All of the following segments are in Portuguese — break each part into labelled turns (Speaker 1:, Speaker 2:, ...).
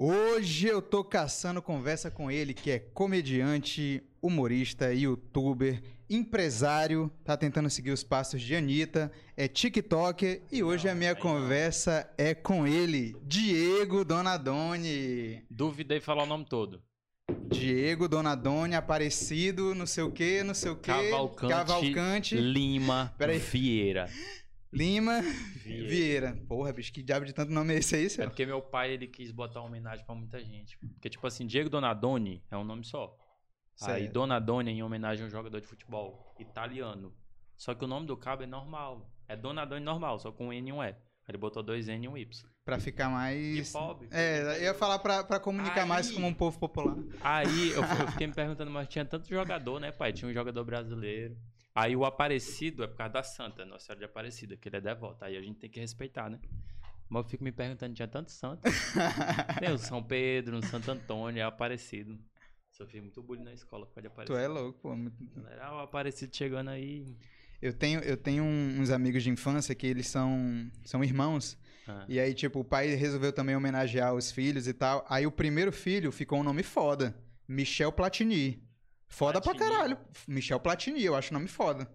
Speaker 1: Hoje eu tô caçando conversa com ele, que é comediante, humorista, youtuber, empresário, tá tentando seguir os passos de Anitta, é TikToker e hoje
Speaker 2: Não,
Speaker 1: a minha
Speaker 2: não.
Speaker 1: conversa é com ele, Diego Donadoni.
Speaker 2: Duvidei falar o nome todo.
Speaker 1: Diego Donadoni, Aparecido, não sei o que, não sei o que,
Speaker 2: Cavalcante,
Speaker 1: Cavalcante
Speaker 2: Lima
Speaker 1: Peraí.
Speaker 2: Vieira.
Speaker 1: Lima
Speaker 2: Vieira.
Speaker 1: Vieira. Porra, bicho, que diabo de tanto nome é esse aí,
Speaker 2: É
Speaker 1: senhor?
Speaker 2: porque meu pai ele quis botar uma homenagem pra muita gente. Porque, tipo assim, Diego Donadoni é um nome só. Aí
Speaker 1: Certo.
Speaker 2: Donadoni é em homenagem a um jogador de futebol italiano. Só que o nome do cabo é normal. É Donadoni normal, só com um N e um E. Aí Ele botou dois N e um Y.
Speaker 1: Pra ficar mais...
Speaker 2: Que pobre.
Speaker 1: É, eu ia falar pra, pra comunicar
Speaker 2: Aí-
Speaker 1: mais como um povo popular.
Speaker 2: Aí eu, eu fiquei me perguntando, mas tinha tanto jogador, né, pai? Tinha um jogador brasileiro. Aí o Aparecido é por causa da Santa, Nossa Senhora de Aparecida, que ele é devoto. Aí a gente tem que respeitar, né? Mas eu fico me perguntando, tinha tanto santo. Tem o São Pedro, o Santo Antônio, é Aparecido. Sofri muito bullying na escola causa de
Speaker 1: Tu
Speaker 2: Aparecido.
Speaker 1: é louco, pô. muito-
Speaker 2: Era o Aparecido chegando aí.
Speaker 1: Eu tenho, eu tenho uns amigos de infância que eles são, são irmãos.
Speaker 2: Ah,
Speaker 1: E aí, tipo, o pai resolveu também homenagear os filhos e tal. Aí o primeiro filho ficou um nome foda. Michel Platini. Foda
Speaker 2: Platini.
Speaker 1: pra caralho. Michel Platini, eu acho o nome foda.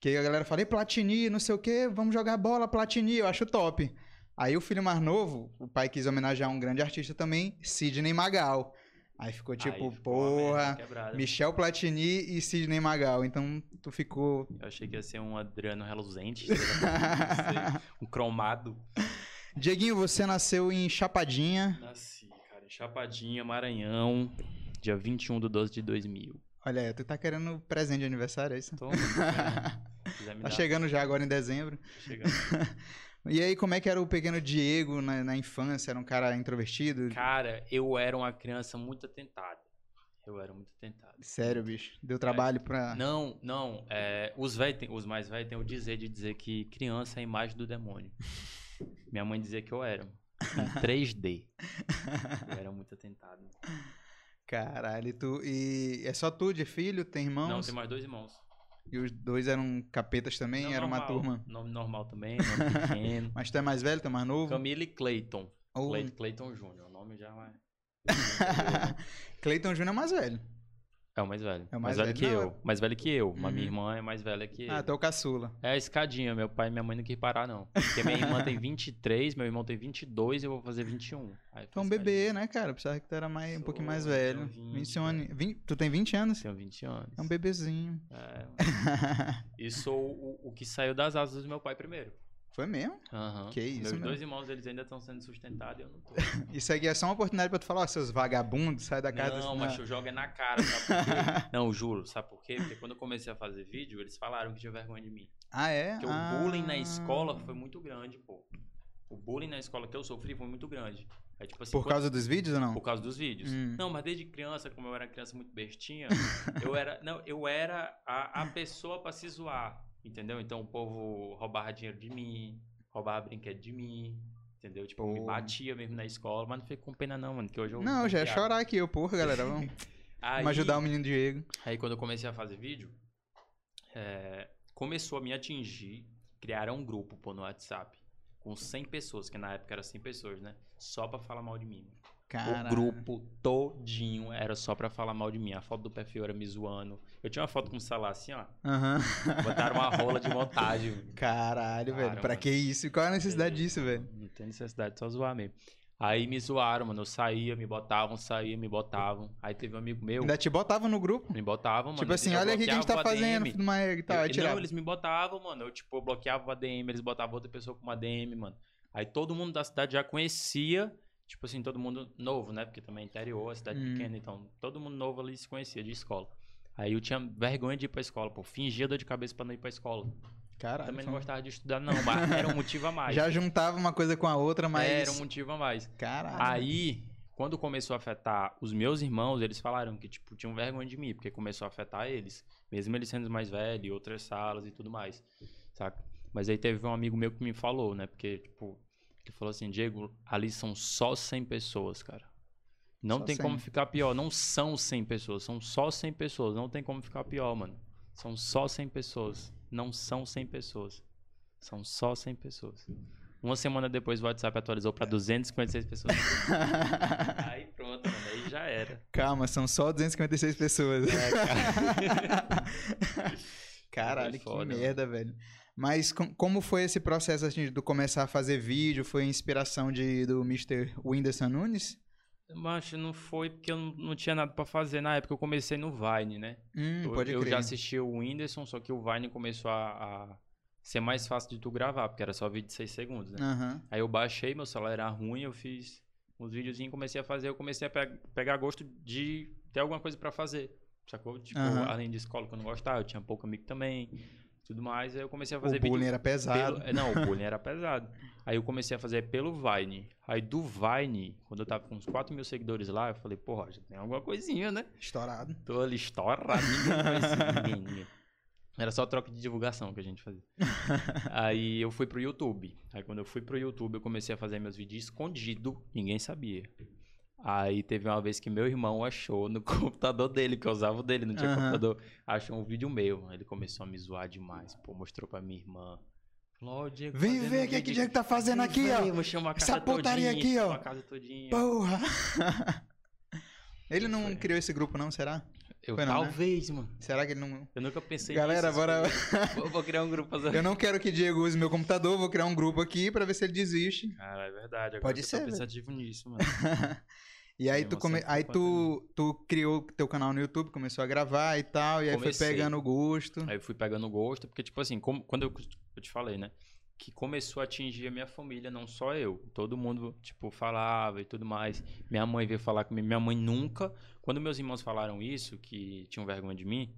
Speaker 1: Que aí a galera fala, "Ei, Platini, não sei o quê, vamos jogar bola, Platini, eu acho top. Aí o filho mais novo, o pai quis homenagear um grande artista também, Sidney Magal. Aí ficou tipo,
Speaker 2: aí ficou merda
Speaker 1: porra. Michel Platini e Sidney Magal. Então tu ficou.
Speaker 2: Eu achei que ia ser um Adriano reluzente, um cromado.
Speaker 1: Dieguinho, você nasceu em Chapadinha.
Speaker 2: Nasci, cara, em Chapadinha, Maranhão, dia 21 de 12 de 2000.
Speaker 1: Olha aí, tu tá querendo presente de aniversário, é isso?
Speaker 2: Tô,
Speaker 1: Tá chegando já agora em dezembro.
Speaker 2: chegando.
Speaker 1: E aí, como é que era o pequeno Diego na, na infância? Era um cara introvertido?
Speaker 2: Cara, eu era uma criança muito atentada. Eu era muito atentado.
Speaker 1: Sério, bicho. Deu trabalho pra.
Speaker 2: Não, não. é, os, tem- os mais velhos têm o dizer de dizer que criança é a imagem do demônio. Minha mãe dizia que eu era. Em 3D. Eu era muito atentado.
Speaker 1: Caralho, e tu. E é só tu de filho? Tem irmãos?
Speaker 2: Não, tem mais dois irmãos.
Speaker 1: E os dois eram capetas também?
Speaker 2: Não,
Speaker 1: era uma
Speaker 2: normal,
Speaker 1: turma.
Speaker 2: Nome normal também, nome pequeno.
Speaker 1: Mas tu é mais velho, tu é mais novo?
Speaker 2: Camila e Clayton. Clay- Clayton Júnior. O nome já é.
Speaker 1: Cleiton Júnior é mais velho.
Speaker 2: É o mais velho.
Speaker 1: É o
Speaker 2: mais,
Speaker 1: mais
Speaker 2: velho,
Speaker 1: velho.
Speaker 2: que
Speaker 1: Não,
Speaker 2: eu. Mais velho que eu. Mas minha
Speaker 1: Uhum.
Speaker 2: irmã é mais velha que
Speaker 1: Ah,
Speaker 2: eu.
Speaker 1: tu é o caçula.
Speaker 2: É a escadinha. Meu pai e minha mãe não quis parar, não. Porque minha irmã tem 23, meu irmão tem 22 e eu vou fazer 21. Aí
Speaker 1: Tu é um bebê, né, cara? Pensava que tu era mais, um pouquinho mais velho.
Speaker 2: 20,
Speaker 1: 21 anos. 20 Tu tem 20 anos?
Speaker 2: Tenho 20 anos.
Speaker 1: É um bebezinho.
Speaker 2: É, e sou o, o que saiu das asas do meu pai primeiro.
Speaker 1: Foi mesmo?
Speaker 2: Aham.
Speaker 1: Que isso,
Speaker 2: Meus
Speaker 1: meu.
Speaker 2: dois irmãos, eles ainda estão sendo sustentados e eu não tô.
Speaker 1: Isso aqui é só uma oportunidade pra tu falar, ó, seus vagabundos, sai da casa
Speaker 2: Não, mas eu jogo é na cara, sabe por quê? Não, juro, sabe por quê? Porque quando eu comecei a fazer vídeo, eles falaram que tinha vergonha de mim.
Speaker 1: Ah, é?
Speaker 2: Porque
Speaker 1: ah.
Speaker 2: o bullying na escola foi muito grande, pô. O bullying na escola que eu sofri foi muito grande. É tipo assim,
Speaker 1: Por
Speaker 2: quando-
Speaker 1: causa dos vídeos ou não?
Speaker 2: por causa dos vídeos.
Speaker 1: Hum.
Speaker 2: Não, mas desde criança, como eu era criança muito bestinha, eu era, não, eu era a, a pessoa pra se zoar, entendeu? Então o povo roubava dinheiro de mim, roubava brinquedo de mim, entendeu? Tipo, me
Speaker 1: Pô.
Speaker 2: batia mesmo na escola, mas não fiquei com pena não, mano, que hoje eu
Speaker 1: Não, já
Speaker 2: piada.
Speaker 1: chorar aqui, eu, porra, galera. Vamos,
Speaker 2: Aí,
Speaker 1: vamos ajudar o menino Diego.
Speaker 2: Aí quando eu comecei a fazer vídeo, é, começou a me atingir, criaram um grupo pô, no WhatsApp com 100 pessoas, que na época era 100 pessoas, né? Só pra falar mal de mim. O grupo todinho era só pra falar mal de mim. A foto do perfil era me zoando. Eu tinha uma foto com o celular assim, ó.
Speaker 1: Aham.
Speaker 2: Botaram uma rola de montagem.
Speaker 1: Caralho, velho.
Speaker 2: Cara,
Speaker 1: Pra
Speaker 2: mano.
Speaker 1: que isso? Qual é a necessidade disso, velho?
Speaker 2: Não tem necessidade, só zoar mesmo. Aí me zoaram, mano. Eu saía, me botavam, saía, me botavam. Aí teve um amigo meu,
Speaker 1: Ainda te botava no grupo?
Speaker 2: me botavam, mano.
Speaker 1: tipo assim, olha aqui o que a gente tá fazendo, e tal.
Speaker 2: Eu- não, eles me botavam, mano. Eu, tipo, eu bloqueava o ADM, eles botavam outra pessoa com uma ADM, mano. Aí todo mundo da cidade já conhecia, tipo assim, todo mundo novo, né? Porque também é interior, a cidade
Speaker 1: Hum.
Speaker 2: pequena, então todo mundo novo ali se conhecia de escola. Aí eu tinha vergonha de ir pra escola, pô. Fingia dor de cabeça pra não ir pra escola.
Speaker 1: Caralho.
Speaker 2: também não
Speaker 1: um-
Speaker 2: gostava de estudar, não, mas era um motivo a mais.
Speaker 1: Já juntava uma coisa com a outra, mas.
Speaker 2: Era um motivo a mais.
Speaker 1: Caralho.
Speaker 2: Aí, quando começou a afetar os meus irmãos, eles falaram que, tipo, tinham vergonha de mim, porque começou a afetar eles. Mesmo eles sendo mais velhos, outras salas e tudo mais, saca? Mas aí teve um amigo meu que me falou, né? Porque, tipo, ele falou assim, Diego, ali são só 100 pessoas, cara. Não
Speaker 1: Só
Speaker 2: tem
Speaker 1: 100.
Speaker 2: como ficar pior. Não são 100 pessoas, são só 100 pessoas. Não tem como ficar pior, mano. São só 100 pessoas. Não são 100 pessoas. São só 100 pessoas. Uma semana depois o WhatsApp atualizou pra 256 pessoas. aí pronto, mano, aí já era.
Speaker 1: Calma, são só 256 pessoas.
Speaker 2: É, cara.
Speaker 1: Caralho, que merda, velho. Mas com- como foi esse processo assim, de começar a fazer vídeo? Foi inspiração de, do Mr. Whindersson Nunes?
Speaker 2: Mas não foi porque eu não, não tinha nada pra fazer na época. Eu comecei no Vine, né?
Speaker 1: Hum,
Speaker 2: eu eu já assisti o Whindersson, só que o Vine começou a, a ser mais fácil de tu gravar, porque era só vídeo de 6 segundos, né?
Speaker 1: Aham.
Speaker 2: Aí eu baixei, meu celular era ruim, eu fiz uns videozinhos, comecei a fazer, eu comecei a pe- pegar gosto de ter alguma coisa pra fazer. Sacou? Tipo,
Speaker 1: Aham.
Speaker 2: além de escola que eu não gostava, eu tinha pouco amigo também, tudo mais, aí eu comecei a
Speaker 1: O
Speaker 2: fazer
Speaker 1: bullying
Speaker 2: vídeo
Speaker 1: era pesado.
Speaker 2: pelo- é, Não, o bullying era pesado. Aí eu comecei a fazer pelo Vine. Aí do Vine, quando eu tava com uns 4 mil seguidores lá, eu falei, porra, já tem alguma coisinha, né?
Speaker 1: Estourado.
Speaker 2: Tô ali estourado, ninguém, ninguém. Era só troca de divulgação que a gente fazia. Aí eu fui pro YouTube. Aí quando eu fui pro YouTube, eu comecei a fazer meus vídeos escondido, ninguém sabia. Aí teve uma vez que meu irmão achou no computador dele, que eu usava o dele, não tinha
Speaker 1: Aham.
Speaker 2: computador. Achou um vídeo meu. Ele começou a me zoar demais. Pô, mostrou pra minha irmã. Falou, Diego
Speaker 1: Vem ver o que, que o Diego tá fazendo aqui,
Speaker 2: Vem,
Speaker 1: ó.
Speaker 2: vou chamar a casa
Speaker 1: Essa putaria
Speaker 2: todinha,
Speaker 1: aqui, ó.
Speaker 2: a casa todinha.
Speaker 1: Porra! ele não
Speaker 2: Foi.
Speaker 1: criou esse grupo, não, será?
Speaker 2: Eu,
Speaker 1: não, né?
Speaker 2: talvez, mano.
Speaker 1: Será que ele não.
Speaker 2: Eu nunca pensei
Speaker 1: Galera,
Speaker 2: nisso.
Speaker 1: bora-
Speaker 2: Vou, vou criar um grupo pra
Speaker 1: Eu não quero que Diego use meu computador, vou criar um grupo aqui pra ver se ele desiste.
Speaker 2: Cara, é verdade. Agora
Speaker 1: Pode
Speaker 2: que eu
Speaker 1: ser,
Speaker 2: tô pensativo nisso, mano.
Speaker 1: E aí, tu, come... aí tu, tu criou teu canal no YouTube, começou a gravar e tal, e aí
Speaker 2: Comecei.
Speaker 1: foi pegando o gosto.
Speaker 2: Aí fui pegando gosto, porque, tipo assim, como- quando eu, eu te falei, né? Que começou a atingir a minha família, não só eu. Todo mundo, tipo, falava e tudo mais. Minha mãe veio falar comigo. Minha mãe nunca. Quando meus irmãos falaram isso, que tinham vergonha de mim,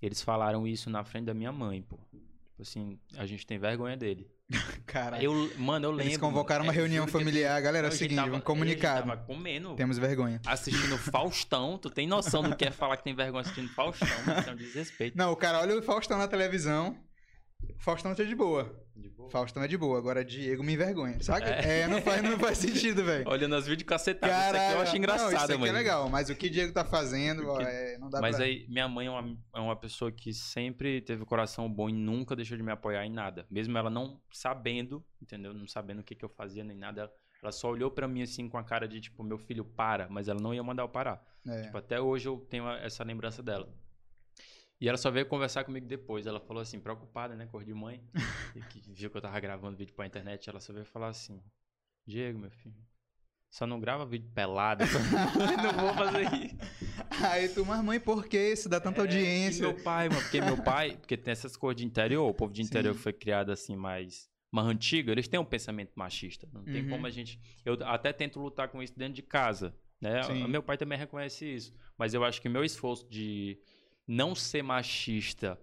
Speaker 2: eles falaram isso na frente da minha mãe, pô. Tipo assim, a gente tem vergonha dele.
Speaker 1: Caralho.
Speaker 2: Eu, mano, eu lembro.
Speaker 1: Eles convocaram uma
Speaker 2: é,
Speaker 1: reunião familiar. Galera, é o seguinte,
Speaker 2: tava-
Speaker 1: um comunicado.
Speaker 2: gente tava comendo.
Speaker 1: Temos vergonha.
Speaker 2: assistindo Faustão. Tu tem noção do que é falar que tem vergonha assistindo Faustão? Isso é um desrespeito.
Speaker 1: Não, o cara olha o Faustão na televisão. Faustão tá de boa.
Speaker 2: De boa.
Speaker 1: Faustão é de boa. Agora Diego me envergonha. Saca?
Speaker 2: É.
Speaker 1: É, não, faz, não faz sentido, velho.
Speaker 2: Olhando as vídeos cacetadas. Isso aqui eu acho
Speaker 1: não,
Speaker 2: engraçado,
Speaker 1: isso aqui
Speaker 2: mano.
Speaker 1: é legal, mas o que Diego tá fazendo, ó, é, não dá
Speaker 2: Mas
Speaker 1: pra...
Speaker 2: aí, minha mãe é uma, é uma pessoa que sempre teve o coração bom e nunca deixou de me apoiar em nada. Mesmo ela não sabendo, entendeu? Não sabendo o que, que eu fazia nem nada. Ela, ela só olhou pra mim assim com a cara de tipo, meu filho, para. Mas ela não ia mandar eu parar.
Speaker 1: É.
Speaker 2: Tipo, até hoje eu tenho essa lembrança dela. E ela só veio conversar comigo depois. Ela falou assim, preocupada, né? Cor de mãe. e que viu que eu tava gravando vídeo pra internet. Ela só veio falar assim: Diego, meu filho, só não grava vídeo pelado. não vou fazer isso.
Speaker 1: Aí tu, mas mãe, por que isso dá tanta
Speaker 2: É,
Speaker 1: audiência?
Speaker 2: Meu pai, mano, porque meu pai, porque tem essas cores de interior, o povo de interior
Speaker 1: Sim.
Speaker 2: foi criado assim mais mais antigo, eles têm um pensamento machista. Não tem
Speaker 1: Uhum.
Speaker 2: como a gente. Eu até tento lutar com isso dentro de casa. Né?
Speaker 1: Sim.
Speaker 2: Meu pai também reconhece isso. Mas eu acho que meu esforço de não ser machista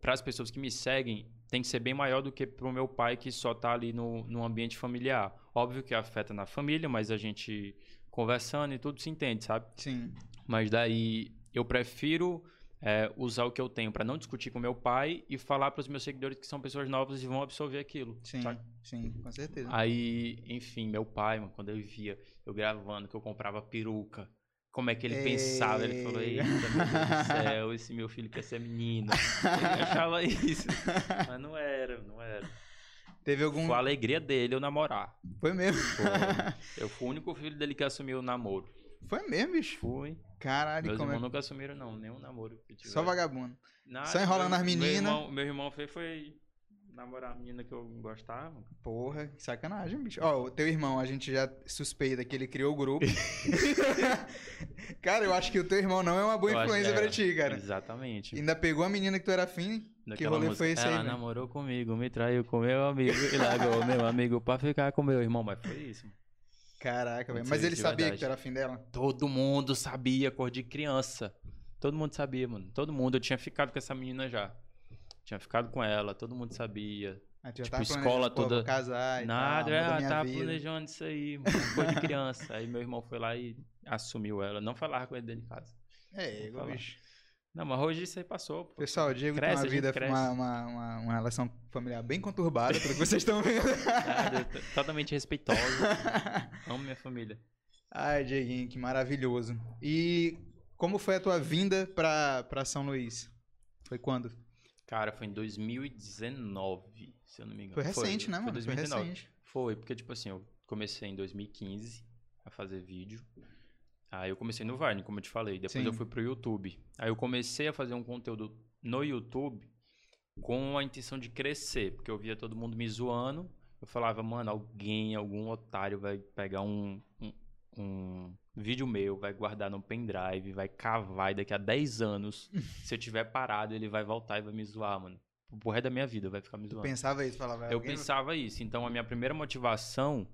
Speaker 2: para as pessoas que me seguem tem que ser bem maior do que para o meu pai que só tá ali no, no ambiente familiar. Óbvio que afeta na família, mas a gente conversando e tudo se entende, sabe?
Speaker 1: Sim.
Speaker 2: Mas daí eu prefiro é, usar o que eu tenho para não discutir com meu pai e falar para os meus seguidores que são pessoas novas e vão absorver aquilo.
Speaker 1: Sim,
Speaker 2: sabe?
Speaker 1: sim, com certeza.
Speaker 2: Aí, enfim, meu pai, mano, quando eu via eu gravando que eu comprava peruca, como é que ele
Speaker 1: Ei.
Speaker 2: pensava? Ele falou: Eita, meu Deus do céu, esse meu filho quer ser menino. Ele achava isso. Mas não era, não era.
Speaker 1: Teve algum.
Speaker 2: Foi a alegria dele eu namorar.
Speaker 1: Foi mesmo.
Speaker 2: Foi. Eu fui o único filho dele que assumiu o namoro.
Speaker 1: Foi mesmo, bicho.
Speaker 2: Fui.
Speaker 1: Caralho,
Speaker 2: Meus
Speaker 1: como é...
Speaker 2: irmãos nunca assumiram, não. Nenhum namoro que
Speaker 1: Só vagabundo.
Speaker 2: Nada,
Speaker 1: Só enrolando
Speaker 2: meu-
Speaker 1: as
Speaker 2: Meu
Speaker 1: meninas.
Speaker 2: irmão, meu irmão fez foi namorar a menina que eu gostava.
Speaker 1: Porra, que sacanagem, bicho. Ó, o teu irmão, a gente já suspeita que ele criou o grupo. cara, eu acho que o teu irmão não é uma boa
Speaker 2: Eu acho-
Speaker 1: influência
Speaker 2: é,
Speaker 1: pra ti, cara.
Speaker 2: Exatamente.
Speaker 1: Ainda pegou a menina que tu era afim. Que rolê
Speaker 2: música,
Speaker 1: foi esse aí,
Speaker 2: Ela
Speaker 1: velho?
Speaker 2: namorou comigo, me traiu com meu amigo e largou meu amigo pra ficar com meu irmão. Mas foi isso. mano.
Speaker 1: Caraca, velho. Mas ele sabia que
Speaker 2: verdade.
Speaker 1: tu era afim dela?
Speaker 2: Todo mundo sabia, cor de criança. Todo mundo sabia, mano. Todo mundo. Eu tinha ficado com essa menina já. Tinha ficado com ela, todo mundo sabia.
Speaker 1: Já
Speaker 2: Tipo,
Speaker 1: tava
Speaker 2: escola
Speaker 1: pô,
Speaker 2: toda-
Speaker 1: vou casar e
Speaker 2: Nada,
Speaker 1: tal,
Speaker 2: é,
Speaker 1: minha
Speaker 2: tava
Speaker 1: vida.
Speaker 2: planejando isso aí. Cor de criança. Aí meu irmão foi lá e assumiu ela. Não falava com ele dentro de casa.
Speaker 1: É, igual, bicho.
Speaker 2: Não, mas hoje isso aí passou. pô.
Speaker 1: Pessoal, o Diego
Speaker 2: Cresce,
Speaker 1: tem uma vida, uma, uma, uma, uma relação familiar bem conturbada, pelo que vocês estão vendo.
Speaker 2: Nada, totalmente respeitosa. Amo minha família.
Speaker 1: Ai, Dieguinho, que maravilhoso. E como foi a tua vinda pra São Luís? Foi quando?
Speaker 2: Cara, foi em 2019, se eu não me engano.
Speaker 1: Foi recente, né,
Speaker 2: foi
Speaker 1: mano? Foi
Speaker 2: 2019.
Speaker 1: recente.
Speaker 2: Foi, porque, tipo assim, eu comecei em 2015 a fazer vídeo. Aí eu comecei no Vine, como eu te falei. Depois
Speaker 1: Sim.
Speaker 2: eu fui pro YouTube. Aí eu comecei a fazer um conteúdo no YouTube com a intenção de crescer, porque eu via todo mundo me zoando. Eu falava, mano, alguém, algum otário vai pegar um, um, um vídeo meu, vai guardar no pendrive, vai cavar e daqui a 10 anos, se eu tiver parado, ele vai voltar e vai me zoar, mano. Pro resto da minha vida vai ficar me
Speaker 1: Tu
Speaker 2: zoando.
Speaker 1: pensava isso, falava.
Speaker 2: Eu
Speaker 1: alguém-
Speaker 2: pensava isso. Então, a minha primeira motivação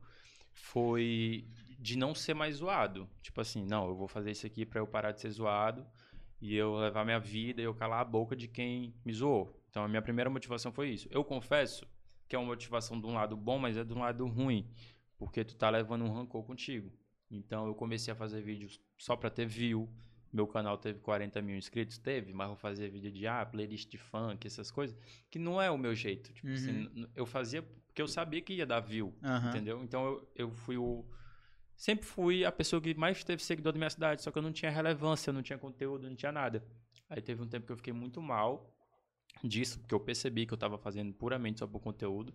Speaker 2: foi de não ser mais zoado. Tipo assim, não, eu vou fazer isso aqui pra eu parar de ser zoado e eu levar minha vida e eu calar a boca de quem me zoou. Então, a minha primeira motivação foi isso. Eu confesso que é uma motivação de um lado bom, mas é de um lado ruim, porque tu tá levando um rancor contigo. Então, eu comecei a fazer vídeos só pra ter view. Meu canal teve 40 mil inscritos, teve, mas eu fazia vídeo de ah, playlist de funk, essas coisas, que não é o meu jeito. Tipo
Speaker 1: Uhum.
Speaker 2: assim, eu fazia porque eu sabia que ia dar view,
Speaker 1: Aham.
Speaker 2: entendeu? Então eu, eu fui o. Sempre fui a pessoa que mais teve seguidor da minha cidade, só que eu não tinha relevância, eu não tinha conteúdo, não tinha nada. Aí teve um tempo que eu fiquei muito mal disso, porque eu percebi que eu tava fazendo puramente só por conteúdo,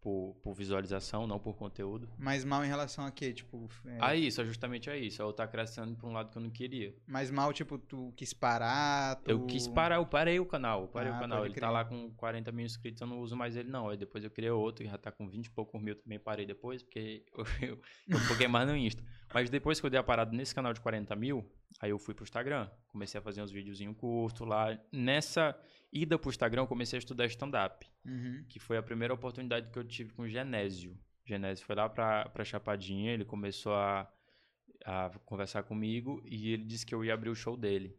Speaker 2: por, por visualização, não por conteúdo.
Speaker 1: Mas mal em relação a quê? Tipo, é,
Speaker 2: A isso, é justamente a isso. Eu tá crescendo pra um lado que eu não queria.
Speaker 1: mais mal, tipo, tu quis parar, tu...
Speaker 2: Eu quis parar, eu parei o canal, parei
Speaker 1: Ah,
Speaker 2: o canal. Ele tá
Speaker 1: crer.
Speaker 2: lá com 40 mil inscritos, eu não uso mais ele não. Aí depois eu criei outro, que já tá com 20 e poucos mil, também parei depois, porque eu, eu, eu foquei mais no Insta. Mas depois que eu dei a parada nesse canal de 40 mil, aí eu fui pro Instagram. Comecei a fazer uns videozinhos curtos lá. Nessa ida pro Instagram, eu comecei a estudar stand-up,
Speaker 1: Uhum.
Speaker 2: que foi a primeira oportunidade que eu tive com o Genésio. O Genésio foi lá pra, pra Chapadinha, ele começou a, a conversar comigo e ele disse que eu ia abrir o show dele.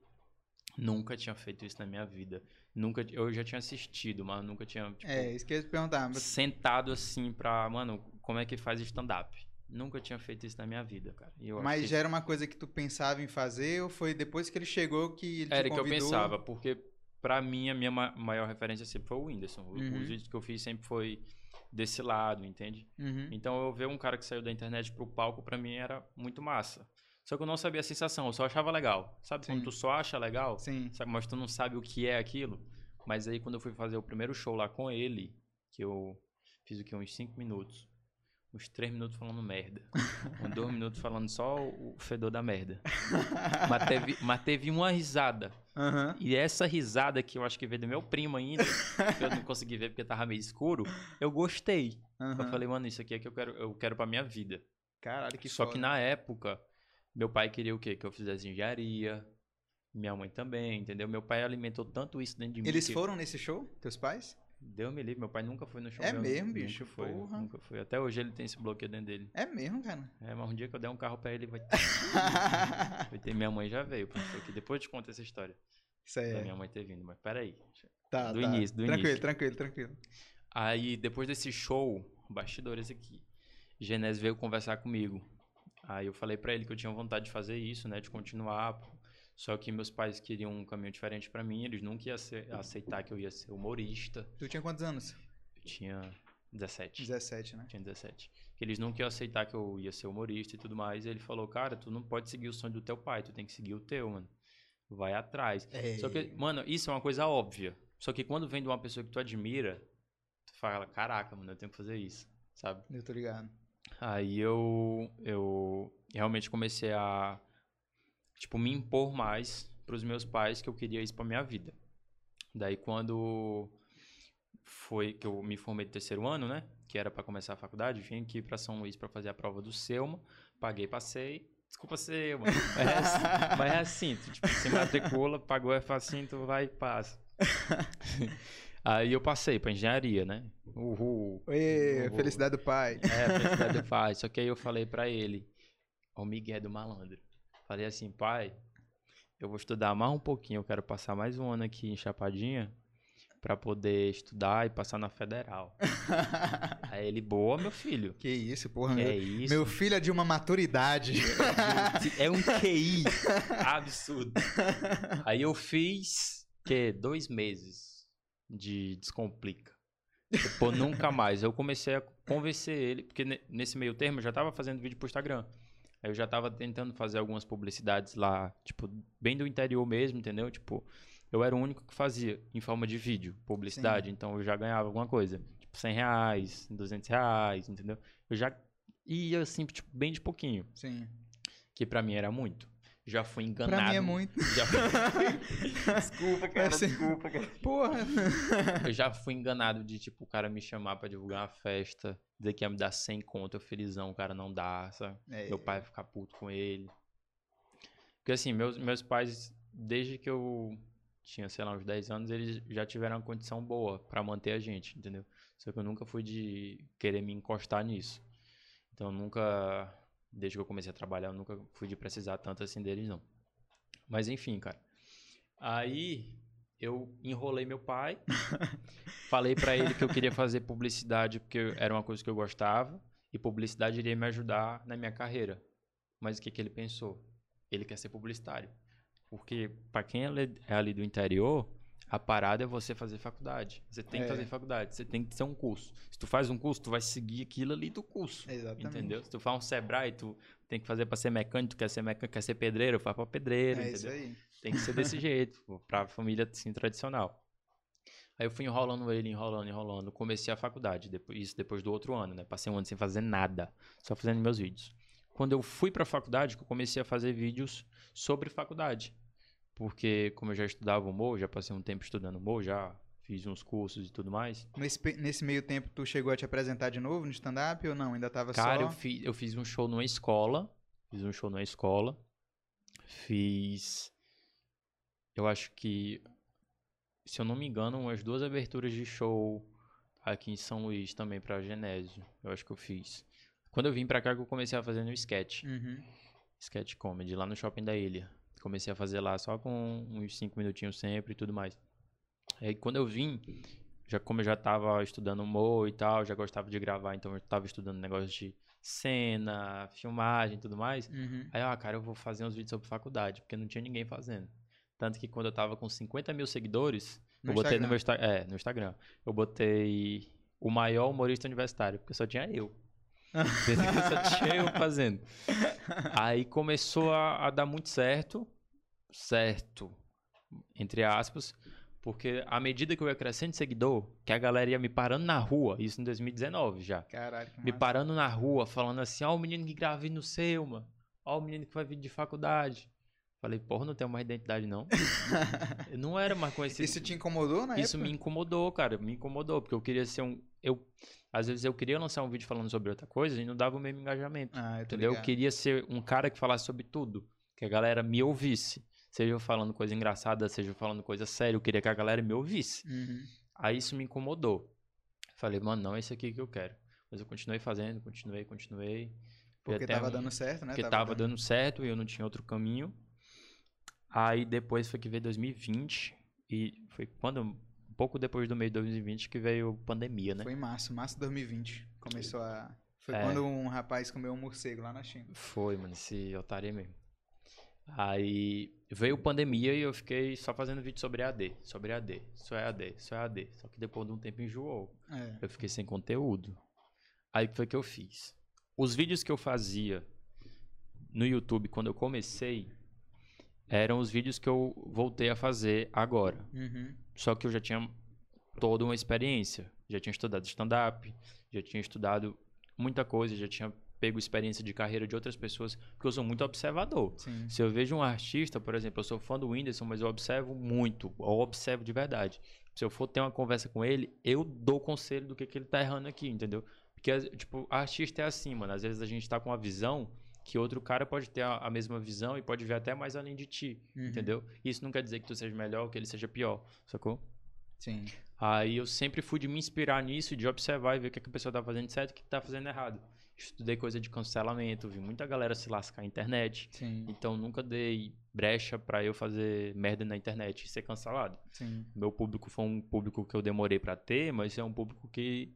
Speaker 2: Nunca tinha feito isso na minha vida. Nunca, eu já tinha assistido, mas nunca tinha tipo,
Speaker 1: É, ia te perguntar. mas-
Speaker 2: sentado assim pra, mano, como é que faz stand-up? Nunca tinha feito isso na minha vida, cara.
Speaker 1: Mas
Speaker 2: que
Speaker 1: já era uma coisa que tu pensava em fazer ou foi depois que ele chegou que ele te
Speaker 2: era que eu
Speaker 1: convidou?
Speaker 2: pensava, porque pra mim a minha ma- maior referência sempre foi o Whindersson.
Speaker 1: Uhum.
Speaker 2: Os vídeos que eu fiz sempre foi desse lado, entende?
Speaker 1: Uhum.
Speaker 2: Então eu ver um cara que saiu da internet pro palco pra mim era muito massa. Só que eu não sabia a sensação, eu só achava legal. Sabe
Speaker 1: Sim.
Speaker 2: quando tu só acha legal?
Speaker 1: Sim.
Speaker 2: Sabe, mas tu não sabe o que é aquilo. Mas aí quando eu fui fazer o primeiro show lá com ele, que eu fiz o que? Uns 5 minutos. Uns 3 minutos falando merda. Uns 2 minutos falando só o fedor da merda. Mas teve, mas teve uma risada.
Speaker 1: Aham.
Speaker 2: E essa risada que eu acho que veio do meu primo ainda, que eu não consegui ver porque tava meio escuro, eu gostei. Eu
Speaker 1: aham.
Speaker 2: falei, mano, isso aqui é que eu quero, eu quero pra minha vida.
Speaker 1: Caralho, que
Speaker 2: Só
Speaker 1: foda.
Speaker 2: que na época, meu pai queria o quê? Que eu fizesse engenharia. Minha mãe também, entendeu? Meu pai alimentou tanto isso dentro de mim.
Speaker 1: Eles
Speaker 2: que-
Speaker 1: foram nesse show? Teus pais?
Speaker 2: Deus me livre, meu pai nunca foi no show.
Speaker 1: É mesmo,
Speaker 2: nunca
Speaker 1: bicho?
Speaker 2: foi,
Speaker 1: Porra.
Speaker 2: nunca foi. Até hoje ele tem esse bloqueio dentro dele.
Speaker 1: É mesmo, cara.
Speaker 2: É, mas um dia que eu der um carro pra ele, vai ter. vai ter. Minha mãe já veio, depois eu te conto essa história.
Speaker 1: Isso aí.
Speaker 2: Da
Speaker 1: é.
Speaker 2: minha mãe ter vindo, mas peraí.
Speaker 1: Tá,
Speaker 2: do
Speaker 1: tá.
Speaker 2: início, do
Speaker 1: tranquilo,
Speaker 2: início.
Speaker 1: tranquilo, tranquilo.
Speaker 2: Aí, depois desse show, bastidores aqui, Genésio veio conversar comigo. Aí eu falei pra ele que eu tinha vontade de fazer isso, né, de continuar. Só que meus pais queriam um caminho diferente pra mim, eles nunca iam aceitar que eu ia ser humorista.
Speaker 1: Tu tinha quantos anos?
Speaker 2: Eu tinha 17.
Speaker 1: 17, né?
Speaker 2: Tinha 17. Que eles nunca iam aceitar que eu ia ser humorista e tudo mais. E ele falou, cara, tu não pode seguir o sonho do teu pai, tu tem que seguir o teu, mano. Vai atrás.
Speaker 1: É.
Speaker 2: Só que, mano, isso é uma coisa óbvia. Só que quando vem de uma pessoa que tu admira, tu fala, caraca, mano, eu tenho que fazer isso, sabe?
Speaker 1: Eu tô ligado.
Speaker 2: Aí eu, eu realmente comecei a, tipo, me impor mais pros meus pais que eu queria isso pra minha vida. Daí quando foi que eu me formei do terceiro ano, né? Que era pra começar a faculdade, vim aqui pra São Luís pra fazer a prova do Selma, paguei, passei. Desculpa, Selma. Mas é assim, mas é assim tu, tipo, se matricula, pagou, é facinho, tu vai e passa. Aí eu passei pra engenharia, né? Uhul.
Speaker 1: Ê,
Speaker 2: Uhul.
Speaker 1: felicidade do pai.
Speaker 2: É, felicidade do pai. Só que aí eu falei pra ele, o Miguel do malandro. Falei assim, pai, eu vou estudar mais um pouquinho, eu quero passar mais um ano aqui em Chapadinha pra poder estudar e passar na federal. aí ele, boa, meu filho.
Speaker 1: que isso, porra.
Speaker 2: Que
Speaker 1: meu,
Speaker 2: é isso?
Speaker 1: meu filho é de uma maturidade.
Speaker 2: É um QI absurdo. Aí eu fiz, que dois meses de Descomplica. Pô, nunca mais. Eu comecei a convencer ele, porque ne- nesse meio termo eu já tava fazendo vídeo pro Instagram. Aí eu já tava tentando fazer algumas publicidades lá, tipo, bem do interior mesmo, entendeu? Tipo, eu era o único que fazia em forma de vídeo, publicidade. Sim. Então eu já ganhava alguma coisa. Tipo, 100 reais, 200 reais, entendeu? Eu já ia assim, tipo, bem de pouquinho.
Speaker 1: Sim.
Speaker 2: Que para mim era muito. Já fui enganado.
Speaker 1: Pra mim é muito.
Speaker 2: Já fui... desculpa, cara. Desculpa, cara.
Speaker 1: Porra.
Speaker 2: Eu já fui enganado de, tipo, o cara me chamar pra divulgar uma festa, dizer que ia me dar 100 conto, eu felizão, o cara não dá, sabe? É, Meu pai ficar puto com ele. Porque, assim, meus, meus pais, desde que eu tinha, sei lá, uns 10 anos, eles já tiveram uma condição boa para manter a gente, entendeu? Só que eu nunca fui de querer me encostar nisso. Então, nunca desde que eu comecei a trabalhar, eu nunca fui de precisar tanto assim deles, não. Mas enfim, cara. Aí eu enrolei meu pai, falei para ele que eu queria fazer publicidade porque era uma coisa que eu gostava e publicidade iria me ajudar na minha carreira. Mas o que, que ele pensou? Ele quer ser publicitário. Porque para quem é ali do interior, a parada é você fazer faculdade. Você tem é. que fazer faculdade, você tem que ter um curso. Se tu faz um curso, tu vai seguir aquilo ali do curso.
Speaker 1: Exatamente.
Speaker 2: Entendeu? Se tu faz um Sebrae, tu tem que fazer para ser mecânico, tu quer ser mecânico, quer ser pedreiro, faz para pedreiro, é entendeu? Isso aí. Tem que ser desse jeito, para família assim tradicional. Aí eu fui enrolando ele, enrolando, enrolando. Comecei a faculdade, depois, isso depois do outro ano, né? Passei um ano sem fazer nada, só fazendo meus vídeos. Quando eu fui para a faculdade, eu comecei a fazer vídeos sobre faculdade porque como eu já estudava humor, já passei um tempo estudando humor, já fiz uns cursos e tudo mais.
Speaker 1: Nesse, nesse meio tempo, tu chegou a te apresentar de novo no stand-up ou não? Ainda tava
Speaker 2: Cara,
Speaker 1: só...
Speaker 2: Cara, eu, fiz, eu fiz um show numa escola, fiz um show numa escola, fiz... Eu acho que, se eu não me engano, umas duas aberturas de show aqui em São Luís também pra Genésio. Eu acho que eu fiz. Quando eu vim pra cá, eu comecei a fazer no sketch.
Speaker 1: Uhum.
Speaker 2: Sketch comedy, lá no shopping da ilha. Comecei a fazer lá só com uns 5 minutinhos sempre e tudo mais. Aí quando eu vim, já como eu já tava estudando humor e tal, já gostava de gravar, então eu tava estudando negócio de cena, filmagem e tudo mais.
Speaker 1: Uhum.
Speaker 2: Aí, ah, cara, eu vou fazer uns vídeos sobre faculdade, porque não tinha ninguém fazendo. Tanto que quando eu tava com 50 mil seguidores, no eu botei Instagram. no meu é, no Instagram. Eu botei o maior humorista universitário, porque só tinha eu. tinha eu fazendo. Aí começou a, a, dar muito certo. Certo. Entre aspas. Porque à medida que eu ia crescendo de seguidor, que a galera ia me parando na rua, isso em 2019 já.
Speaker 1: Caralho,
Speaker 2: me parando na rua, falando assim, ó, oh, o menino que grava no seu, mano. Ó, o menino que vai vir de faculdade. Falei, porra, não tenho mais identidade, não. eu não era mais conhecido.
Speaker 1: Isso te incomodou, né?
Speaker 2: Isso me incomodou, cara. Me incomodou, porque eu queria ser um. Eu, às vezes eu queria lançar um vídeo falando sobre outra coisa e não dava o mesmo engajamento.
Speaker 1: Ah, eu
Speaker 2: entendeu?
Speaker 1: Ligado.
Speaker 2: Eu queria ser um cara que falasse sobre tudo. Que a galera me ouvisse. Seja eu falando coisa engraçada, seja eu falando coisa séria. Eu queria que a galera me ouvisse.
Speaker 1: Uhum.
Speaker 2: Aí isso me incomodou. Falei, mano, não é isso aqui que eu quero. Mas eu continuei fazendo, continuei, continuei.
Speaker 1: Porque tava um... dando certo, né?
Speaker 2: Porque tava, tava dando certo e eu não tinha outro caminho. Aí depois foi que veio 2020. E foi quando. Um pouco depois do mês de 2020 que veio pandemia, né?
Speaker 1: Foi em março, março de 2020. Começou a. Foi é. quando um rapaz comeu um morcego lá na China.
Speaker 2: Foi, mano, esse otário mesmo. Aí veio pandemia e eu fiquei só fazendo vídeo sobre AD, sobre AD, só é AD, só é AD. Só que depois de um tempo enjoou.
Speaker 1: É.
Speaker 2: Eu fiquei sem conteúdo. Aí foi que eu fiz? Os vídeos que eu fazia no YouTube quando eu comecei, eram os vídeos que eu voltei a fazer agora.
Speaker 1: Uhum.
Speaker 2: Só que eu já tinha toda uma experiência. Já tinha estudado stand-up, já tinha estudado muita coisa, já tinha pego experiência de carreira de outras pessoas, porque eu sou muito observador.
Speaker 1: Sim.
Speaker 2: Se eu vejo um artista, por exemplo, eu sou fã do Whindersson, mas eu observo muito, eu observo de verdade. Se eu for ter uma conversa com ele, eu dou conselho do que, que ele tá errando aqui, entendeu? Porque, tipo, artista é assim, mano. Às vezes a gente tá com uma visão que outro cara pode ter a, a, mesma visão e pode ver até mais além de ti, uhum. entendeu? Isso não quer dizer que tu seja melhor ou que ele seja pior, sacou?
Speaker 1: Sim.
Speaker 2: Aí eu sempre fui de me inspirar nisso, de observar e ver o que, é que a pessoa tá fazendo certo e o que tá fazendo errado. Estudei coisa de cancelamento, vi muita galera se lascar na internet.
Speaker 1: Sim.
Speaker 2: Então nunca dei brecha para eu fazer merda na internet e ser cancelado.
Speaker 1: Sim.
Speaker 2: Meu público foi um público que eu demorei para ter, mas é um público que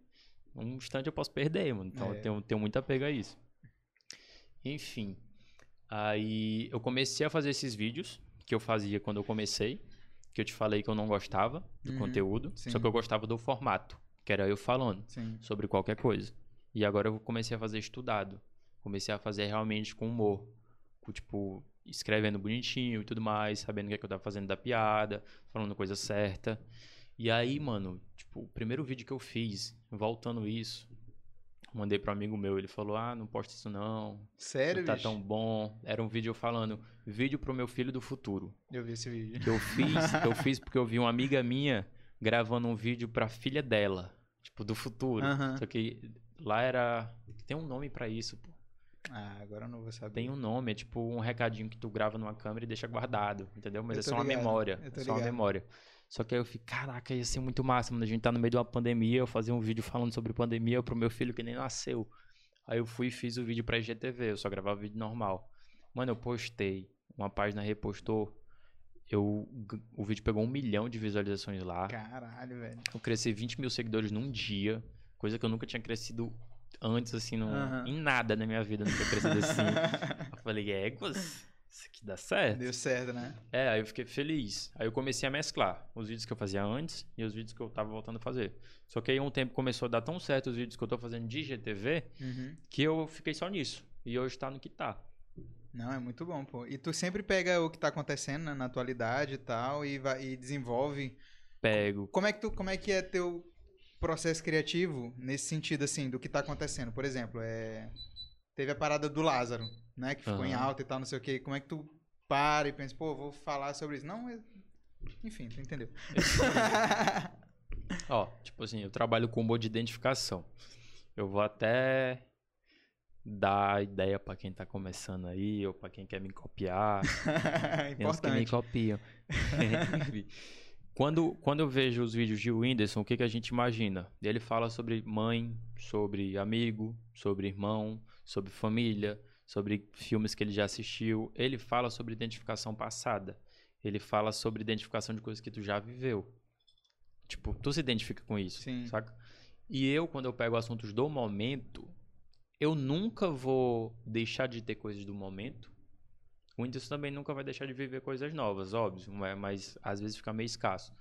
Speaker 2: um instante eu posso perder, mano. Então é. eu tenho, tenho muito apego a isso. Enfim. Aí eu comecei a fazer esses vídeos que eu fazia quando eu comecei, que eu te falei que eu não gostava do uhum, conteúdo, sim. só que eu gostava do formato, que era eu falando
Speaker 1: sim.
Speaker 2: sobre qualquer coisa. E agora eu comecei a fazer estudado. Comecei a fazer realmente com humor. Com, tipo, escrevendo bonitinho e tudo mais, sabendo o que, é que eu tava fazendo da piada, falando coisa certa. E aí, mano, tipo, o primeiro vídeo que eu fiz, voltando isso, mandei pro amigo meu, ele falou: "Ah, não posta isso não.
Speaker 1: Sério,
Speaker 2: não tá
Speaker 1: bicho?
Speaker 2: tão bom". Era um vídeo falando: "Vídeo pro meu filho do futuro".
Speaker 1: Eu vi esse vídeo.
Speaker 2: Que eu fiz, que eu fiz porque eu vi uma amiga minha gravando um vídeo pra filha dela, tipo, do futuro. Só que lá era tem um nome pra isso, pô.
Speaker 1: Ah, agora eu não vou saber.
Speaker 2: Tem um nome, é tipo um recadinho que tu grava numa câmera e deixa guardado, entendeu? Mas é
Speaker 1: tô
Speaker 2: só uma
Speaker 1: ligado,
Speaker 2: memória.
Speaker 1: eu tô
Speaker 2: É só uma
Speaker 1: ligado.
Speaker 2: memória. Só que aí eu fiquei, caraca, ia ser muito massa, mano. A gente tá no meio de uma pandemia, eu fazer um vídeo falando sobre pandemia pro meu filho que nem nasceu. Aí eu fui e fiz o vídeo pra IGTV, eu só gravava vídeo normal. Mano, eu postei, uma página repostou, eu, o vídeo pegou um milhão de visualizações lá.
Speaker 1: Caralho, velho.
Speaker 2: Eu cresci 20 mil seguidores num dia, coisa que eu nunca tinha crescido antes, assim, no, em nada na minha vida, nunca crescido assim. Eu falei, éguas, isso aqui dá certo.
Speaker 1: Deu certo, né?
Speaker 2: É, aí eu fiquei feliz. Aí eu comecei a mesclar os vídeos que eu fazia antes e os vídeos que eu tava voltando a fazer. Só que aí um tempo começou a dar tão certo os vídeos que eu tô fazendo de GTV
Speaker 1: Uhum.
Speaker 2: que eu fiquei só nisso. E hoje tá no que tá.
Speaker 1: Não, é muito bom, pô. E tu sempre pega o que tá acontecendo né, na atualidade e tal e, vai, e desenvolve.
Speaker 2: Pego.
Speaker 1: Como é que tu, como é que é teu processo criativo nesse sentido assim do que tá acontecendo? Por exemplo, é teve a parada do Lázaro, né, que ficou em
Speaker 2: Aham.
Speaker 1: alta e tal, não sei o quê. Como é que tu para e pensa, pô, vou falar sobre isso? Não, é... enfim, tu entendeu?
Speaker 2: Ó, tipo assim, eu trabalho com humor de identificação. Eu vou até dar ideia pra quem tá começando aí ou pra quem quer me copiar. Uns que me
Speaker 1: Importante.
Speaker 2: copiam. Quando, quando eu vejo os vídeos de Whindersson, o que, que a gente imagina? Ele fala sobre mãe, sobre amigo, sobre irmão, sobre família, sobre filmes que ele já assistiu. Ele fala sobre identificação passada. Ele fala sobre identificação de coisas que tu já viveu. Tipo, tu se identifica com isso,
Speaker 1: Sim.
Speaker 2: saca? E eu, quando eu pego assuntos do momento, eu nunca vou deixar de ter coisas do momento. O Whindersson também nunca vai deixar de viver coisas novas, óbvio, mas, mas às vezes fica meio escasso.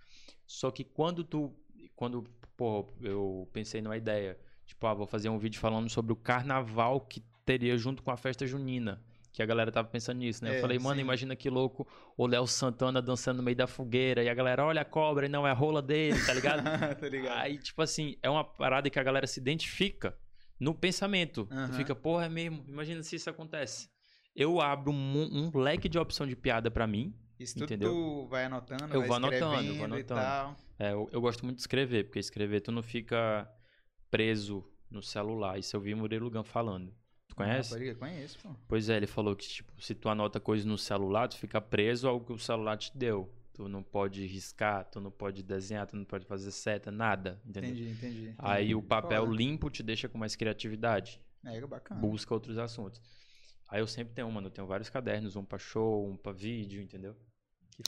Speaker 2: Só que quando tu. Quando, pô, eu pensei numa ideia, tipo, ah, vou fazer um vídeo falando sobre o carnaval que teria junto com a festa junina. Que a galera tava pensando nisso, né?
Speaker 1: É,
Speaker 2: eu falei, mano,
Speaker 1: sim.
Speaker 2: imagina que louco o Léo Santana dançando no meio da fogueira e a galera, olha a cobra, e não é a rola dele, tá ligado?
Speaker 1: tá ligado?
Speaker 2: Aí, tipo assim, é uma parada que a galera se identifica no pensamento. Tu fica, porra, é mesmo. Imagina se isso acontece. Eu abro um, um leque de opção de piada pra mim.
Speaker 1: Isso tudo
Speaker 2: entendeu?
Speaker 1: tu vai anotando,
Speaker 2: Eu
Speaker 1: vai
Speaker 2: vou anotando, vou
Speaker 1: e
Speaker 2: anotando.
Speaker 1: tal.
Speaker 2: É, eu, eu gosto muito de escrever, porque escrever tu não fica preso no celular. Isso eu vi Murilo Gun falando. Tu conhece?
Speaker 1: Crer, conheço, pô.
Speaker 2: Pois é, ele falou que, tipo, se tu anota coisas no celular, tu fica preso ao que o celular te deu. Tu não pode riscar, tu não pode desenhar, tu não pode fazer seta, nada, entendeu?
Speaker 1: Entendi, entendi.
Speaker 2: Aí
Speaker 1: entendi.
Speaker 2: o papel limpo te deixa com mais criatividade.
Speaker 1: É, bacana.
Speaker 2: Busca outros assuntos. Aí eu sempre tenho, mano, eu tenho vários cadernos, um pra show, um pra vídeo, entendeu?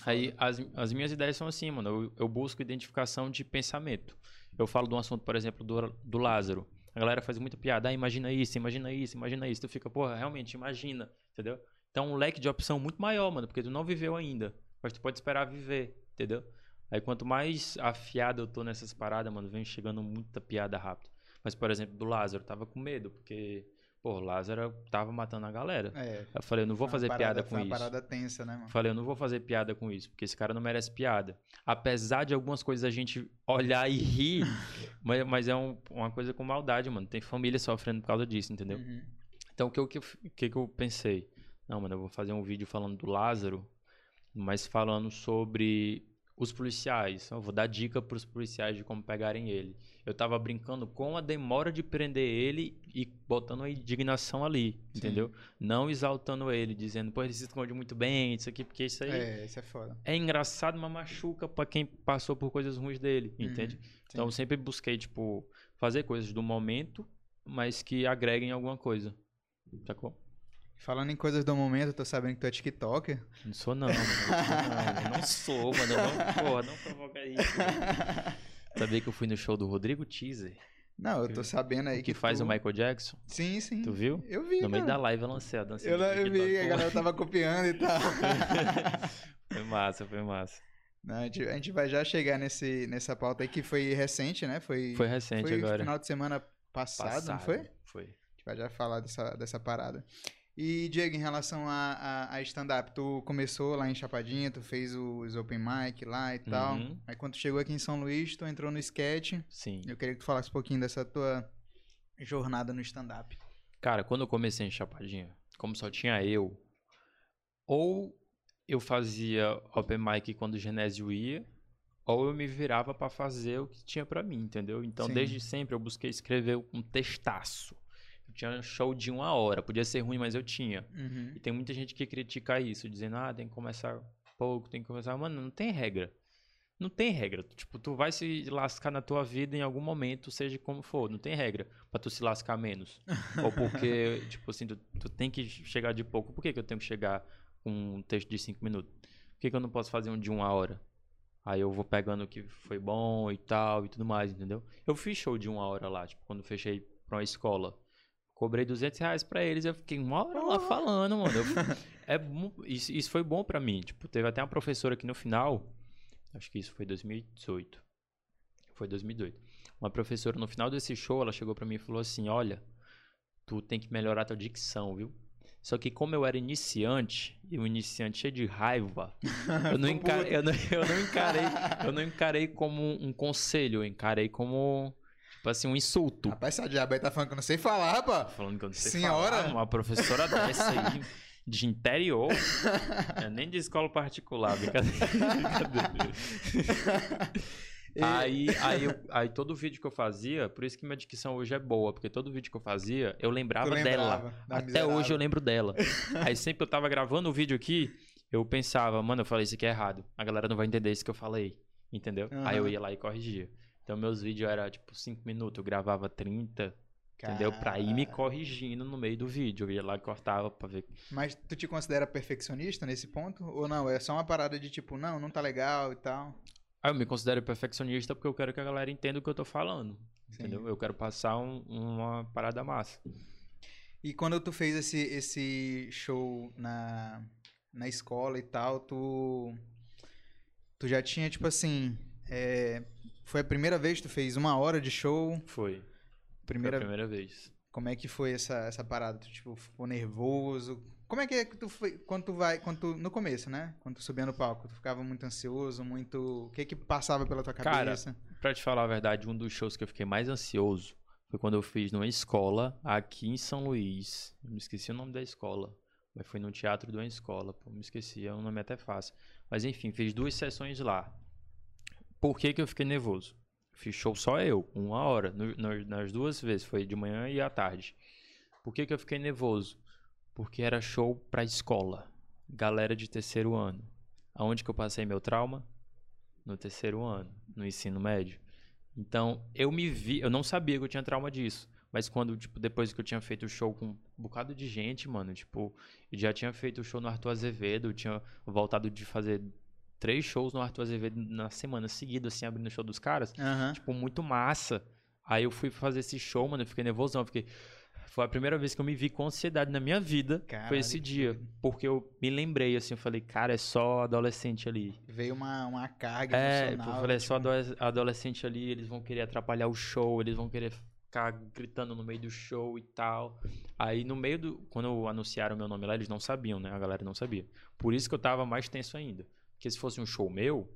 Speaker 2: Aí as, as minhas ideias são assim, mano. Eu, eu busco identificação de pensamento. Eu falo de um assunto, por exemplo, do, do Lázaro. A galera faz muita piada. Ah, imagina isso, imagina isso, imagina isso. Tu fica, porra, realmente, imagina, entendeu? Então, um leque de opção muito maior, mano, porque tu não viveu ainda. Mas tu pode esperar viver, entendeu? Aí, quanto mais afiado eu tô nessas paradas, mano, vem chegando muita piada rápido. Mas, por exemplo, do Lázaro, tava com medo, porque, pô, Lázaro tava matando a galera.
Speaker 1: É,
Speaker 2: Eu falei, eu não vou fazer
Speaker 1: parada-
Speaker 2: piada com
Speaker 1: uma
Speaker 2: isso.
Speaker 1: parada tensa, né, mano?
Speaker 2: Falei, eu não vou fazer piada com isso, porque esse cara não merece piada. Apesar de algumas coisas a gente olhar e rir, mas, mas é um- uma coisa com maldade, mano. Tem família sofrendo por causa disso, entendeu?
Speaker 1: Uhum.
Speaker 2: Então, o que, eu- que, que, que eu pensei? Não, mano, eu vou fazer um vídeo falando do Lázaro, mas falando sobre os policiais. Eu vou dar dica pros policiais de como pegarem ele. Eu tava brincando com a demora de prender ele e botando a indignação ali,
Speaker 1: Sim.
Speaker 2: entendeu? Não exaltando ele, dizendo, pô, ele se esconde muito bem, isso aqui, porque isso aí
Speaker 1: É, isso é foda.
Speaker 2: é engraçado, mas machuca pra quem passou por coisas ruins dele,
Speaker 1: Uhum,
Speaker 2: entende?
Speaker 1: sim.
Speaker 2: Então eu sempre busquei, tipo, fazer coisas do momento, mas que agreguem alguma coisa. Sacou?
Speaker 1: Falando em coisas do momento, eu tô sabendo que tu é TikToker.
Speaker 2: Não sou não, mano. Não, eu não sou, mano. Eu não, porra, não provoca isso. mano. Sabia que eu fui no show do Rodrigo Teaser,
Speaker 1: Não, eu tô sabendo aí
Speaker 2: que, faz
Speaker 1: tu...
Speaker 2: o Michael Jackson?
Speaker 1: Sim, sim.
Speaker 2: Tu viu?
Speaker 1: Eu vi,
Speaker 2: No meio da
Speaker 1: cara.
Speaker 2: live eu lancei a dança.
Speaker 1: Eu, eu vi, a galera tava copiando e tal.
Speaker 2: Foi massa, foi massa.
Speaker 1: Não, a, gente, a gente vai já chegar nesse, nessa pauta aí que foi recente, né? Foi,
Speaker 2: Foi recente
Speaker 1: foi
Speaker 2: agora.
Speaker 1: final de semana passado, não foi? A
Speaker 2: Foi.
Speaker 1: gente vai já falar dessa, dessa parada. E, Diego, em relação a, a, a stand-up, tu começou lá em Chapadinha, tu fez os open mic lá e tal.
Speaker 2: Uhum.
Speaker 1: Aí quando tu chegou aqui em São Luís, tu entrou no sketch.
Speaker 2: Sim.
Speaker 1: Eu queria que tu falasse um pouquinho dessa tua jornada no stand-up.
Speaker 2: Cara, quando eu comecei em Chapadinha, como só tinha eu, ou eu fazia open mic quando o Genésio ia, ou eu me virava pra fazer o que tinha pra mim, entendeu? Então,
Speaker 1: Sim.
Speaker 2: desde sempre eu busquei escrever um textaço. Tinha um show de uma hora, podia ser ruim, mas eu tinha.
Speaker 1: Uhum.
Speaker 2: E tem muita gente que critica isso, dizendo, ah, tem que começar pouco, tem que começar. Mano, não tem regra. Não tem regra. Tipo, tu vai se lascar na tua vida em algum momento, seja como for. Não tem regra pra tu se lascar menos. Ou porque, tipo assim, tu, tu tem que chegar de pouco. Por que, que eu tenho que chegar com um texto de cinco minutos? Por que, que eu não posso fazer um de uma hora? Aí eu vou pegando o que foi bom e tal e tudo mais, entendeu? Eu fiz show de uma hora lá, tipo, quando fechei pra uma escola. Cobrei 200 reais pra eles, eu fiquei uma hora lá
Speaker 1: Porra!
Speaker 2: falando, mano. Eu- é, isso, isso foi bom pra mim. Tipo, teve até uma professora aqui no final, acho que isso foi 2018. Foi 2018. Uma professora no final desse show, ela chegou pra mim e falou assim: Olha, tu tem que melhorar tua dicção, viu? Só que como eu era iniciante, e um iniciante cheio de raiva, eu não, encarei, eu, não, eu não encarei, eu não encarei como um conselho, eu encarei como tipo assim um insulto.
Speaker 1: Rapaz, essa diabo aí tá falando que eu não sei falar, rapaz.
Speaker 2: Falando que eu não sei
Speaker 1: Senhora?
Speaker 2: falar, uma professora dessa aí de interior, é, nem de escola particular, brincadeira. Aí, aí, eu- aí todo vídeo que eu fazia, por isso que minha dicção hoje é boa, porque todo vídeo que eu fazia, eu lembrava
Speaker 1: lembrava
Speaker 2: dela. Até
Speaker 1: miserável.
Speaker 2: hoje eu lembro dela. Aí sempre que eu tava gravando o vídeo aqui, eu pensava, mano, eu falei isso aqui é errado. A galera não vai entender isso que eu falei. Entendeu? Aí eu ia lá e corrigia. Então meus vídeos eram tipo 5 minutos, eu gravava 30, entendeu? Pra ir me
Speaker 1: Cara.
Speaker 2: corrigindo no meio do vídeo. Eu ia lá e cortava pra ver.
Speaker 1: Mas tu te considera perfeccionista nesse ponto? Ou não? É só uma parada de tipo, não, não tá legal e tal.
Speaker 2: Aí eu me considero perfeccionista porque eu quero que a galera entenda o que eu tô falando.
Speaker 1: Sim.
Speaker 2: Entendeu? Eu quero passar um- uma parada massa.
Speaker 1: E quando tu fez esse, esse show na, na escola e tal, tu, tu já tinha, tipo assim. é, foi a primeira vez que tu fez uma hora de show?
Speaker 2: Foi.
Speaker 1: Primeira,
Speaker 2: Foi a primeira vez.
Speaker 1: Como é que foi essa, essa parada? Tu, tipo, ficou nervoso? Como é que é que tu foi, quando tu vai, quando tu, no começo, né? Quando tu subia no palco, tu ficava muito ansioso, muito... O que que passava pela tua
Speaker 2: Cara,
Speaker 1: cabeça?
Speaker 2: Pra te falar a verdade, um dos shows que eu fiquei mais ansioso foi quando eu fiz numa escola aqui em São Luís. Eu me esqueci o nome da escola. Mas foi no teatro de uma escola. Pô, me esqueci, é um nome até fácil. Mas enfim, fiz duas sessões lá. Por que, que eu fiquei nervoso? Fiz show só eu, uma hora, no- no- nas duas vezes, foi de manhã e à tarde. Por que, que eu fiquei nervoso? Porque era show pra escola, galera de terceiro ano. Aonde que eu passei meu trauma? No terceiro ano, no ensino médio. Então, eu me vi, eu não sabia que eu tinha trauma disso. Mas quando, tipo, depois que eu tinha feito o show com um bocado de gente, mano, tipo, eu já tinha feito o show no Arthur Azevedo, eu tinha voltado de fazer três shows no Arthur Azevedo na semana seguida, assim, abrindo o show dos caras.
Speaker 1: Aham.
Speaker 2: Tipo, muito massa. Aí eu fui fazer esse show, mano, eu fiquei nervosão, eu fiquei... Foi a primeira vez que eu me vi com ansiedade na minha vida,
Speaker 1: Caralho,
Speaker 2: foi esse dia. Porque eu me lembrei, assim, eu falei, cara, é só adolescente ali.
Speaker 1: Veio uma, uma carga
Speaker 2: É,
Speaker 1: emocional.
Speaker 2: eu falei, é
Speaker 1: tipo,
Speaker 2: só ado- adolescente ali, eles vão querer atrapalhar o show, eles vão querer ficar gritando no meio do show e tal. Aí no meio do. Quando anunciaram meu nome lá, eles não sabiam, né? A galera não sabia. Por isso que eu tava mais tenso ainda. Porque se fosse um show meu,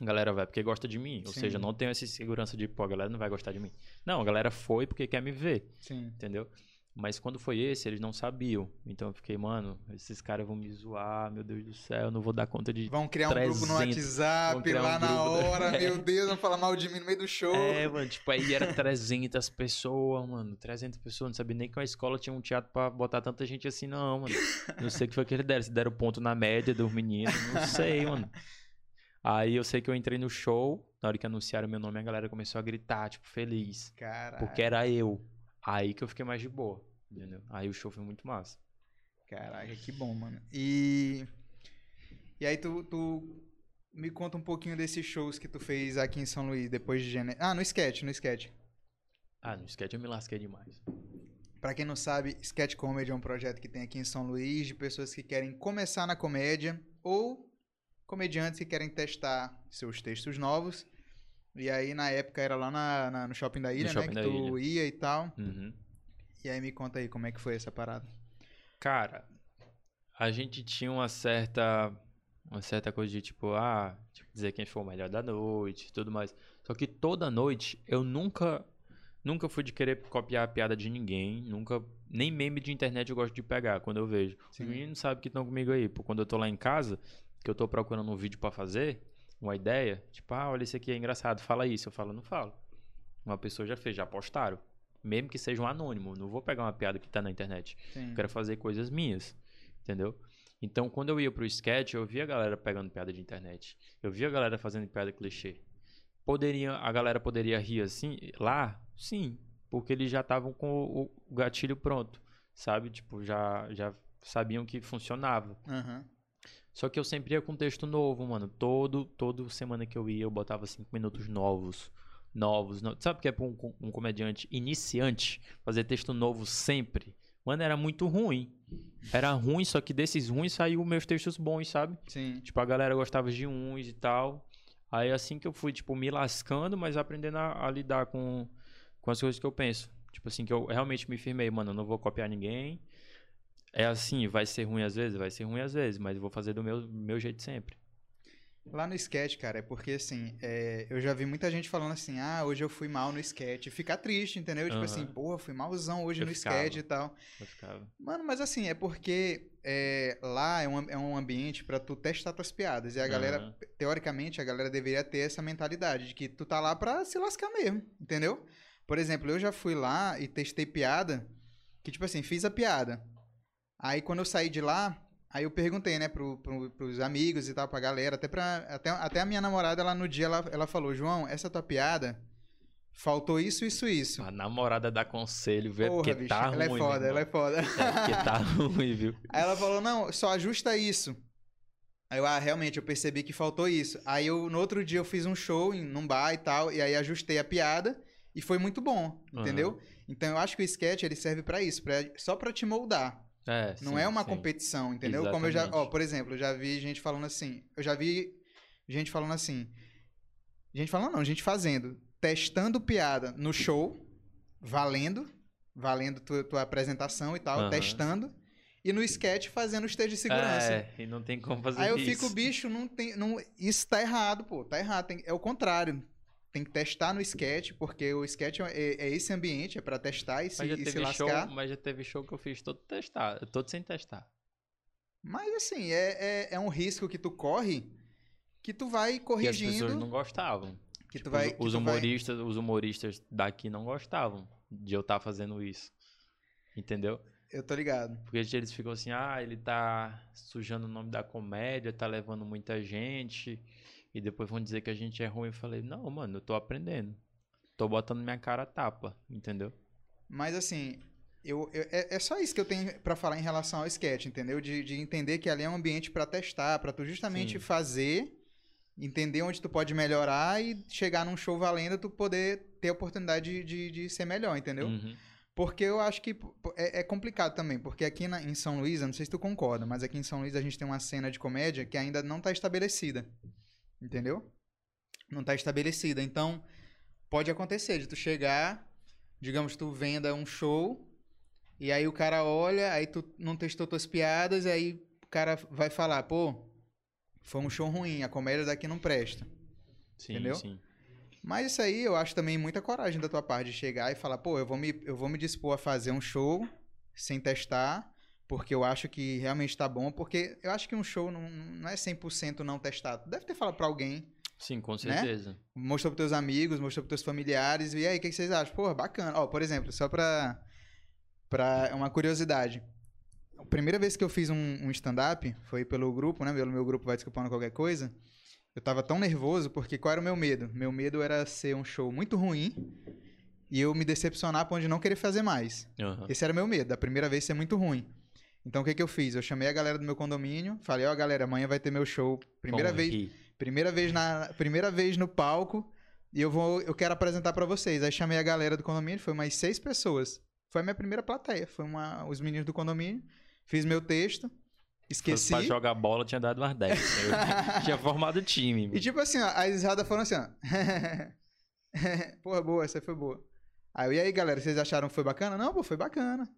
Speaker 2: a galera vai porque gosta de mim. Ou
Speaker 1: Sim.
Speaker 2: seja, não tenho essa segurança de, pô, a galera não vai gostar de mim. Não, a galera foi porque quer me ver,
Speaker 1: Sim.
Speaker 2: entendeu? Mas quando foi esse, eles não sabiam. Então eu fiquei, mano, esses caras vão me zoar, meu Deus do céu, eu não vou dar conta de
Speaker 1: Vão criar um grupo no
Speaker 2: 300.
Speaker 1: WhatsApp lá
Speaker 2: um
Speaker 1: na hora,
Speaker 2: É.
Speaker 1: meu Deus, vão falar mal de mim no meio do show.
Speaker 2: É, mano, tipo, aí era 300 pessoas, mano. 300 pessoas, não sabia nem que uma escola tinha um teatro pra botar tanta gente assim, não, mano. Não sei o que foi que eles deram. Se deram ponto na média dos meninos, não sei, mano. Aí eu sei que eu entrei no show, na hora que anunciaram meu nome, a galera começou a gritar, tipo, feliz.
Speaker 1: Caralho.
Speaker 2: Porque era eu. Aí que eu fiquei mais de boa, entendeu? Aí o show foi muito massa.
Speaker 1: Caraca, que bom, mano. E. E aí tu, tu me conta um pouquinho desses shows que tu fez aqui em São Luís, depois de janeiro. Ah, no sketch, no sketch.
Speaker 2: Ah, no sketch eu me lasquei demais.
Speaker 1: Pra quem não sabe, Sketch Comedy é um projeto que tem aqui em São Luís de pessoas que querem começar na comédia ou comediantes que querem testar seus textos novos. E aí, na época, era lá na, na- no Shopping da Ilha, né?
Speaker 2: Shopping
Speaker 1: Que tu ia e tal.
Speaker 2: Uhum.
Speaker 1: E aí, me conta aí como é que foi essa parada.
Speaker 2: Cara, a gente tinha uma certa. Uma certa coisa de tipo, ah, tipo, dizer quem foi o melhor da noite e tudo mais. Só que toda noite eu nunca. Nunca fui de querer copiar a piada de ninguém. Nunca. Nem meme de internet eu gosto de pegar quando eu vejo.
Speaker 1: Sim.
Speaker 2: Os meninos sabem que estão comigo aí. Pô, quando eu tô lá em casa, que eu tô procurando um vídeo pra fazer, uma ideia, tipo, ah, olha, esse aqui é engraçado, fala isso. Eu falo, não falo. Uma pessoa já fez, já postaram. Mesmo que seja um anônimo. Não vou pegar uma piada que tá na internet.
Speaker 1: Sim.
Speaker 2: Eu quero fazer coisas minhas. Entendeu? Então, quando eu ia pro sketch, eu via a galera pegando piada de internet. Eu via a galera fazendo piada clichê. Poderia, a galera poderia rir assim, lá? Sim. Porque eles já estavam com o, gatilho pronto. Sabe? Tipo, já, já sabiam que funcionava.
Speaker 1: Aham.
Speaker 2: Só que eu sempre ia com texto novo, mano. Todo, todo semana que eu ia, eu botava cinco minutos novos. Novos. no- Sabe o que é pra um, um comediante iniciante fazer texto novo sempre? Mano, era muito ruim. Era ruim, só que desses ruins saiu meus textos bons, sabe?
Speaker 1: Sim.
Speaker 2: Tipo, a galera gostava de uns e tal. Aí assim que eu fui, tipo, me lascando, mas aprendendo a, a lidar com, com as coisas que eu penso. Tipo assim, que eu realmente me firmei, mano, eu não vou copiar ninguém. É assim, vai ser ruim às vezes? Vai ser ruim às vezes, mas vou fazer do meu, meu jeito sempre.
Speaker 1: Lá no sketch, cara, é porque assim, é, eu já vi muita gente falando assim, ah, hoje eu fui mal no sketch. E fica triste, entendeu? Tipo assim, porra, fui malzão hoje
Speaker 2: Eu
Speaker 1: no
Speaker 2: ficava.
Speaker 1: sketch e tal.
Speaker 2: Eu ficava.
Speaker 1: Mano, mas assim, é porque é, lá é um, é um ambiente pra tu testar tuas piadas. E a galera,
Speaker 2: Aham.
Speaker 1: teoricamente, a galera deveria ter essa mentalidade de que tu tá lá pra se lascar mesmo, entendeu? Por exemplo, eu já fui lá e testei piada, que tipo assim, fiz a piada. Aí quando eu saí de lá, aí eu perguntei, né, pro, pro, pros amigos e tal, pra galera, até, pra, até, até a minha namorada, ela no dia, ela, ela falou, João, essa tua piada, faltou isso, isso, isso.
Speaker 2: A namorada dá conselho, vê,
Speaker 1: Porra,
Speaker 2: porque
Speaker 1: bicho,
Speaker 2: tá
Speaker 1: ela
Speaker 2: ruim.
Speaker 1: é foda, ela é foda.
Speaker 2: É porque tá ruim, viu?
Speaker 1: Aí ela falou, não, só ajusta isso. Aí eu, ah, realmente, eu percebi que faltou isso. Aí eu, no outro dia, eu fiz um show em, num bar e tal, e aí ajustei a piada, e foi muito bom, entendeu? Então eu acho que o sketch, ele serve pra isso, pra, só pra te moldar.
Speaker 2: É,
Speaker 1: Não
Speaker 2: sim,
Speaker 1: é uma
Speaker 2: sim.
Speaker 1: competição, entendeu? Como eu já, ó,
Speaker 2: Exatamente.
Speaker 1: por exemplo, eu já vi gente falando assim, eu já vi gente falando assim, gente falando não, gente fazendo, testando piada no show, valendo, valendo tua, tua apresentação e tal,
Speaker 2: Aham.
Speaker 1: testando, e no sketch fazendo os de segurança.
Speaker 2: É, e não tem como fazer
Speaker 1: Aí eu
Speaker 2: isso.
Speaker 1: fico, bicho, não tem, não, isso tá errado, pô, tá errado, tem- é o contrário. Tem que testar no sketch, porque o sketch é, é esse ambiente, é pra testar e se,
Speaker 2: Mas já,
Speaker 1: e se
Speaker 2: teve show,
Speaker 1: lascar.
Speaker 2: mas já teve show que eu fiz todo testado, todo sem testar.
Speaker 1: Mas assim, é, é, é um risco que tu corre que tu vai
Speaker 2: E as
Speaker 1: corrigindo.
Speaker 2: pessoas não gostavam.
Speaker 1: Que tu
Speaker 2: Tipo,
Speaker 1: vai.
Speaker 2: os,
Speaker 1: que
Speaker 2: os
Speaker 1: tu vai-
Speaker 2: humoristas, os humoristas daqui não gostavam de eu estar fazendo isso. Entendeu?
Speaker 1: Eu tô ligado.
Speaker 2: Porque eles ficam assim, ah, ele tá sujando o nome da comédia, tá levando muita gente, e depois vão dizer que a gente é ruim. Eu falei, não, mano, eu tô aprendendo. Tô botando minha cara a tapa, entendeu?
Speaker 1: Mas assim, eu, eu- é, é só isso que eu tenho pra falar em relação ao sketch, entendeu? De, de entender que ali é um ambiente pra testar, pra tu justamente
Speaker 2: Sim.
Speaker 1: fazer, entender onde tu pode melhorar e chegar num show valendo, tu poder ter a oportunidade de, de, de ser melhor, entendeu?
Speaker 2: Uhum.
Speaker 1: Porque eu acho que é, é complicado também, porque aqui na- em São Luís, eu não sei se tu concorda, mas aqui em São Luís a gente tem uma cena de comédia que ainda não tá estabelecida. Entendeu? Não tá estabelecida. Então, pode acontecer de tu chegar, digamos, tu venda um show, e aí o cara olha, aí tu não testou tuas piadas, e aí o cara vai falar, pô, foi um show ruim, a comédia daqui não presta.
Speaker 2: Sim,
Speaker 1: Entendeu?
Speaker 2: sim.
Speaker 1: Mas isso aí eu acho também muita coragem da tua parte de chegar e falar, pô, eu vou me, eu vou me dispor a fazer um show sem testar, porque eu acho que realmente tá bom, porque eu acho que um show não, não é 100% não testado. Deve ter falado pra alguém,
Speaker 2: Sim, com
Speaker 1: Né?
Speaker 2: certeza.
Speaker 1: mostrou pros teus amigos, mostrou pros teus familiares, e aí, o que, que vocês acham? Pô, bacana. Ó, por exemplo, só pra, pra uma curiosidade. A primeira vez que eu fiz um, um stand-up foi pelo grupo, né? Pelo meu grupo Vai Desculpando Qualquer Coisa. Eu tava tão nervoso porque qual era o meu medo? Meu medo era ser um show muito ruim e eu me decepcionar a ponto de não querer fazer mais.
Speaker 2: Aham.
Speaker 1: Esse era meu medo, da primeira vez ser muito ruim. Então o que, que eu fiz? Eu chamei a galera do meu condomínio, falei, ó, galera, amanhã vai ter meu show. Primeira
Speaker 2: Vamos
Speaker 1: vez, primeira vez na primeira vez no palco e eu vou eu quero apresentar pra vocês. Aí chamei a galera do condomínio, foi umas seis pessoas. Foi a minha primeira plateia, foi uma, os meninos do condomínio. Fiz meu texto, esqueci.
Speaker 2: pra jogar bola, tinha dado umas 10. Eu tinha formado time.
Speaker 1: E tipo assim, ó, as risadas foram assim, ó. Porra, boa, essa foi boa. Aí, e aí, galera, vocês acharam que foi bacana? Não, pô, foi bacana.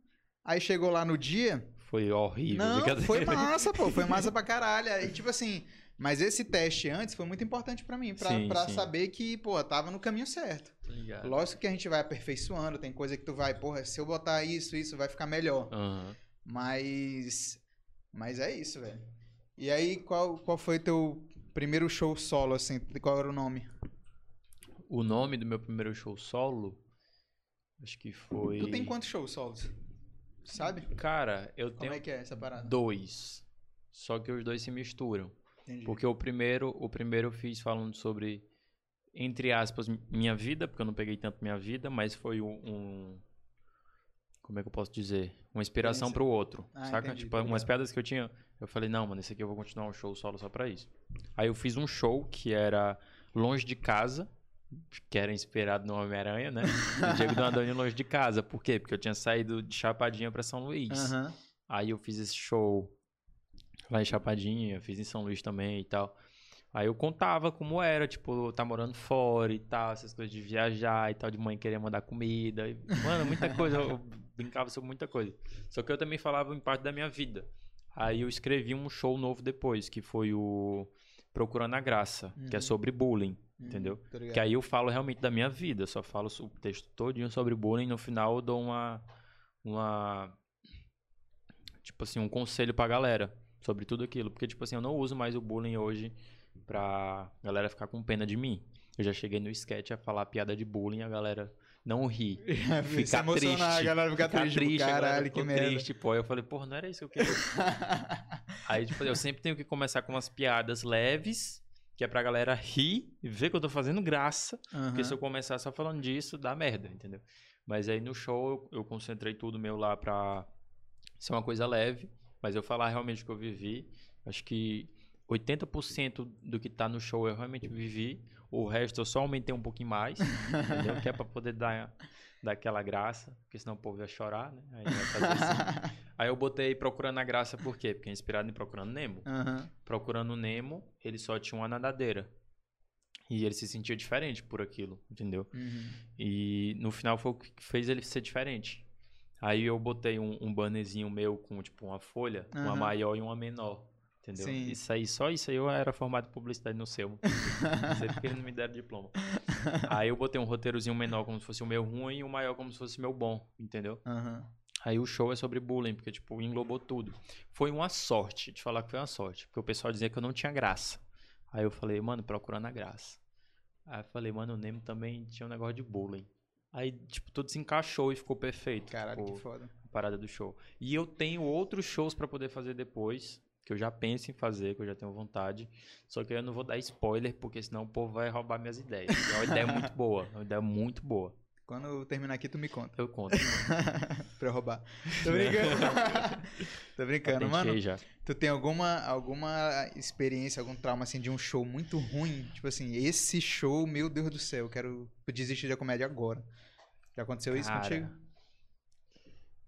Speaker 1: Aí chegou lá no dia,
Speaker 2: foi horrível.
Speaker 1: Não, foi massa, pô. Foi massa pra caralho. E tipo assim, mas esse teste antes foi muito importante pra mim, pra,
Speaker 2: Sim,
Speaker 1: pra
Speaker 2: sim.
Speaker 1: saber que, pô, tava no caminho certo.
Speaker 2: Ligado?
Speaker 1: Lógico que a gente vai aperfeiçoando, tem coisa que tu vai, porra, se eu botar isso, isso vai ficar melhor.
Speaker 2: Aham.
Speaker 1: Mas. Mas é isso, velho. E aí, qual, qual foi teu primeiro show solo, assim? Qual era o nome?
Speaker 2: O nome do meu primeiro show solo, acho que foi.
Speaker 1: Tu tem quantos shows solos? Sabe?
Speaker 2: Cara, eu
Speaker 1: Como
Speaker 2: tenho
Speaker 1: é que é essa parada?
Speaker 2: dois. Só que os dois se misturam.
Speaker 1: Entendi.
Speaker 2: Porque o primeiro, o primeiro eu fiz falando sobre, entre aspas, minha vida, porque eu não peguei tanto minha vida, mas foi um. um- como é que eu posso dizer? Uma inspiração
Speaker 1: Experiência.
Speaker 2: pro outro.
Speaker 1: Ah,
Speaker 2: saca?
Speaker 1: entendi,
Speaker 2: tipo,
Speaker 1: tô
Speaker 2: umas piadas que eu tinha. Eu falei, não, mano, esse aqui eu vou continuar um show solo só pra isso. Aí eu fiz um show que era Longe de Casa, que era inspirado no Homem-Aranha, né? O Diego Donadoni Longe de Casa. Por quê? Porque eu tinha saído de Chapadinha pra São Luís.
Speaker 1: Aham.
Speaker 2: Aí eu fiz esse show lá em Chapadinha, fiz em São Luís também e tal. Aí eu contava como era, tipo, tá morando fora e tal, essas coisas de viajar e tal, de mãe querer mandar comida. E, mano, muita coisa, eu brincava sobre muita coisa. Só que eu também falava em parte da minha vida. Aí eu escrevi um show novo depois, que foi o Procurando a Graça, que é
Speaker 1: Uhum.
Speaker 2: sobre bullying,
Speaker 1: Uhum,
Speaker 2: entendeu? Que aí eu falo realmente da minha vida, só falo o texto todinho sobre bullying, no final eu dou uma uma tipo assim, um conselho pra galera sobre tudo aquilo, porque tipo assim, eu não uso mais o bullying hoje pra galera ficar com pena de mim. Eu já cheguei no sketch a falar piada de bullying, a galera não ri.
Speaker 1: Se
Speaker 2: Fica
Speaker 1: emocionar,
Speaker 2: triste.
Speaker 1: a galera fica,
Speaker 2: Fica
Speaker 1: triste.
Speaker 2: galera
Speaker 1: Caralho, que merda.
Speaker 2: triste, pô. Eu falei, porra, não era isso que eu queria. Aí, tipo, eu sempre tenho que começar com umas piadas leves, que é pra galera rir e ver que eu tô fazendo graça. Porque se eu começar só falando disso, dá merda, entendeu? Mas aí no show eu, eu concentrei tudo meu lá pra ser uma coisa leve, mas eu falar realmente o que eu vivi. Acho que 80% do que tá no show eu realmente vivi, o resto eu só aumentei um pouquinho mais, entendeu? Que é pra poder dar, dar aquela graça, porque senão o povo ia chorar, né? Aí, assim. aí eu botei Procurando a Graça por quê? Porque é inspirado em Procurando Nemo.
Speaker 1: Aham.
Speaker 2: Procurando Nemo, ele só tinha uma nadadeira. E ele se sentia diferente por aquilo, entendeu?
Speaker 1: Uhum.
Speaker 2: E no final foi o que fez ele ser diferente. Aí eu botei um, um bannerzinho meu com, tipo, uma folha, uma
Speaker 1: Aham.
Speaker 2: maior e uma menor. Entendeu?
Speaker 1: Sim.
Speaker 2: Isso aí, só isso aí eu era formado em publicidade no seu. Não sei porque eles não me deram diploma. Aí eu botei um roteirozinho menor como se fosse o meu ruim e o maior como se fosse o meu bom, entendeu?
Speaker 1: Aham.
Speaker 2: Aí o show é sobre bullying, porque, tipo, englobou tudo. Foi uma sorte, te falar que foi uma sorte, porque o pessoal dizia que eu não tinha graça. Aí eu falei, mano, procurando a graça. Aí eu falei, mano, o Nemo também tinha um negócio de bullying. Aí, tipo, tudo se encaixou e ficou perfeito.
Speaker 1: Caralho,
Speaker 2: tipo,
Speaker 1: que foda.
Speaker 2: a parada do show. E eu tenho outros shows pra poder fazer depois, que eu já penso em fazer, que eu já tenho vontade. Só que eu não vou dar spoiler, porque senão o povo vai roubar minhas ideias. É uma ideia muito boa, é uma ideia muito boa.
Speaker 1: Quando eu terminar aqui, tu me conta.
Speaker 2: Eu conto.
Speaker 1: pra eu roubar. Tô brincando. Tô brincando, mano.
Speaker 2: Já.
Speaker 1: Tu tem alguma, alguma experiência, algum trauma, assim, de um show muito ruim? Tipo assim, esse show, meu Deus do céu, eu quero desistir da comédia agora. Já aconteceu isso
Speaker 2: Cara,
Speaker 1: contigo?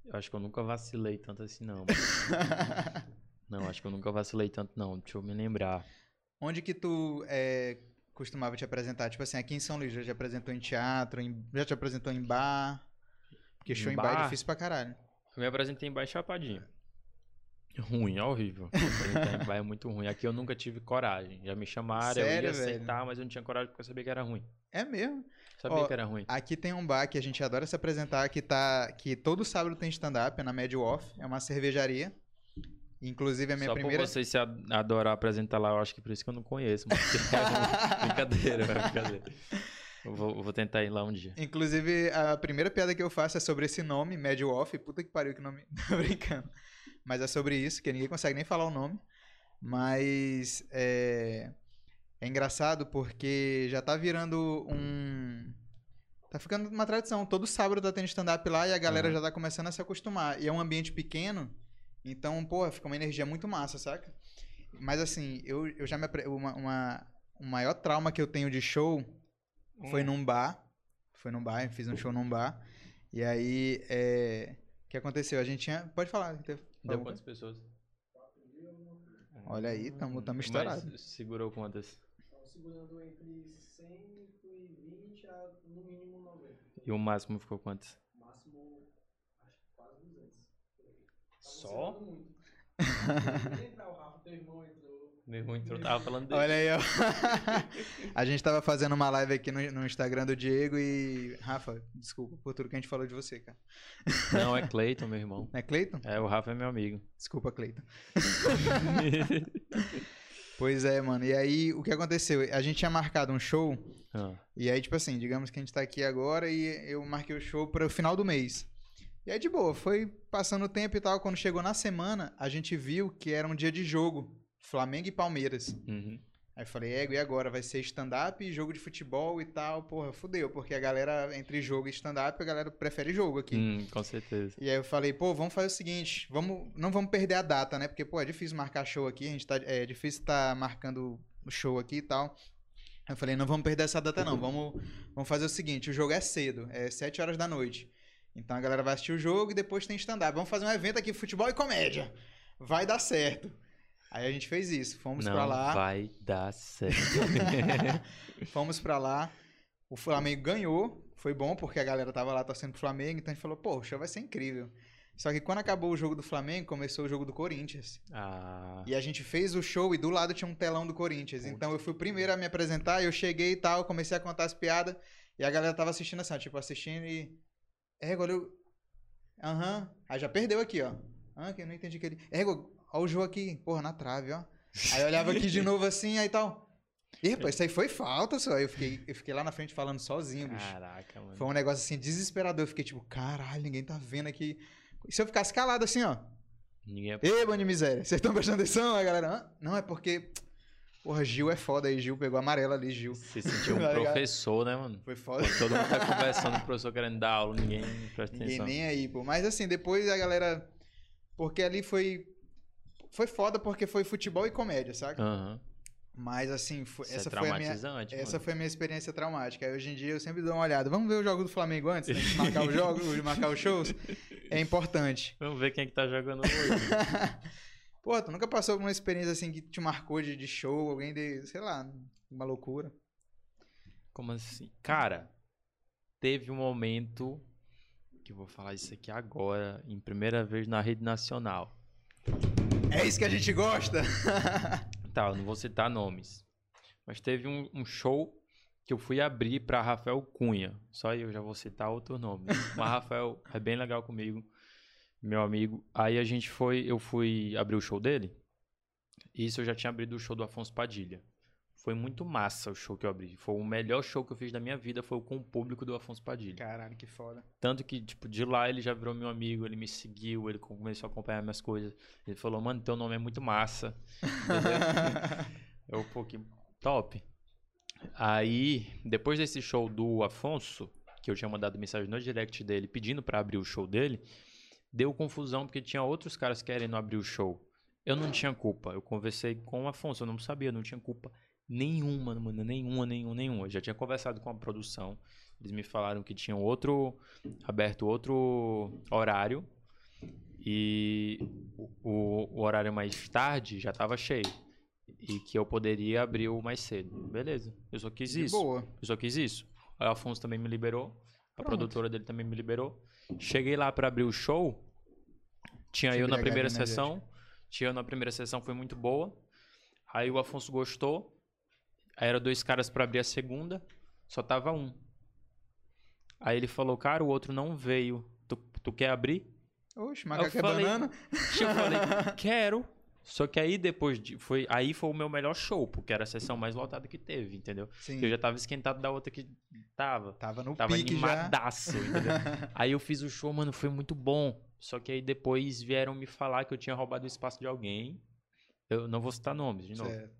Speaker 2: Eu acho que eu nunca vacilei tanto assim, não. não, acho que eu nunca vacilei tanto, não. Deixa eu me lembrar.
Speaker 1: Onde que tu é, costumava te apresentar? Tipo assim, aqui em São Luís, já te apresentou em teatro, em- já te apresentou em bar? Porque show
Speaker 2: Em
Speaker 1: bar é
Speaker 2: bar?
Speaker 1: difícil pra caralho.
Speaker 2: Eu me apresentei em Baixo Chapadinha. Ruim, é horrível. Apresentar em bar é muito ruim. Aqui eu nunca tive coragem. Já me chamaram, eu
Speaker 1: Sério,
Speaker 2: ia
Speaker 1: velho?
Speaker 2: aceitar, mas eu não tinha coragem porque eu sabia que era ruim.
Speaker 1: É mesmo?
Speaker 2: Sabia
Speaker 1: Ó,
Speaker 2: que era ruim.
Speaker 1: Aqui tem um bar que a gente adora se apresentar, que tá. que todo sábado tem stand-up, é na Médio Off, é uma cervejaria. Inclusive a minha
Speaker 2: Só
Speaker 1: primeira.
Speaker 2: por vocês se ad- adorar apresentar lá, eu acho que por isso que eu não conheço. Mas é brincadeira, é brincadeira. Vou, vou tentar ir lá um dia.
Speaker 1: Inclusive, a primeira piada que eu faço é sobre esse nome, Médio Off. Puta que pariu que nome. Tô brincando. Mas é sobre isso, que ninguém consegue nem falar o nome. Mas é, é engraçado porque já tá virando um. Tá ficando uma tradição. Todo sábado tá tendo stand-up lá e a galera
Speaker 2: Aham.
Speaker 1: já tá começando a se acostumar. E é um ambiente pequeno, então, porra, fica uma energia muito massa, saca? Mas assim, eu, eu já me. Uma, uma, o maior trauma que eu tenho de show foi num bar. Foi num bar, fiz um show num bar. E aí, é... o que aconteceu? A gente tinha. Pode falar. teve-
Speaker 2: Deu
Speaker 1: alguma
Speaker 2: quantas pessoas?
Speaker 1: Olha aí, tamo, tamo estourado.
Speaker 2: Mas segurou quantas?
Speaker 3: Estão segurando entre 120 a no mínimo 90.
Speaker 2: E o máximo ficou quantas?
Speaker 3: Máximo, acho que quase 200.
Speaker 2: Só?
Speaker 3: Você anda muito. Você entrar, o Rafa, teu irmão entrou.
Speaker 2: Meu irmão entrou, tava falando dele.
Speaker 1: Olha aí, ó. a gente tava fazendo uma live aqui no, no Instagram do Diego e. Rafa, desculpa por tudo que a gente falou de você, cara.
Speaker 2: Não, é Cleiton, meu irmão.
Speaker 1: É Cleiton?
Speaker 2: É, o Rafa é meu amigo.
Speaker 1: Desculpa, Cleiton. Pois é, mano. E aí, o que aconteceu? A gente tinha marcado um show.
Speaker 2: Ah,
Speaker 1: E aí, tipo assim, digamos que a gente tá aqui agora e eu marquei o show para o final do mês. E aí, de boa, foi passando o tempo e tal. Quando chegou na semana, a gente viu que era um dia de jogo. Flamengo e Palmeiras.
Speaker 2: uhum.
Speaker 1: Aí eu falei, ego, e agora? Vai ser stand-up e jogo de futebol e tal. Porra, fudeu, porque a galera, entre jogo e stand-up, a galera prefere jogo aqui.
Speaker 2: Hum, com certeza.
Speaker 1: E aí eu falei, pô, vamos fazer o seguinte, vamos, não vamos perder a data, né? Porque, pô, é difícil marcar show aqui, a gente tá, é difícil tá marcando o show aqui e tal. Aí Eu falei, não vamos perder essa data não, vamos, vamos fazer o seguinte, o jogo é cedo, é 7 horas da noite. Então a galera vai assistir o jogo e depois tem stand-up. Vamos fazer um evento aqui, futebol e comédia. Vai dar certo. Aí a gente fez isso, fomos pra lá.
Speaker 2: vai dar certo.
Speaker 1: Fomos pra lá. O Flamengo ganhou. Foi bom porque a galera tava lá torcendo pro Flamengo. Então a gente falou, pô, o show vai ser incrível. Só que quando acabou o jogo do Flamengo, começou o jogo do Corinthians.
Speaker 2: ah,
Speaker 1: E a gente fez o show e do lado tinha um telão do Corinthians. Então eu fui o primeiro a me apresentar. Eu cheguei e tal, comecei a contar as piadas. E a galera tava assistindo assim, ó, tipo, assistindo e. É, agora eu. Aham. Aí já perdeu aqui, ó. Ah, que eu não entendi que ele. É, ó o jogo aqui, porra, na trave, ó. Aí eu olhava aqui de novo assim, aí tal. Ih, rapaz, isso aí foi falta, só. Aí eu fiquei, eu fiquei lá na frente falando sozinho, bicho.
Speaker 2: caraca, mano.
Speaker 1: Foi um negócio assim, desesperador. Eu fiquei tipo, caralho, ninguém tá vendo aqui. E se eu ficasse calado assim, ó.
Speaker 2: Ninguém é...
Speaker 1: Ê, bando de miséria, vocês estão prestando atenção? A galera, "Hã? não, é porque. Porra, Gil é foda aí, Gil pegou amarela ali, Gil.
Speaker 2: Se sentiu um
Speaker 1: Tá
Speaker 2: professor, né, mano?
Speaker 1: Foi foda.
Speaker 2: Quando todo mundo tá conversando, o professor querendo dar aula, ninguém presta
Speaker 1: Ninguém
Speaker 2: atenção.
Speaker 1: nem aí, pô. Mas assim, depois a galera. Porque ali foi. Foi foda porque foi futebol e comédia, saca?
Speaker 2: Aham.
Speaker 1: Mas assim, foi-
Speaker 2: Isso
Speaker 1: essa
Speaker 2: é
Speaker 1: foi a minha.
Speaker 2: traumatizante,
Speaker 1: Essa foi a minha experiência traumática. Aí hoje em dia eu sempre dou uma olhada. Vamos ver o jogo do Flamengo antes, né? De marcar os jogos, de marcar os shows. É importante.
Speaker 2: Vamos ver quem é que tá jogando hoje.
Speaker 1: Pô, tu nunca passou por uma experiência assim que te marcou de, de show, alguém de, sei lá, uma loucura?
Speaker 2: Como assim? Cara, teve um momento que eu vou falar isso aqui agora, em primeira vez na rede nacional.
Speaker 1: É isso que a gente gosta!
Speaker 2: Tá, eu não vou citar nomes. Mas teve um, um show que eu fui abrir pra Rafael Cunha. Só eu já vou citar outro nome. Mas Rafael é bem legal comigo, meu amigo. Aí a gente foi, eu fui abrir o show dele. Isso eu já tinha abrido o show do Afonso Padilha. Foi muito massa o show que eu abri. Foi o melhor show que eu fiz da minha vida, foi com o público do Afonso Padilha.
Speaker 1: Caralho, que foda.
Speaker 2: Tanto que, tipo, de lá ele já virou meu amigo, ele me seguiu, ele começou a acompanhar minhas coisas. Ele falou, mano, teu nome é muito massa. Eu, pô, que top. Aí, depois desse show do Afonso, que eu tinha mandado mensagem no direct dele pedindo pra abrir o show dele, deu confusão porque tinha outros caras querendo abrir o show. Eu não tinha culpa. Eu conversei com o Afonso, eu não sabia, eu não tinha culpa nenhuma, mano, nenhuma, nenhuma, nenhuma. Eu já tinha conversado com a produção. Eles me falaram que tinham outro aberto outro horário e o, o horário mais tarde já estava cheio e que eu poderia abrir o mais cedo. Beleza? Eu só quis
Speaker 1: De
Speaker 2: isso.
Speaker 1: boa.
Speaker 2: Eu só quis isso. Aí o Afonso também me liberou. A
Speaker 1: Pronto.
Speaker 2: produtora dele também me liberou. Cheguei lá pra abrir o show. Tinha
Speaker 1: Se
Speaker 2: eu na primeira
Speaker 1: energético.
Speaker 2: sessão. Tinha eu na primeira sessão, foi muito boa. Aí o Afonso gostou. Aí eram dois caras pra abrir a segunda. Só tava um. Aí ele falou, cara, o outro não veio. Tu, tu quer abrir?
Speaker 1: Oxe, macaco é
Speaker 2: falei-
Speaker 1: banana?
Speaker 2: Eu falei, quero. Só que aí depois de. Foi, aí foi o meu melhor show, porque era a sessão mais lotada que teve, entendeu?
Speaker 1: Sim.
Speaker 2: Eu já tava esquentado da outra que tava.
Speaker 1: Tava no
Speaker 2: Tava
Speaker 1: pique já.
Speaker 2: animadaço, entendeu? aí eu fiz o show, mano, foi muito bom. Só que aí depois vieram me falar que eu tinha roubado o espaço de alguém. Eu não vou citar nomes, de novo.
Speaker 1: Certo.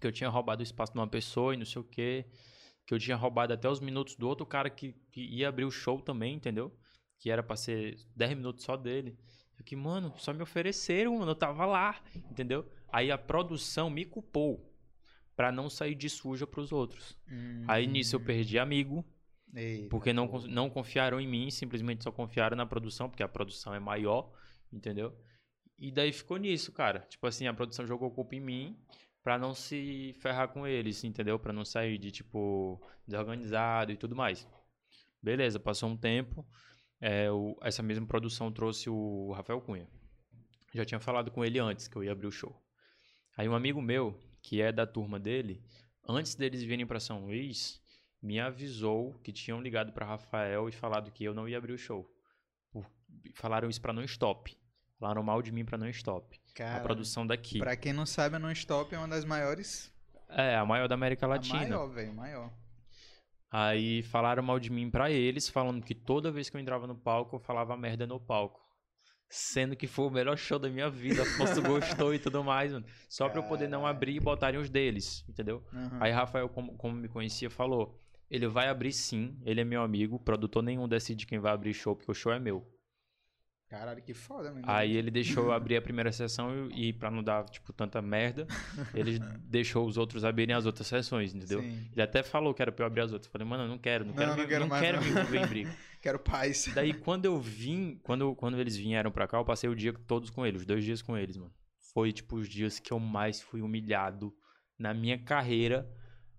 Speaker 2: Que eu tinha roubado o espaço de uma pessoa e não sei o quê. Que eu tinha roubado até os minutos do outro cara que, que ia abrir o show também, entendeu? Que era pra ser 10 minutos só dele. Eu que, mano, só me ofereceram, mano. Eu tava lá, entendeu? Aí a produção me culpou pra não sair de suja pros outros. Aí nisso eu perdi amigo.
Speaker 1: Eita,
Speaker 2: Porque não, não confiaram em mim, simplesmente só confiaram na produção, porque a produção é maior, entendeu? E daí ficou nisso, cara. Tipo assim, a produção jogou culpa em mim pra não se ferrar com eles, entendeu? Pra não sair de, tipo, desorganizado e tudo mais. Beleza, passou um tempo. é, o- essa mesma produção trouxe o Rafael Cunha. Já tinha falado com ele antes que eu ia abrir o show. Aí um amigo meu, que é da turma dele, antes deles virem para São Luís, me avisou que tinham ligado para Rafael e falado que eu não ia abrir o show. Falaram isso para não stop. Falaram mal de mim para não stop.
Speaker 1: Cara,
Speaker 2: a produção daqui.
Speaker 1: Pra quem não sabe, a Non-Stop é uma das maiores.
Speaker 2: É, a maior da América
Speaker 1: A
Speaker 2: Latina.
Speaker 1: maior, velho, maior.
Speaker 2: Aí falaram mal de mim pra eles, falando que toda vez que eu entrava no palco, eu falava merda no palco. Sendo que foi o melhor show da minha vida. Afonso gostou e tudo mais, mano. Só pra eu poder não abrir e botarem os deles, entendeu?
Speaker 1: Aham.
Speaker 2: Aí Rafael, como, como me conhecia, falou: ele vai abrir sim, ele é meu amigo, produtor nenhum decide quem vai abrir show, porque o show é meu.
Speaker 1: Caralho, que foda, mano.
Speaker 2: Aí ele deixou eu abrir a primeira sessão e, e pra não dar, tipo, tanta merda, ele deixou os outros abrirem as outras sessões, entendeu?
Speaker 1: Sim.
Speaker 2: Ele até falou que era pra eu abrir as outras. Eu falei, mano, eu não quero, não
Speaker 1: Não,
Speaker 2: quero,
Speaker 1: não
Speaker 2: me,
Speaker 1: quero
Speaker 2: não
Speaker 1: mais,
Speaker 2: quero
Speaker 1: não.
Speaker 2: me envolver em briga.
Speaker 1: Quero paz.
Speaker 2: Daí quando eu vim, quando, quando eles vieram pra cá, eu passei o dia todos com eles, os dois dias com eles, mano. Foi, tipo, os dias que eu mais fui humilhado na minha carreira.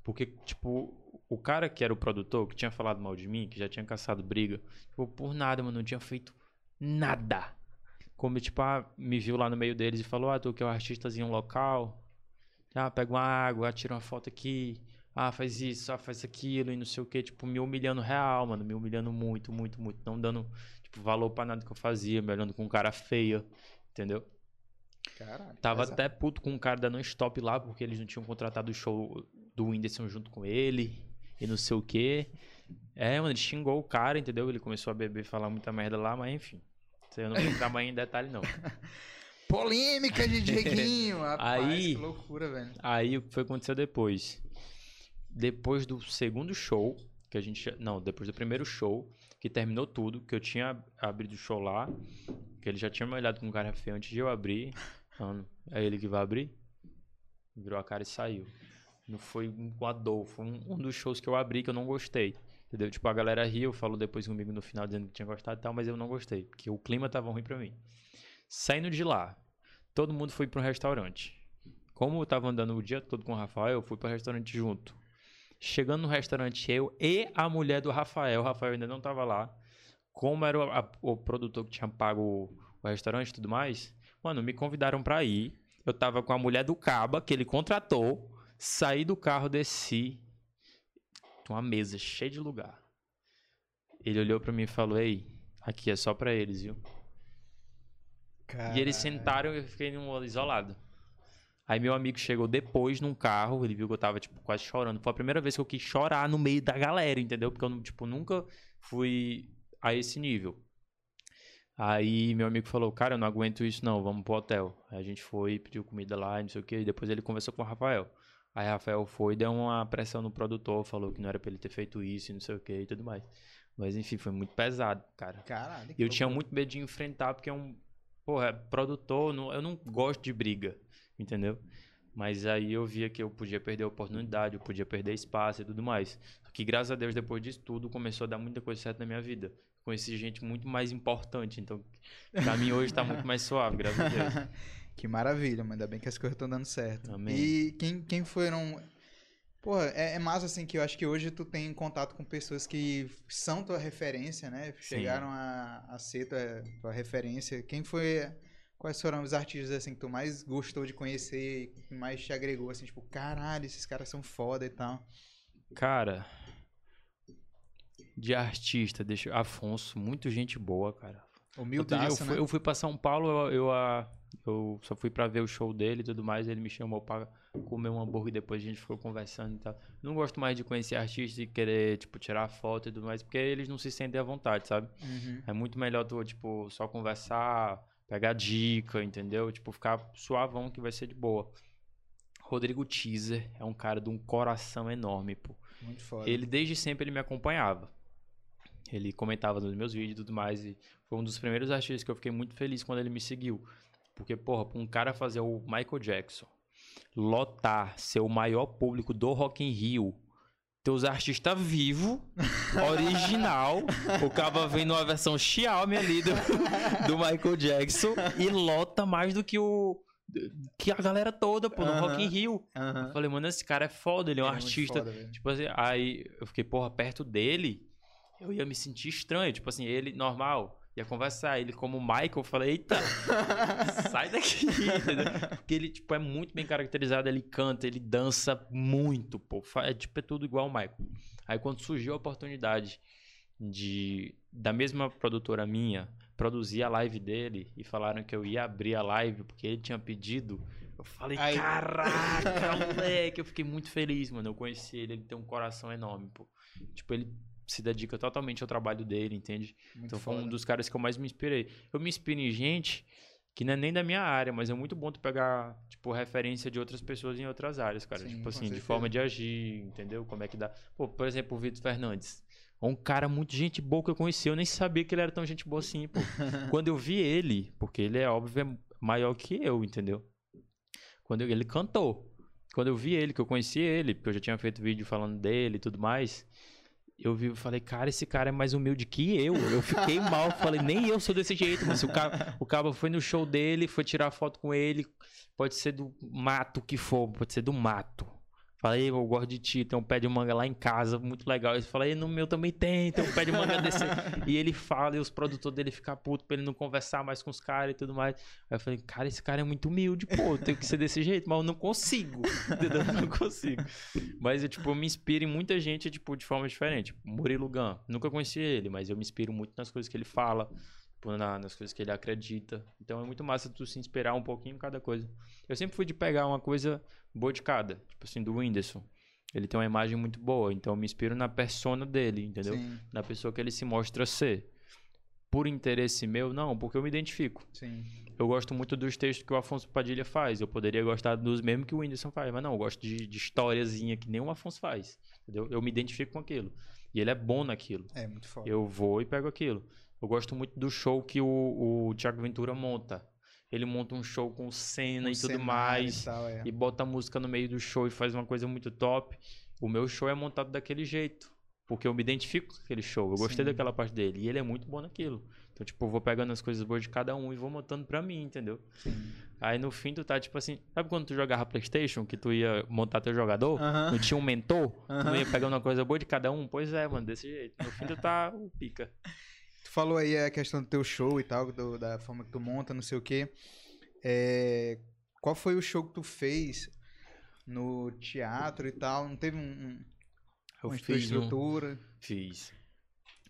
Speaker 2: Porque, tipo, o cara que era o produtor, que tinha falado mal de mim, que já tinha caçado briga, tipo, por nada, mano, não tinha feito nada. Como, tipo, ah, me viu lá no meio deles e falou, ah, tu que é um artistazinho local. Ah, pega uma água, ah, tira uma foto aqui. Ah, faz isso, ah, faz aquilo e não sei o que. Tipo, me humilhando real, mano. Me humilhando muito, muito, muito. Não dando, tipo, valor pra nada que eu fazia. Me olhando com cara feia. Entendeu?
Speaker 1: Caralho.
Speaker 2: Tava até puto com o cara da Non-Stop lá, porque eles não tinham contratado o show do Whindersson junto com ele. E não sei o que. É, mano, ele xingou o cara, entendeu? Ele começou a beber e falar muita merda lá, mas enfim. Eu não vou entrar mais em detalhe, não.
Speaker 1: Polêmica de Dieguinho. Rapaz,
Speaker 2: Aí-
Speaker 1: que loucura, velho.
Speaker 2: Aí o que foi que aconteceu depois? Depois do segundo show, que a gente. Não, depois do primeiro show, que terminou tudo, que eu tinha abrido o show lá, que ele já tinha me olhado com cara feio antes de eu abrir. Falando, é ele que vai abrir? Virou a cara e saiu. Não foi com a dor, foi um, um dos shows que eu abri que eu não gostei. Entendeu? Tipo, a galera riu, falou depois comigo no final dizendo que tinha gostado e tal, mas eu não gostei, porque o clima tava ruim pra mim. Saindo de lá, todo mundo foi pra um restaurante. Como eu tava andando o dia todo com o Rafael, eu fui pro restaurante junto. Chegando no restaurante, eu e a mulher do Rafael, o Rafael ainda não tava lá. Como era o, a- o produtor que tinha pago o, o restaurante e tudo mais, mano, me convidaram pra ir. Eu tava com a mulher do Caba, que ele contratou. Saí do carro, desci. Uma mesa cheia de lugar. Ele olhou pra mim e falou: Ei, aqui é só pra eles, viu? E eles
Speaker 1: Caralho.
Speaker 2: sentaram e eu fiquei isolado. Aí meu amigo chegou depois num carro, ele viu que eu tava, tipo, quase chorando. Foi a primeira vez que eu quis chorar no meio da galera, entendeu? Porque eu, tipo, nunca fui a esse nível. Aí meu amigo falou, cara, eu não aguento isso não, vamos pro hotel. Aí a gente foi, pediu comida lá, e não sei o que, e depois ele conversou com o Rafael. Aí Rafael foi, deu uma pressão no produtor, falou que não era pra ele ter feito isso e não sei o que e tudo mais. Mas enfim, foi muito pesado, cara.
Speaker 1: Caralho.
Speaker 2: E eu tinha muito medo de enfrentar, porque é um. Porra, é produtor, eu não gosto de briga, entendeu? Mas aí eu via que eu podia perder a oportunidade, eu podia perder espaço e tudo mais. Só que graças a Deus, depois disso tudo, começou a dar muita coisa certa na minha vida. Conheci gente muito mais importante, então pra mim hoje tá muito mais suave, graças a Deus.
Speaker 1: Que maravilha, mas ainda bem que as coisas estão dando certo.
Speaker 2: Amém.
Speaker 1: E quem, quem foram. Porra, é, é massa assim que eu acho que hoje tu tem contato com pessoas que são tua referência, né? Chegaram a, a ser tua, tua referência. Quem foi. Quais foram os artistas assim que tu mais gostou de conhecer e que mais te agregou, assim, tipo, caralho, esses caras são foda e tal.
Speaker 2: Cara, de artista, deixa eu- Afonso, muito gente boa, cara. Outro dia eu
Speaker 1: Humildaço,
Speaker 2: fui,
Speaker 1: né?
Speaker 2: eu fui pra São Paulo, eu, eu, ah, eu só fui pra ver o show dele e tudo mais. Ele me chamou pra comer um hambúrguer depois a gente ficou conversando e tal. Não gosto mais de conhecer artistas e querer, tipo, tirar foto e tudo mais, porque eles não se sentem à vontade, sabe?
Speaker 1: Uhum.
Speaker 2: É muito melhor tu, tipo, só conversar, pegar dica, entendeu? Tipo, ficar suavão que vai ser de boa. Rodrigo Teaser é um cara de um coração enorme, pô.
Speaker 1: Muito foda.
Speaker 2: Ele desde sempre ele me acompanhava. Ele comentava nos meus vídeos e tudo mais. E foi um dos primeiros artistas que eu fiquei muito feliz quando ele me seguiu. Porque, porra, pra um cara fazer o Michael Jackson, lotar, ser o maior público do Rock in Rio, teus artistas vivos, original, o cara vem numa versão Xiaomi ali do, do Michael Jackson e lota mais do que o que a galera toda, pô, no Rock in. Rio.
Speaker 1: Aham.
Speaker 2: Eu falei, mano, esse cara é foda, ele é um
Speaker 1: é
Speaker 2: artista.
Speaker 1: foda,
Speaker 2: tipo assim, aí eu fiquei, porra, perto dele, eu ia me sentir estranho. Tipo assim, ele, normal, ia conversar. Ele, como Michael, eu falei, eita, sai daqui, entendeu? Porque ele, tipo, é muito bem caracterizado, ele canta, ele dança muito, pô. É, tipo, é tudo igual o Michael. Aí quando surgiu a oportunidade de, da mesma produtora minha, produzir a live dele e falaram que eu ia abrir a live porque ele tinha pedido, eu falei,
Speaker 1: Aí-
Speaker 2: caraca, moleque, eu fiquei muito feliz, mano. Eu conheci ele, ele tem um coração enorme, pô. Tipo, ele se dedica totalmente ao trabalho dele, entende?
Speaker 1: Muito
Speaker 2: Então foi um dos caras que eu mais me inspirei. Eu me inspiro em gente que não é nem da minha área, mas é muito bom tu pegar, tipo, referência de outras pessoas em outras áreas, cara.
Speaker 1: Sim,
Speaker 2: tipo assim, de
Speaker 1: certeza.
Speaker 2: forma de agir, entendeu? Como é que dá. Pô, por exemplo, o Vitor Fernandes. É um cara muito gente boa que eu conheci. Eu nem sabia que ele era tão gente boa assim, pô. Quando eu vi ele, porque ele é óbvio é maior que eu, entendeu? Quando eu- ele cantou. Quando eu vi ele, que eu conheci ele, porque eu já tinha feito vídeo falando dele e tudo mais. Eu vi, eu falei, cara, esse cara é mais humilde que eu. Eu fiquei mal, falei, nem eu sou desse jeito, mas o cara, o cara foi no show dele, foi tirar foto com ele, pode ser do mato que for, pode ser do mato. Falei, eu gosto de ti, tem um pé de manga lá em casa, muito legal. Eu falei, no meu também tem, tem um pé de manga desse. e ele fala, e os produtores dele ficam putos pra ele não conversar mais com os caras e tudo mais. Aí eu falei, cara, esse cara é muito humilde, pô, tenho que ser desse jeito, mas eu não consigo. Entendeu? Eu não consigo. Mas eu, tipo, eu me inspiro em muita gente, tipo, de forma diferente. Murilo Gun, nunca conheci ele, mas eu me inspiro muito nas coisas que ele fala, na- nas coisas que ele acredita. Então é muito massa tu se inspirar um pouquinho em cada coisa. Eu sempre fui de pegar uma coisa boa de cada, tipo assim, do Whindersson. Ele tem uma imagem muito boa, então eu me inspiro na persona dele, entendeu?
Speaker 1: Sim,
Speaker 2: Na pessoa que ele se mostra ser. Por interesse meu, não, porque eu me identifico.
Speaker 1: sim.
Speaker 2: Eu gosto muito dos textos que o Afonso Padilha faz. Eu poderia gostar dos mesmos que o Whindersson faz, mas não, eu gosto de, de historiazinha que nem o Afonso faz. Entendeu? Eu me identifico com aquilo. E ele é bom naquilo.
Speaker 1: É muito foda.
Speaker 2: Eu vou e pego aquilo. Eu gosto muito do show que o, o Thiago Ventura monta. Ele monta um show com cena
Speaker 1: Com
Speaker 2: e tudo mais.
Speaker 1: E tal, é.
Speaker 2: E bota a música no meio do show e faz uma coisa muito top. O meu show é montado daquele jeito. Porque eu me identifico com aquele show. Eu gostei
Speaker 1: Sim.
Speaker 2: daquela parte dele. E ele é muito bom naquilo. Então, tipo, eu vou pegando as coisas boas de cada um e vou montando pra mim, entendeu?
Speaker 1: Sim.
Speaker 2: Aí no fim tu tá tipo assim. Sabe quando tu jogava Playstation? Que tu ia montar teu jogador?
Speaker 1: Aham.
Speaker 2: Não tinha um mentor? Tu
Speaker 1: Aham.
Speaker 2: ia pegando uma coisa boa de cada um? Pois é, mano, desse jeito. No fim tu tá o pica.
Speaker 1: Falou aí a questão do teu show e tal, do- da forma que tu monta, não sei o quê. É, qual foi o show que tu fez no teatro e tal? Não teve um, um,
Speaker 2: Eu
Speaker 1: uma
Speaker 2: fiz um,
Speaker 1: estrutura?
Speaker 2: Fiz.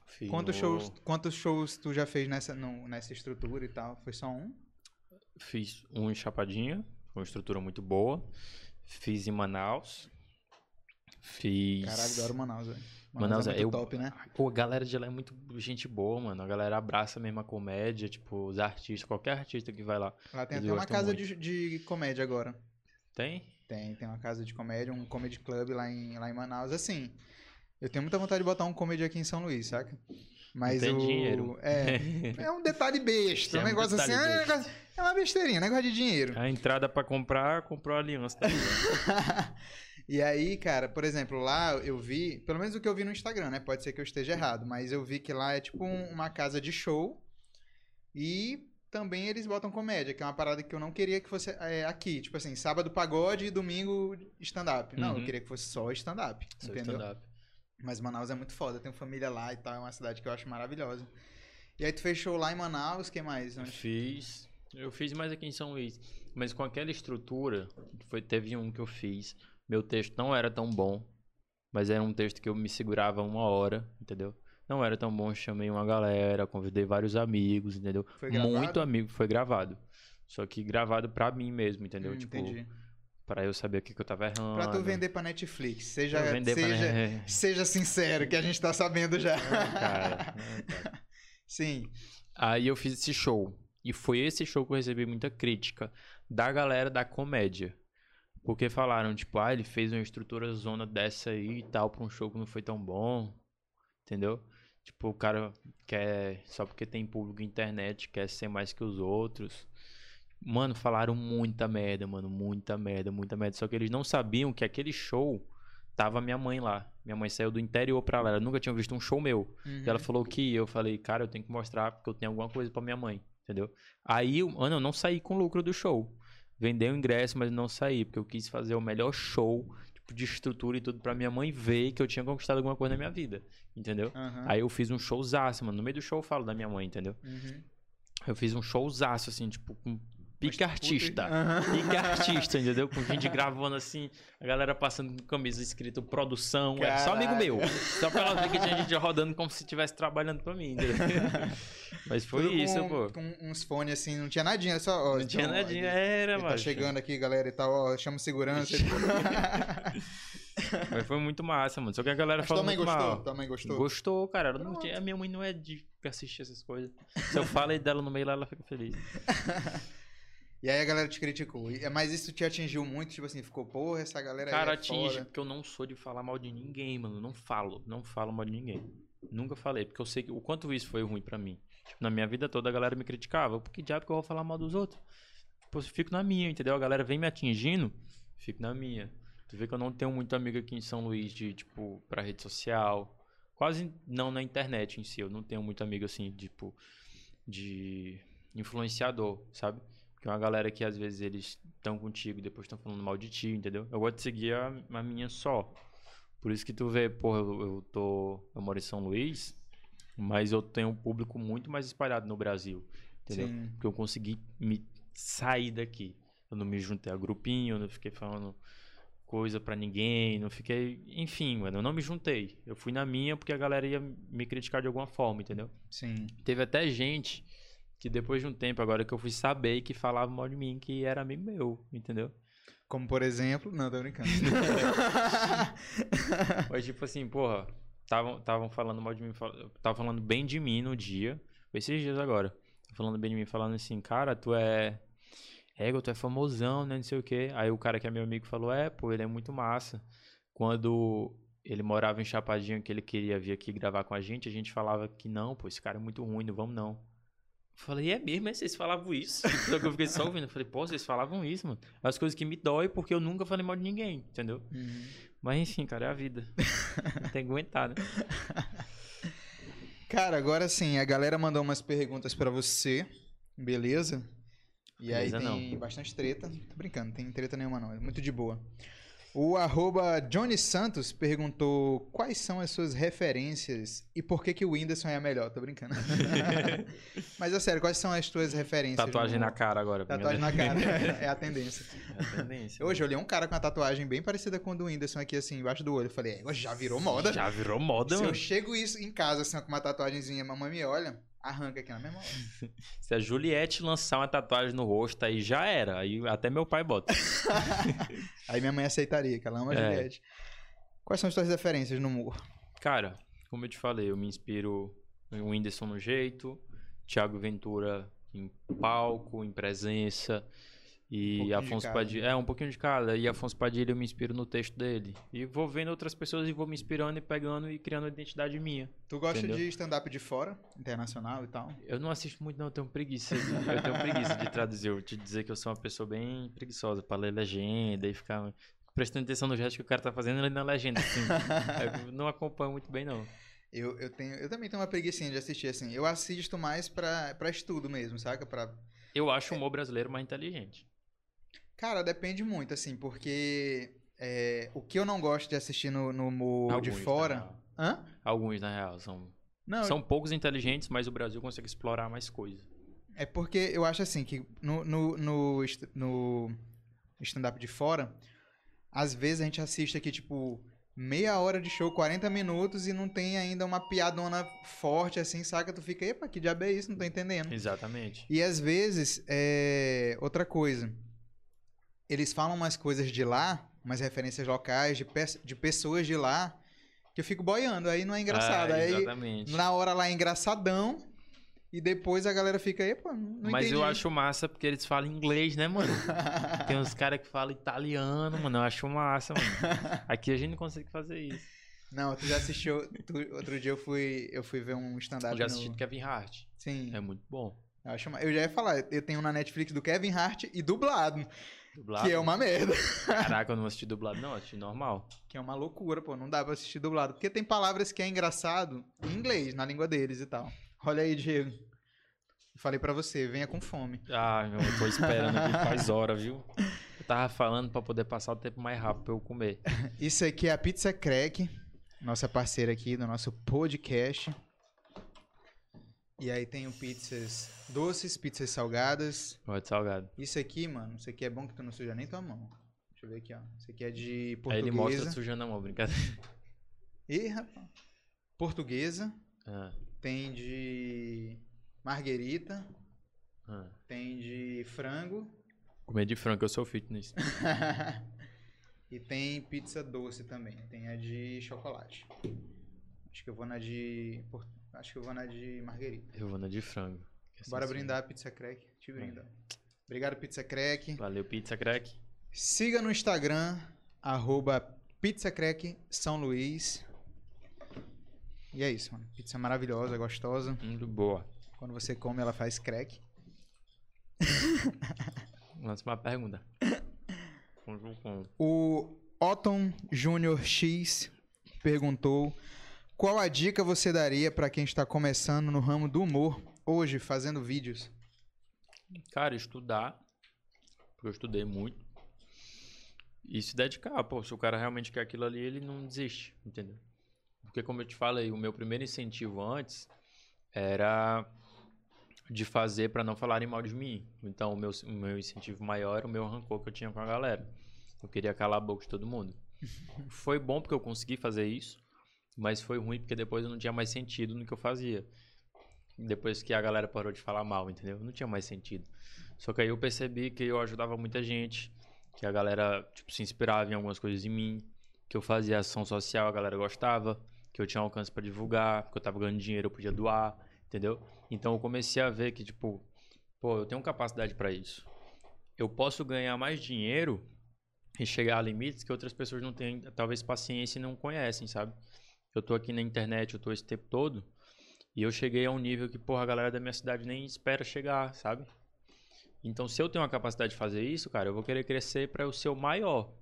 Speaker 2: Fiz
Speaker 1: Quantos
Speaker 2: no-
Speaker 1: shows, quantos shows tu já fez nessa, no- nessa estrutura e tal? Foi só um?
Speaker 2: Fiz um em Chapadinha, uma estrutura muito boa. Fiz em Manaus. Fiz.
Speaker 1: Caralho, adoro Manaus, velho.
Speaker 2: Manaus
Speaker 1: é
Speaker 2: é-
Speaker 1: muito
Speaker 2: eu-
Speaker 1: top, né?
Speaker 2: Pô, a galera de lá é muito gente boa, mano. A galera abraça mesmo a comédia, tipo, os artistas, qualquer artista que vai lá.
Speaker 1: Lá tem até uma casa de, de comédia agora.
Speaker 2: Tem?
Speaker 1: Tem, tem uma casa de comédia, um comedy club lá em, lá em Manaus. Assim, eu tenho muita vontade de botar um comedy aqui em São Luís, saca? Mas
Speaker 2: tem
Speaker 1: o...
Speaker 2: dinheiro.
Speaker 1: É, é um detalhe besta.
Speaker 2: É
Speaker 1: um
Speaker 2: um
Speaker 1: negócio assim, é, um negócio- é uma besteirinha, negócio de dinheiro.
Speaker 2: A entrada pra comprar, comprou a aliança. Tá?
Speaker 1: e aí, cara, por exemplo, lá eu vi, pelo menos o que eu vi no Instagram, né? Pode ser que eu esteja errado, mas eu vi que lá é tipo um- uma casa de show e também eles botam comédia, que é uma parada que eu não queria que fosse é, aqui. Tipo assim, sábado pagode e domingo stand-up. Não, eu
Speaker 2: Uhum.
Speaker 1: queria que fosse só stand-up,
Speaker 2: Só stand-up.
Speaker 1: Mas Manaus é muito foda, tenho família lá e tal, é uma cidade que eu acho maravilhosa. E aí tu fez show lá em Manaus, que mais? Onde?
Speaker 2: Fiz. Eu fiz mais aqui em São Luís. Mas com aquela estrutura, foi, teve um que eu fiz. Meu texto não era tão bom. Mas era um texto que eu me segurava uma hora, entendeu? Não era tão bom, chamei uma galera, convidei vários amigos, entendeu?
Speaker 1: Foi gravado?
Speaker 2: Muito amigo, foi gravado. Só que gravado pra mim mesmo, entendeu?
Speaker 1: Hum,
Speaker 2: tipo,
Speaker 1: entendi.
Speaker 2: pra eu saber o que, que eu tava errando.
Speaker 1: Pra tu vender pra Netflix, seja,
Speaker 2: vender pra-
Speaker 1: seja, seja sincero, que a gente tá sabendo já.
Speaker 2: cara, cara.
Speaker 1: Sim.
Speaker 2: Aí eu fiz esse show. E foi esse show que eu recebi muita crítica da galera da comédia. Porque falaram, tipo, ah, ele fez uma estrutura zona dessa aí e tal, pra um show que não foi tão bom. Entendeu? Tipo, o cara quer, só porque tem público na internet, quer ser mais que os outros. Mano, falaram muita merda, mano, muita merda, muita merda. Só que eles não sabiam que aquele show tava minha mãe lá. Minha mãe saiu do interior pra lá, ela nunca tinha visto um show meu.
Speaker 1: Uhum.
Speaker 2: E ela falou que. Eu falei, cara, eu tenho que mostrar porque eu tenho alguma coisa pra minha mãe, entendeu? Aí, mano, eu não saí com lucro do show. Vendei o ingresso, mas não saí, porque eu quis fazer o melhor show. tipo, de estrutura e tudo pra minha mãe ver que eu tinha conquistado alguma coisa na minha vida, entendeu?
Speaker 1: Aham.
Speaker 2: Aí eu fiz um showzaço, mano. No meio do show eu falo da minha mãe, entendeu?
Speaker 1: Uhum.
Speaker 2: Eu fiz um showzaço, assim, tipo, com pique artista. Pique artista, entendeu? Com gente gravando assim, a galera passando com camisa escrito produção. É só amigo meu. Só pra ela ver que tinha gente rodando como se estivesse trabalhando pra mim, entendeu? Mas foi
Speaker 1: Tudo
Speaker 2: isso,
Speaker 1: com,
Speaker 2: pô.
Speaker 1: Com uns fones assim, não tinha nadinha, só. Ó,
Speaker 2: Não tinha
Speaker 1: então, ó,
Speaker 2: nadinha,
Speaker 1: ele-
Speaker 2: era, mano.
Speaker 1: tá chegando aqui, galera, e tal, ó, chama segurança.
Speaker 2: Mas foi muito massa, mano. Só que a galera
Speaker 1: Mas
Speaker 2: falou
Speaker 1: tua mãe
Speaker 2: muito
Speaker 1: gostou?
Speaker 2: mal.
Speaker 1: Tua mãe gostou?
Speaker 2: Gostou, cara. Não tinha- a minha mãe não é de assistir essas coisas. Se eu falo dela no meio lá, ela fica feliz.
Speaker 1: E aí a galera te criticou. E- Mas isso te atingiu muito, tipo assim, ficou, porra, essa galera aí
Speaker 2: Cara,
Speaker 1: é
Speaker 2: atinge,
Speaker 1: foda.
Speaker 2: porque eu não sou de falar mal de ninguém, mano. Não falo, não falo mal de ninguém. Nunca falei, porque eu sei que, o quanto isso foi ruim pra mim. Tipo, na minha vida toda a galera me criticava. Por que diabo que eu vou falar mal dos outros? Pô, eu fico na minha, entendeu? A galera vem me atingindo, fico na minha. Tu vê que eu não tenho muito amigo aqui em São Luís de, tipo, pra rede social. Quase não na internet em si. Eu não tenho muito amigo assim, tipo, de influenciador, sabe? Que é uma galera que às vezes eles estão contigo e depois estão falando mal de ti, entendeu? Eu gosto de seguir a, a minha só. Por isso que tu vê, porra, eu, eu tô. Eu moro em São Luís, mas eu tenho um público muito mais espalhado no Brasil. Entendeu?
Speaker 1: Sim.
Speaker 2: Porque eu consegui me sair daqui. Eu não me juntei a grupinho, eu não fiquei falando coisa pra ninguém, não fiquei. Enfim, mano, eu não me juntei. Eu fui na minha porque a galera ia me criticar de alguma forma, entendeu?
Speaker 1: Sim.
Speaker 2: Teve até gente que depois de um tempo, agora que eu fui saber, que falava mal de mim, que era amigo meu, entendeu?
Speaker 1: Como por exemplo. Não, tô brincando.
Speaker 2: Mas tipo assim, porra, estavam falando mal de mim, tava falando bem de mim no dia, foi esses dias agora, falando bem de mim, falando assim, cara, tu é, ego, tu é famosão, né, não sei o quê. Aí o cara que é meu amigo falou, é, pô, ele é muito massa. Quando ele morava em Chapadinho, que ele queria vir aqui gravar com a gente, a gente falava que não, pô, esse cara é muito ruim, não vamos não. Eu Falei, é mesmo, é? vocês falavam isso? Só que eu fiquei só ouvindo. Eu falei, pô, vocês falavam isso, mano. As coisas que me dói porque eu nunca falei mal de ninguém, entendeu?
Speaker 1: Uhum.
Speaker 2: Mas enfim, cara, é a vida. Tem que aguentar, né?
Speaker 1: Cara, agora sim, a galera mandou umas perguntas pra você, beleza? E
Speaker 2: Beleza,
Speaker 1: aí tem bastante treta. Tô brincando, não tem treta nenhuma não, é muito de boa. O arroba Johnny Santos perguntou quais são as suas referências e por que, que o Whindersson é a melhor. Tô brincando. Mas é sério, quais são as tuas referências?
Speaker 2: Tatuagem
Speaker 1: no-
Speaker 2: na cara agora.
Speaker 1: Tatuagem na cara. é a tendência.
Speaker 2: É a tendência.
Speaker 1: Hoje eu olhei um cara com uma tatuagem bem parecida com a do Whindersson aqui, assim, embaixo do olho. Eu falei, é, já virou moda.
Speaker 2: Já virou moda,
Speaker 1: Se
Speaker 2: mano.
Speaker 1: eu chego isso em casa, assim, com uma tatuagemzinha, mamãe me olha, arranca aqui na mesma hora.
Speaker 2: Se a Juliette lançar uma tatuagem no rosto, aí já era. Aí até meu pai bota.
Speaker 1: Aí minha mãe aceitaria, que ela ama a
Speaker 2: É.
Speaker 1: Juliette. Quais são as tuas referências no humor?
Speaker 2: Cara, como eu te falei, eu me inspiro em Whindersson no jeito, Thiago Ventura em palco, em presença.
Speaker 1: Um
Speaker 2: E
Speaker 1: de
Speaker 2: Afonso
Speaker 1: cada,
Speaker 2: Padilha. É, um pouquinho de cada. E Afonso Padilha eu me inspiro no texto dele. E vou vendo outras pessoas e vou me inspirando e pegando e criando uma identidade minha.
Speaker 1: Tu gosta
Speaker 2: Entendeu?
Speaker 1: de stand-up de fora, internacional e tal?
Speaker 2: Eu não assisto muito, não, eu tenho preguiça. de- Eu tenho preguiça de traduzir. Eu vou te dizer que eu sou uma pessoa bem preguiçosa pra ler legenda e ficar prestando atenção no gesto que o cara tá fazendo ali na legenda. Assim. Eu não acompanho muito bem, não.
Speaker 1: Eu, eu, tenho, eu também tenho uma preguicinha de assistir, assim. Eu assisto mais pra, pra estudo mesmo, saca? Pra...
Speaker 2: Eu acho o humor brasileiro mais inteligente.
Speaker 1: Cara, depende muito, assim, porque é, o que eu não gosto de assistir no, no humor de
Speaker 2: Alguns, na
Speaker 1: fora...
Speaker 2: real.
Speaker 1: Hã?
Speaker 2: Alguns, na real, são,
Speaker 1: Não,
Speaker 2: são poucos inteligentes, mas o Brasil consegue explorar mais coisas.
Speaker 1: É porque eu acho assim que no, no, no, no stand-up de fora, às vezes a gente assiste aqui, tipo, meia hora de show, 40 minutos, e não tem ainda uma piadona forte, assim, saca? Tu fica, epa, que diabo é isso? Não tô entendendo.
Speaker 2: Exatamente.
Speaker 1: E às vezes, é... outra coisa, eles falam umas coisas de lá, umas referências locais, de, pe de pessoas de lá, que eu fico boiando, aí não é engraçado.
Speaker 2: Ah,
Speaker 1: aí
Speaker 2: exatamente.
Speaker 1: na hora lá é engraçadão, e depois a galera fica, epa, não
Speaker 2: Mas
Speaker 1: entendi.
Speaker 2: eu acho massa porque eles falam inglês, né, mano? Tem uns caras que falam italiano, mano. Eu acho massa, mano. Aqui a gente não consegue fazer isso.
Speaker 1: Não, tu já assistiu. tu- outro dia eu fui, eu fui ver um stand-up.
Speaker 2: Eu já
Speaker 1: no-
Speaker 2: assisti do Kevin Hart.
Speaker 1: Sim.
Speaker 2: É muito bom.
Speaker 1: Eu, acho eu já ia falar, eu tenho na Netflix do Kevin Hart e dublado,
Speaker 2: Dublado.
Speaker 1: que é uma merda.
Speaker 2: Caraca, eu não assisti dublado, não. Assisti normal.
Speaker 1: Que é uma loucura, pô. Não dá pra assistir dublado. Porque tem palavras que é engraçado em inglês, na língua deles e tal. Olha aí, Diego. Falei pra você, venha com fome.
Speaker 2: Ah, eu tô esperando aqui faz hora, viu? Eu tava falando pra poder passar o tempo mais rápido pra eu comer.
Speaker 1: Isso aqui é a Pizza Crack, nossa parceira aqui do nosso podcast. E aí tem o pizzas doces, pizzas salgadas.
Speaker 2: Pode salgado.
Speaker 1: Isso aqui, mano, isso aqui é bom que tu não suja nem tua mão. Deixa eu ver aqui, ó. Isso aqui é de
Speaker 2: Aí ele mostra
Speaker 1: portuguesa.
Speaker 2: sujando a mão, brincadeira.
Speaker 1: Ih, rapaz. Portuguesa.
Speaker 2: Ah,
Speaker 1: Tem de marguerita.
Speaker 2: ah.
Speaker 1: Tem de frango.
Speaker 2: Comer de frango, eu sou fitness.
Speaker 1: e tem pizza doce também. Tem a de chocolate. Acho que eu vou na de. por- Acho que eu vou na de marguerita.
Speaker 2: Eu vou na de frango. é
Speaker 1: Bora brindar a Pizza Crack. Te brinda. Obrigado, Pizza Crack.
Speaker 2: Valeu, pizza crack.
Speaker 1: Siga no Instagram, arroba Pizza Crack São Luís. E é isso, mano. Pizza maravilhosa, gostosa.
Speaker 2: Muito boa.
Speaker 1: Quando você come, ela faz crack.
Speaker 2: Lança uma pergunta.
Speaker 1: O Otton Júnior X perguntou qual a dica você daria pra quem está começando no ramo do humor hoje, fazendo vídeos?
Speaker 2: Cara, estudar. Porque eu estudei muito. E se dedicar, pô. Se o cara realmente quer aquilo ali, ele não desiste, entendeu? Porque como eu te falei, o meu primeiro incentivo antes era de fazer pra não falarem mal de mim. Então o meu, o meu incentivo maior era o meu rancor que eu tinha com a galera. Eu queria calar a boca de todo mundo. foi bom porque eu consegui fazer isso, mas foi ruim porque depois eu não tinha mais sentido no que eu fazia. Depois que a galera parou de falar mal, entendeu? Não tinha mais sentido. Só que aí eu percebi que eu ajudava muita gente, que a galera tipo, se inspirava em algumas coisas em mim, que eu fazia ação social, a galera gostava, que eu tinha alcance pra divulgar, que eu tava ganhando dinheiro, eu podia doar, entendeu? Então eu comecei a ver que, tipo, pô, eu tenho capacidade pra isso. Eu posso ganhar mais dinheiro e chegar a limites que outras pessoas não têm, talvez, paciência e não conhecem, sabe? Eu tô aqui na internet, eu tô esse tempo todo, e eu cheguei a um nível que, porra, a galera da minha cidade nem espera chegar, sabe? Então, se eu tenho a capacidade de fazer isso, cara, eu vou querer crescer pra eu ser o maior.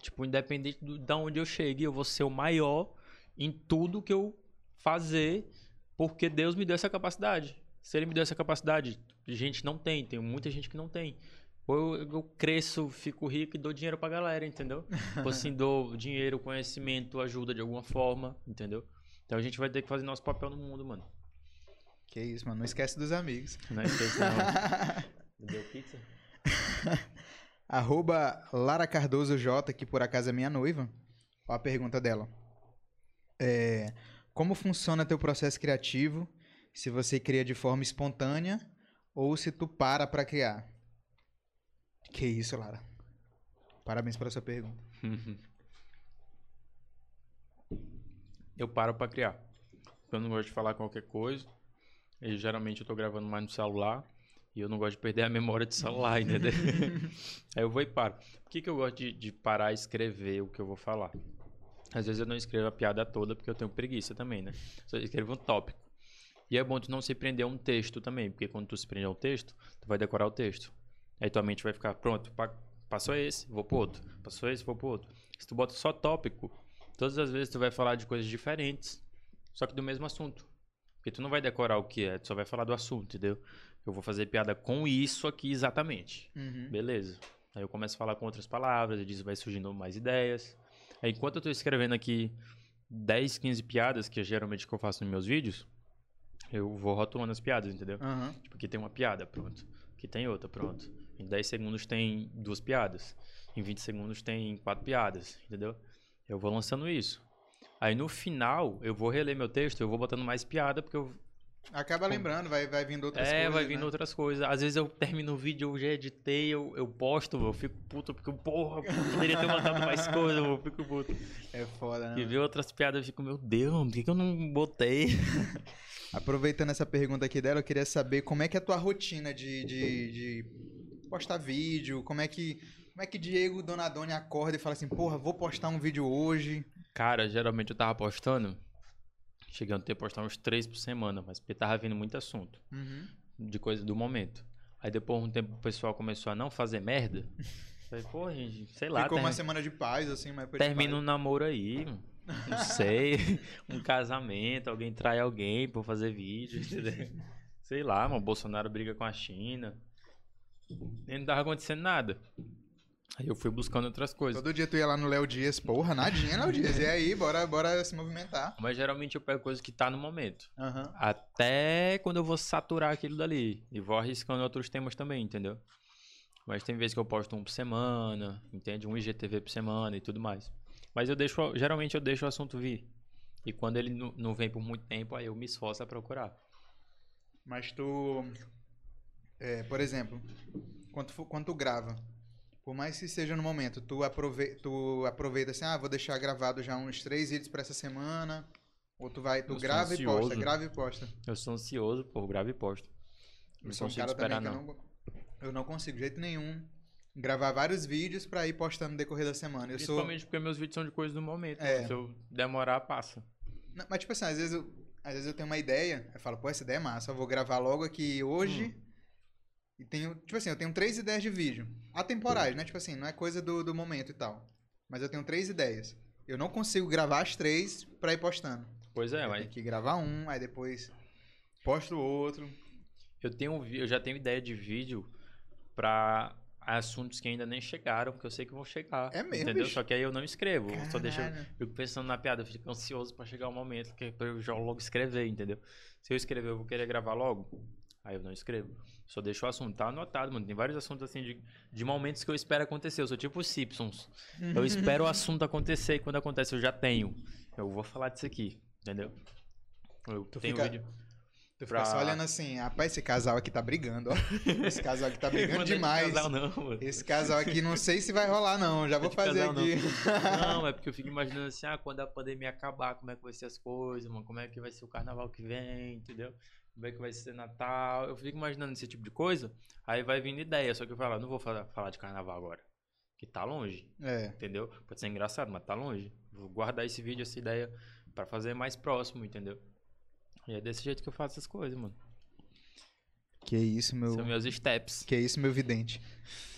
Speaker 2: Tipo, independente do, da onde eu chegue, eu vou ser o maior em tudo que eu fazer, porque Deus me deu essa capacidade. Se Ele me deu essa capacidade, gente não tem, tem muita gente que não tem. Ou eu, eu cresço, fico rico e dou dinheiro pra galera, entendeu? Ou assim, dou dinheiro, conhecimento, ajuda de alguma forma, entendeu? Então a gente vai ter que fazer nosso papel no mundo, mano.
Speaker 1: Que isso, mano. Não esquece dos amigos.
Speaker 2: Não esqueça, não. Deu pizza?
Speaker 1: Arroba Lara Cardoso J, que por acaso é minha noiva. Ó a pergunta dela. É, como funciona teu processo criativo? Se você cria de forma espontânea ou se tu para pra criar? Que isso, Lara. Parabéns pela sua pergunta.
Speaker 2: Eu paro pra criar. Eu não gosto de falar qualquer coisa. E geralmente eu tô gravando mais no celular. E eu não gosto de perder a memória do celular, entendeu? Aí eu vou e paro. Por que, que eu gosto de, de parar e escrever o que eu vou falar? Às vezes eu não escrevo a piada toda porque eu tenho preguiça também, né? Só escrevo um tópico. E é bom tu não se prender a um texto também, porque quando tu se prender a um texto, tu vai decorar o texto. Aí tua mente vai ficar, pronto, pa- passou esse, vou pro outro. Passou esse, vou pro outro. Se tu bota só tópico, todas as vezes tu vai falar de coisas diferentes, só que do mesmo assunto. Porque tu não vai decorar o que é, tu só vai falar do assunto, entendeu? Eu vou fazer piada com isso aqui exatamente.
Speaker 1: Uhum.
Speaker 2: Beleza. Aí eu começo a falar com outras palavras, e disso vai surgindo mais ideias. Aí enquanto eu tô escrevendo aqui 10, 15 piadas, que é geralmente que eu faço nos meus vídeos, eu vou rotulando as piadas, entendeu?
Speaker 1: Aham.
Speaker 2: Tipo, aqui tem uma piada, pronto. Aqui tem outra, pronto. Em 10 segundos tem duas piadas. Em 20 segundos tem quatro piadas, entendeu? Eu vou lançando isso. Aí no final, eu vou reler meu texto, eu vou botando mais piada, porque eu
Speaker 1: Acaba lembrando, vai, vai vindo outras
Speaker 2: é,
Speaker 1: coisas.
Speaker 2: vai vindo
Speaker 1: né?
Speaker 2: outras coisas. Às vezes eu termino o vídeo, eu já editei, eu, eu posto, eu fico puto, porque, porra, poderia ter mandado mais coisa, eu fico puto.
Speaker 1: É foda, né?
Speaker 2: E ver outras piadas, eu fico, meu Deus, por que, que eu não botei?
Speaker 1: Aproveitando essa pergunta aqui dela, eu queria saber como é que é a tua rotina de, de, de postar vídeo, como é que como é que Diego Donadoni acorda e fala assim, porra, vou postar um vídeo hoje.
Speaker 2: Cara, geralmente eu tava postando, chegando a ter postar uns três por semana, mas porque tava vindo muito assunto,
Speaker 1: Uhum.
Speaker 2: de coisa do momento. Aí depois de um tempo o pessoal começou a não fazer merda. Falei, pô, gente, sei lá,
Speaker 1: Ficou
Speaker 2: ter-
Speaker 1: uma semana de paz, assim, mas
Speaker 2: termina um namoro aí, não sei, um casamento, alguém trai alguém por fazer vídeo, entendeu? Sei lá, mano, o Bolsonaro briga com a China. E não tava acontecendo nada. Aí eu fui buscando outras coisas.
Speaker 1: Todo dia tu ia lá no Léo Dias, porra, nadinha, Léo Dias. E aí, bora, bora se movimentar.
Speaker 2: Mas geralmente eu pego coisa que tá no momento.
Speaker 1: Aham.
Speaker 2: Até quando eu vou saturar aquilo dali. E vou arriscando outros temas também, entendeu? Mas tem vezes que eu posto um por semana, entende? Um IGTV por semana e tudo mais. Mas eu deixo, geralmente eu deixo o assunto vir. E quando ele não vem por muito tempo, aí eu me esforço a procurar.
Speaker 1: Mas tu. É, por exemplo, quando, tu- quando tu grava, por mais que seja no momento, tu, aprove tu aproveita assim, ah, vou deixar gravado já uns três vídeos pra essa semana. Ou tu vai, tu
Speaker 2: Eu sou
Speaker 1: grava e posta, grava e posta.
Speaker 2: Eu sou ansioso, por grave e posto.
Speaker 1: Eu
Speaker 2: Não
Speaker 1: sou um
Speaker 2: consigo
Speaker 1: cara também
Speaker 2: esperar,
Speaker 1: que eu
Speaker 2: não.
Speaker 1: não, eu não consigo de jeito nenhum gravar vários vídeos pra ir postando no decorrer da semana. Eu sou.
Speaker 2: Principalmente porque meus vídeos são de coisa do momento.
Speaker 1: É.
Speaker 2: Se eu demorar, passa.
Speaker 1: Não, mas tipo assim, às vezes, eu, às vezes eu tenho uma ideia, eu falo, pô, essa ideia é massa, eu vou gravar logo aqui hoje.
Speaker 2: Hum.
Speaker 1: E tenho, tipo assim, eu tenho três ideias de vídeo. Atemporais, né? Tipo assim, não é coisa do, do momento e tal. Mas eu tenho três ideias. Eu não consigo gravar as três pra ir postando.
Speaker 2: Pois é,
Speaker 1: eu
Speaker 2: mas
Speaker 1: tenho que gravar um, aí depois posto o outro.
Speaker 2: eu tenho eu já tenho ideia de vídeo pra assuntos que ainda nem chegaram, porque eu sei que vão chegar.
Speaker 1: É mesmo,
Speaker 2: Entendeu?
Speaker 1: bicho?
Speaker 2: Só que aí eu não escrevo. eu Só deixo,
Speaker 1: Caralho.
Speaker 2: fico pensando na piada, eu fico ansioso pra chegar o momento que pra eu já logo escrever, entendeu? Se eu escrever, eu vou querer gravar logo. Aí eu não escrevo. Só deixo o assunto. Tá anotado, mano. Tem vários assuntos assim de, de momentos que eu espero acontecer. Eu sou tipo os Simpsons. Eu espero o assunto acontecer e quando acontece eu já tenho. Eu vou falar disso aqui, entendeu? Eu
Speaker 1: Tu
Speaker 2: tenho
Speaker 1: fica-
Speaker 2: vídeo.
Speaker 1: Tu fica só
Speaker 2: pra-
Speaker 1: olhando assim, rapaz, esse casal aqui tá brigando, ó. Esse casal aqui tá brigando
Speaker 2: de
Speaker 1: demais.
Speaker 2: casal, não, mano.
Speaker 1: Esse casal aqui não sei se vai rolar, não. Já vou
Speaker 2: de
Speaker 1: fazer
Speaker 2: casal, não.
Speaker 1: aqui.
Speaker 2: Não, é porque eu fico imaginando assim, ah, quando a pandemia acabar, como é que vai ser as coisas, mano? Como é que vai ser o carnaval que vem, entendeu? Como é que vai ser Natal? Eu fico imaginando esse tipo de coisa, aí vai vindo ideia, só que eu falo, ah, não vou falar, falar de carnaval agora. Que tá longe,
Speaker 1: É.
Speaker 2: entendeu? Pode ser engraçado, mas tá longe. Vou guardar esse vídeo, essa ideia, pra fazer mais próximo, entendeu? E é desse jeito que eu faço as coisas, mano.
Speaker 1: Que isso, meu.
Speaker 2: São meus steps.
Speaker 1: Que isso, meu vidente.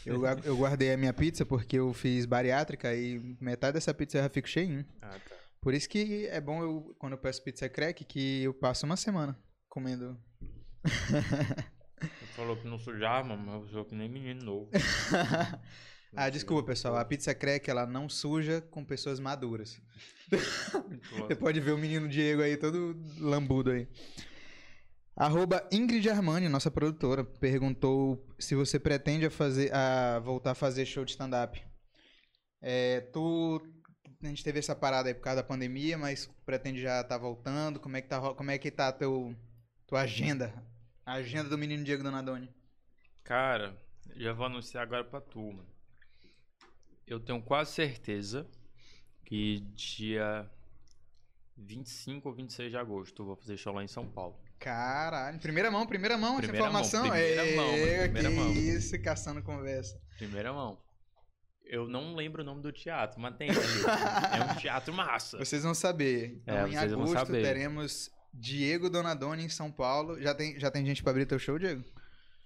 Speaker 1: Eu, eu guardei a minha pizza porque eu fiz bariátrica e metade dessa pizza eu já fico cheinho.
Speaker 2: Ah, tá.
Speaker 1: Por isso que é bom eu, quando eu peço pizza crack, que eu passo uma semana comendo.
Speaker 2: Você falou que não sujava, mano, mas eu sou que nem menino novo.
Speaker 1: ah, desculpa, pessoal. A pizza crack, ela não suja com pessoas maduras. Você pode ver o menino Diego aí, todo lambudo aí. Arroba Ingrid Armani, nossa produtora, perguntou se você pretende a fazer, a voltar a fazer show de stand-up. É, tu, a gente teve essa parada aí por causa da pandemia, mas pretende já estar voltando? Como é que tá, como é que tá teu, tua agenda? A agenda do menino Diego Donadoni.
Speaker 2: Cara, já vou anunciar agora pra tu, mano. Eu tenho quase certeza que dia 25 ou 26 de agosto eu vou fazer show lá em São Paulo.
Speaker 1: Caralho, primeira mão, primeira mão essa
Speaker 2: Primeira mão,
Speaker 1: informação.
Speaker 2: primeira
Speaker 1: é,
Speaker 2: mão, mano, primeira mão.
Speaker 1: isso, caçando conversa.
Speaker 2: Primeira mão. Eu não lembro o nome do teatro, mas tem é um teatro massa.
Speaker 1: Vocês vão saber. Então,
Speaker 2: É,
Speaker 1: em agosto teremos Diego Donadoni em São Paulo. Já tem, já tem gente pra abrir teu show, Diego?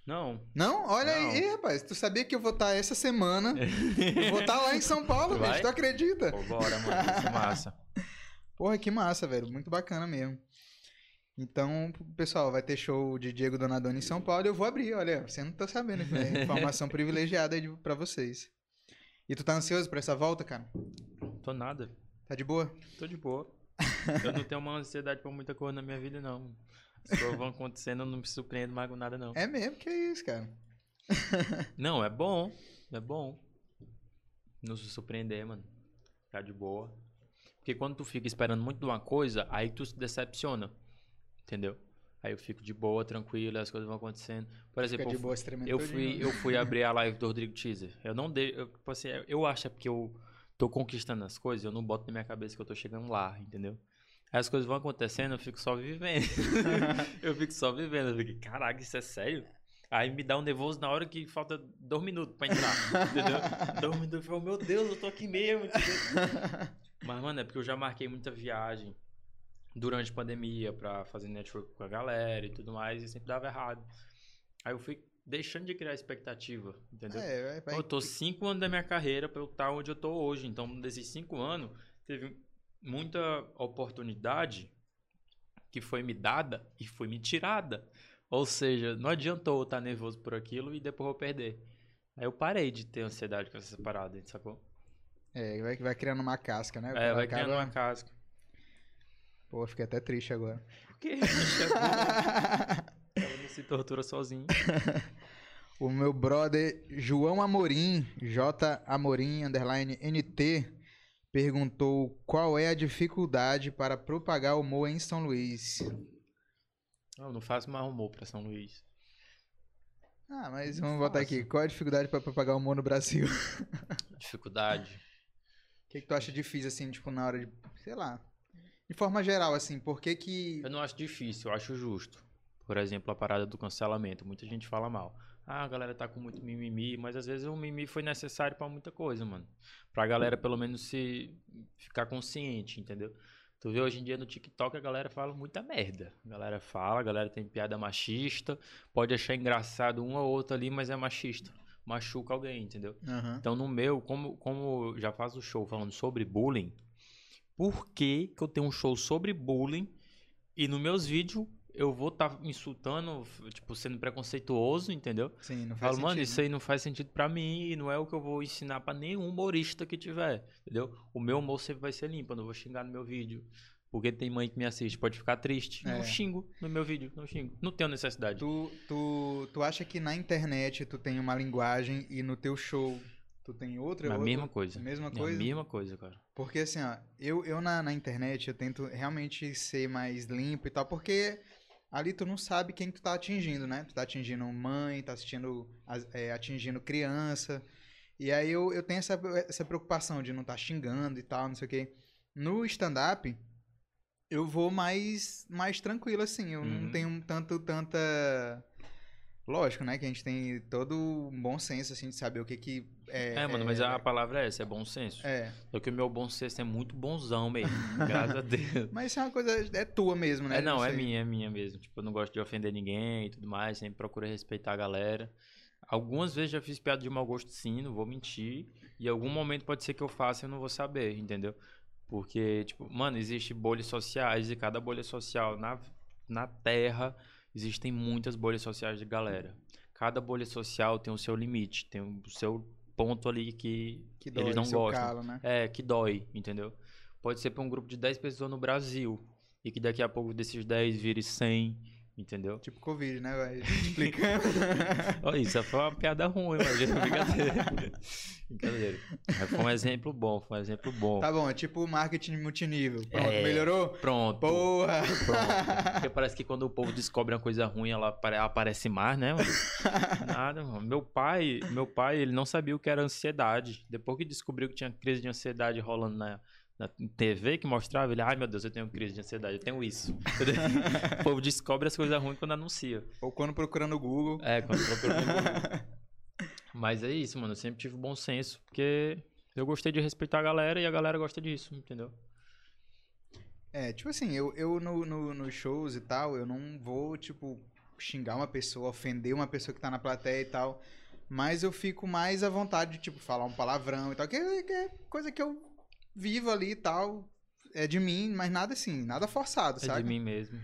Speaker 2: Não.
Speaker 1: Não? Olha
Speaker 2: Não.
Speaker 1: aí, rapaz. Tu sabia que eu vou estar essa semana? eu vou estar lá em São Paulo, bicho. Tu acredita?
Speaker 2: Pô, bora, mano. Isso é massa.
Speaker 1: Porra, que massa, velho. Muito bacana mesmo. Então, pessoal, vai ter show de Diego Donadoni em São Paulo e eu vou abrir, olha, você não tá sabendo, é informação privilegiada aí pra vocês. E tu tá ansioso pra essa volta, cara?
Speaker 2: Tô nada.
Speaker 1: Tá de boa?
Speaker 2: Tô de boa. Eu não tenho uma ansiedade pra muita coisa na minha vida, não. As coisas vão acontecendo, eu não me surpreendo mais com nada, não.
Speaker 1: É mesmo que é isso, cara.
Speaker 2: Não, é bom. É bom. Não se surpreender, mano. Ficar de boa. Porque quando tu fica esperando muito de uma coisa, aí tu se decepciona. Entendeu? Aí eu fico de boa, tranquilo, as coisas vão acontecendo. Por exemplo,
Speaker 1: Fica de
Speaker 2: eu
Speaker 1: boa,
Speaker 2: eu fui, eu fui abrir a live do Rodrigo Teaser. Eu não dei. Eu, tipo assim, eu acho é porque eu tô conquistando as coisas, eu não boto na minha cabeça que eu tô chegando lá, entendeu? Aí as coisas vão acontecendo, eu fico só vivendo. eu fico só vivendo. Eu fico, caraca, isso é sério? Aí me dá um nervoso na hora que falta dois minutos pra entrar, entendeu? Dois minutos, eu falo, meu Deus, eu tô aqui mesmo, entendeu? Mas, mano, é porque eu já marquei muita viagem durante a pandemia pra fazer network com a galera e tudo mais, e sempre dava errado. Aí eu fui deixando de criar expectativa, entendeu?
Speaker 1: É, vai, vai.
Speaker 2: Eu tô cinco anos da minha carreira pra eu estar onde eu tô hoje. Então, desses cinco anos, teve muita oportunidade que foi me dada e foi me tirada. Ou seja, não adiantou eu estar nervoso por aquilo e depois eu perder. Aí eu parei de ter ansiedade com essas paradas, sacou?
Speaker 1: É, vai, vai criando uma casca, né?
Speaker 2: É, vai
Speaker 1: acaba-
Speaker 2: criando uma casca.
Speaker 1: Pô, fiquei até triste agora.
Speaker 2: Por quê? Ela não se tortura sozinho.
Speaker 1: O meu brother João Amorim, J Amorim, underline NT, perguntou qual é a dificuldade para propagar o humor em São Luís.
Speaker 2: Não, não faço mais humor pra São Luís.
Speaker 1: Ah, mas vamos botar aqui. Qual é a dificuldade para propagar o humor no Brasil? O
Speaker 2: Dificuldade.
Speaker 1: que, que tu acha difícil, assim, tipo, na hora de. Sei lá. De forma geral, assim, por que que.
Speaker 2: Eu não acho difícil, eu acho justo. Por exemplo, a parada do cancelamento. Muita gente fala mal. Ah, a galera tá com muito mimimi, mas às vezes o mimimi foi necessário pra muita coisa, mano. Pra galera pelo menos se ficar consciente, entendeu? Tu vê hoje em dia no TikTok a galera fala muita merda. A galera fala, a galera tem piada machista, pode achar engraçado um ou outro ali, mas é machista. Machuca alguém, entendeu?
Speaker 1: Aham.
Speaker 2: Então, no meu, como, como eu já faço o show falando sobre bullying, por que, que eu tenho um show sobre bullying e nos meus vídeos eu vou estar insultando, f- tipo, sendo preconceituoso, entendeu?
Speaker 1: Sim, não faz
Speaker 2: Falo, mano, isso aí não faz sentido pra mim e não é o que eu vou ensinar pra nenhum humorista que tiver, entendeu? O meu humor sempre vai ser limpo, eu não vou xingar no meu vídeo. Porque tem mãe que me assiste, pode ficar triste.
Speaker 1: É.
Speaker 2: Não xingo no meu vídeo, não xingo. Não tenho necessidade.
Speaker 1: Tu, tu, tu acha que na internet tu tem uma linguagem e no teu show tu tem outra?
Speaker 2: É a mesma coisa.
Speaker 1: Mesma
Speaker 2: É a
Speaker 1: coisa?
Speaker 2: mesma coisa, cara.
Speaker 1: Porque assim, ó, eu, eu na, na internet eu tento realmente ser mais limpo e tal, porque ali tu não sabe quem tu tá atingindo, né? Tu tá atingindo mãe, tá assistindo, as- é, atingindo criança. E aí eu, eu tenho essa, essa preocupação de não estar xingando e tal, não sei o quê. No stand-up, eu vou mais, mais tranquilo, assim. Eu não
Speaker 2: Uhum.
Speaker 1: tenho tanto, tanta. Lógico, né? Que a gente tem todo um bom senso, assim, de saber o que que é.
Speaker 2: É, mano, mas a palavra é essa, é bom senso.
Speaker 1: É.
Speaker 2: Só que o meu bom senso é muito bonzão mesmo. graças a Deus.
Speaker 1: Mas isso é uma coisa, é tua mesmo, né?
Speaker 2: É, não, é minha, é minha mesmo. Tipo, eu não gosto de ofender ninguém e tudo mais, sempre procuro respeitar a galera. Algumas vezes já fiz piada de mau gosto sim, não vou mentir. E em algum momento pode ser que eu faça e eu não vou saber, entendeu? Porque, tipo, mano, existe bolhas sociais e cada bolha social na, na Terra existem muitas bolhas sociais de galera. Cada bolha social tem o seu limite, tem o seu ponto ali que,
Speaker 1: Que dói,
Speaker 2: eles não gostam.
Speaker 1: calo, né?
Speaker 2: É, que dói, entendeu? Pode ser pra um grupo de 10 pessoas no Brasil. E que daqui a pouco desses 10 vire 100, entendeu?
Speaker 1: Tipo Covid, né? Vai explicando.
Speaker 2: Isso foi uma piada ruim, mas brincadeira. brincadeira. Mas foi um exemplo bom, foi um exemplo bom.
Speaker 1: tá bom, é tipo marketing multinível. Pronto,
Speaker 2: É.
Speaker 1: melhorou?
Speaker 2: Pronto.
Speaker 1: Porra!
Speaker 2: Pronto. Porque parece que quando o povo descobre uma coisa ruim, ela apare- aparece mais, né? Nada, mano. Meu pai, meu pai, ele não sabia o que era ansiedade. Depois que descobriu que tinha crise de ansiedade rolando na, na TV que mostrava, ele, ai meu Deus, eu tenho crise de ansiedade, eu tenho isso. o povo descobre as coisas ruins quando anuncia.
Speaker 1: Ou quando procurando no Google.
Speaker 2: É, quando procura no Google. Mas é isso, mano. Eu sempre tive bom senso, porque eu gostei de respeitar a galera e a galera gosta disso, entendeu?
Speaker 1: É, tipo assim, eu, eu no, no, nos shows e tal, eu não vou, tipo, xingar uma pessoa, ofender uma pessoa que tá na plateia e tal. Mas eu fico mais à vontade de, tipo, falar um palavrão e tal, que é, que é coisa que eu vivo ali e tal. É de mim, mas nada assim, nada forçado,
Speaker 2: É
Speaker 1: sabe?
Speaker 2: de mim mesmo.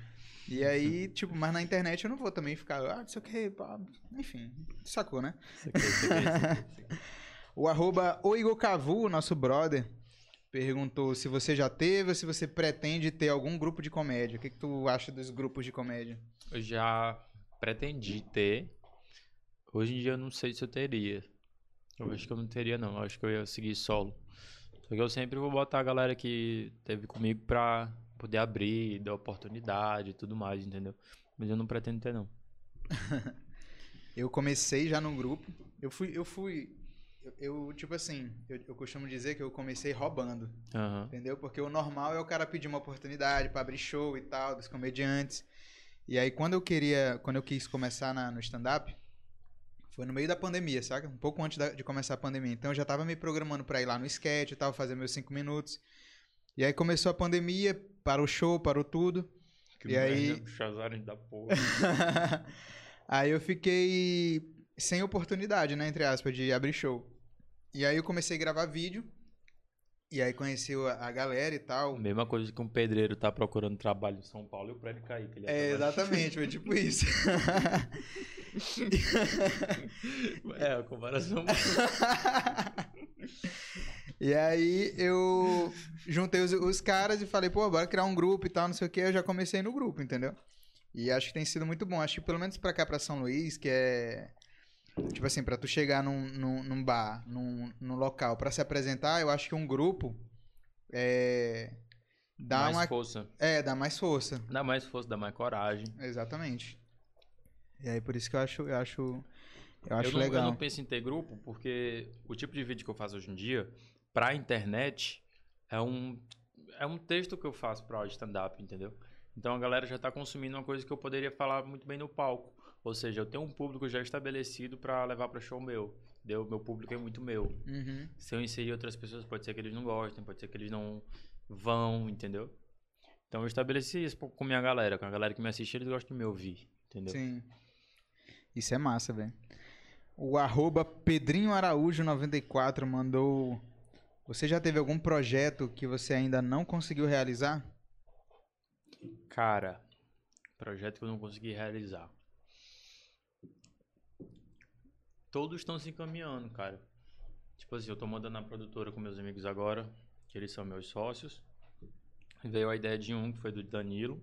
Speaker 1: E aí, tipo, mas na internet eu não vou também ficar, ah, não sei o que, pá. enfim, sacou, né?
Speaker 2: Isso aqui, isso aqui, isso aqui.
Speaker 1: O arroba Oigocavu, nosso brother, perguntou se você já teve ou se você pretende ter algum grupo de comédia. O que, que tu acha dos grupos de comédia?
Speaker 2: Eu já pretendi ter. Hoje em dia eu não sei se eu teria. Eu acho que eu não teria, não. Eu acho que eu ia seguir solo. Só que eu sempre vou botar a galera que teve comigo pra poder abrir, dar oportunidade e tudo mais, entendeu? Mas eu não pretendo ter, não.
Speaker 1: Eu comecei já no grupo. Eu fui, eu fui, eu, eu, tipo assim, eu, eu costumo dizer que eu comecei roubando,
Speaker 2: Aham.
Speaker 1: entendeu? Porque o normal é o cara pedir uma oportunidade pra abrir show e tal, dos comediantes. E aí quando eu queria, quando eu quis começar na- no stand-up, foi no meio da pandemia, saca? Um pouco antes da- de começar a pandemia. Então eu já tava me programando pra ir lá no sketch e tal, fazer meus cinco minutos. E aí começou a pandemia, parou o show, parou tudo.
Speaker 2: Que
Speaker 1: E aí-
Speaker 2: da porra.
Speaker 1: aí eu fiquei sem oportunidade, né, entre aspas, de abrir show. E aí eu comecei a gravar vídeo. E aí conheci a, galera e tal.
Speaker 2: Mesma coisa que um pedreiro tá procurando trabalho em São Paulo e o prédio cair. Que ele
Speaker 1: É, exatamente, foi tipo isso.
Speaker 2: É, a comparação.
Speaker 1: e aí eu juntei os, os caras e falei, pô, bora criar um grupo e tal, não sei o que. Eu já comecei no grupo, entendeu? E acho que tem sido muito bom. Acho que pelo menos pra cá, pra São Luís, que é. Tipo assim, pra tu chegar num, num, num bar, num, num local, pra se apresentar, eu acho que um grupo é. Dá
Speaker 2: mais
Speaker 1: uma.
Speaker 2: força.
Speaker 1: É, dá mais força.
Speaker 2: Dá mais força, dá mais coragem.
Speaker 1: Exatamente. E aí por isso que eu acho, eu acho, eu acho
Speaker 2: eu, não, eu
Speaker 1: legal.
Speaker 2: não penso em ter grupo porque o tipo de vídeo que eu faço hoje em dia, pra internet, é um, é um texto que eu faço pra stand-up, entendeu? Então a galera já tá consumindo uma coisa que eu poderia falar muito bem no palco. Ou seja, eu tenho um público já estabelecido pra levar pra show meu. Entendeu? Meu público é muito meu.
Speaker 1: Uhum.
Speaker 2: Se eu inserir outras pessoas, pode ser que eles não gostem, pode ser que eles não vão, entendeu? Então eu estabeleci isso com minha galera. Com a galera que me assiste, eles gostam de me ouvir, entendeu?
Speaker 1: Sim. Isso é massa, velho. O arroba Pedrinho Araújo 94 mandou. Você já teve algum projeto que você ainda não conseguiu realizar?
Speaker 2: Cara, projeto que eu não consegui realizar. Todos estão se encaminhando, cara. Tipo assim, eu tô mandando na produtora com meus amigos agora, que eles são meus sócios. Veio a ideia de um, que foi do Danilo.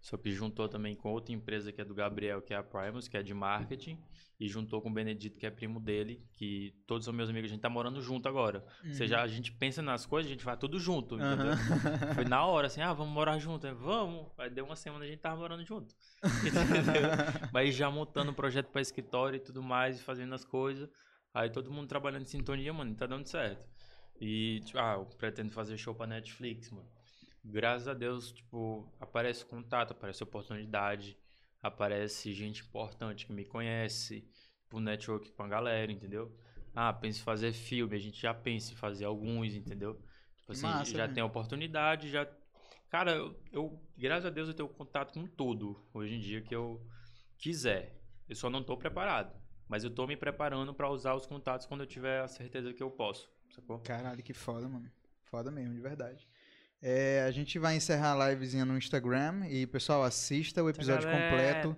Speaker 2: Só que juntou também com outra empresa que é do Gabriel, que é a Primus, que é de marketing. E juntou com o Benedito, que é primo dele, que todos são meus amigos. A gente tá morando junto agora. Ou seja, a gente pensa nas coisas, a gente vai tudo junto, entendeu?
Speaker 1: Aham.
Speaker 2: Foi na hora, assim, ah, vamos morar junto. Aí, vamos. Aí deu uma semana a gente tava morando junto. Entendeu? Mas já montando o projeto pra escritório e tudo mais, fazendo as coisas. Aí todo mundo trabalhando em sintonia, mano, tá dando certo. E, tipo, ah, eu pretendo fazer show pra Netflix, mano. Graças a Deus, tipo, aparece contato, aparece oportunidade, aparece gente importante que me conhece, pro network com a galera, entendeu? Ah, pensa em fazer filme, a gente já pensa em fazer alguns, entendeu? Tipo assim,
Speaker 1: Massa,
Speaker 2: já
Speaker 1: né?
Speaker 2: tem oportunidade, já. Cara, eu, eu, graças a Deus, eu tenho contato com tudo hoje em dia que eu quiser. Eu só não tô preparado. Mas eu tô me preparando pra usar os contatos quando eu tiver a certeza que eu posso, sacou?
Speaker 1: Caralho, que foda, mano. Foda mesmo, de verdade. É, a gente vai encerrar a livezinha no Instagram e, pessoal, assista o episódio
Speaker 2: galera.
Speaker 1: completo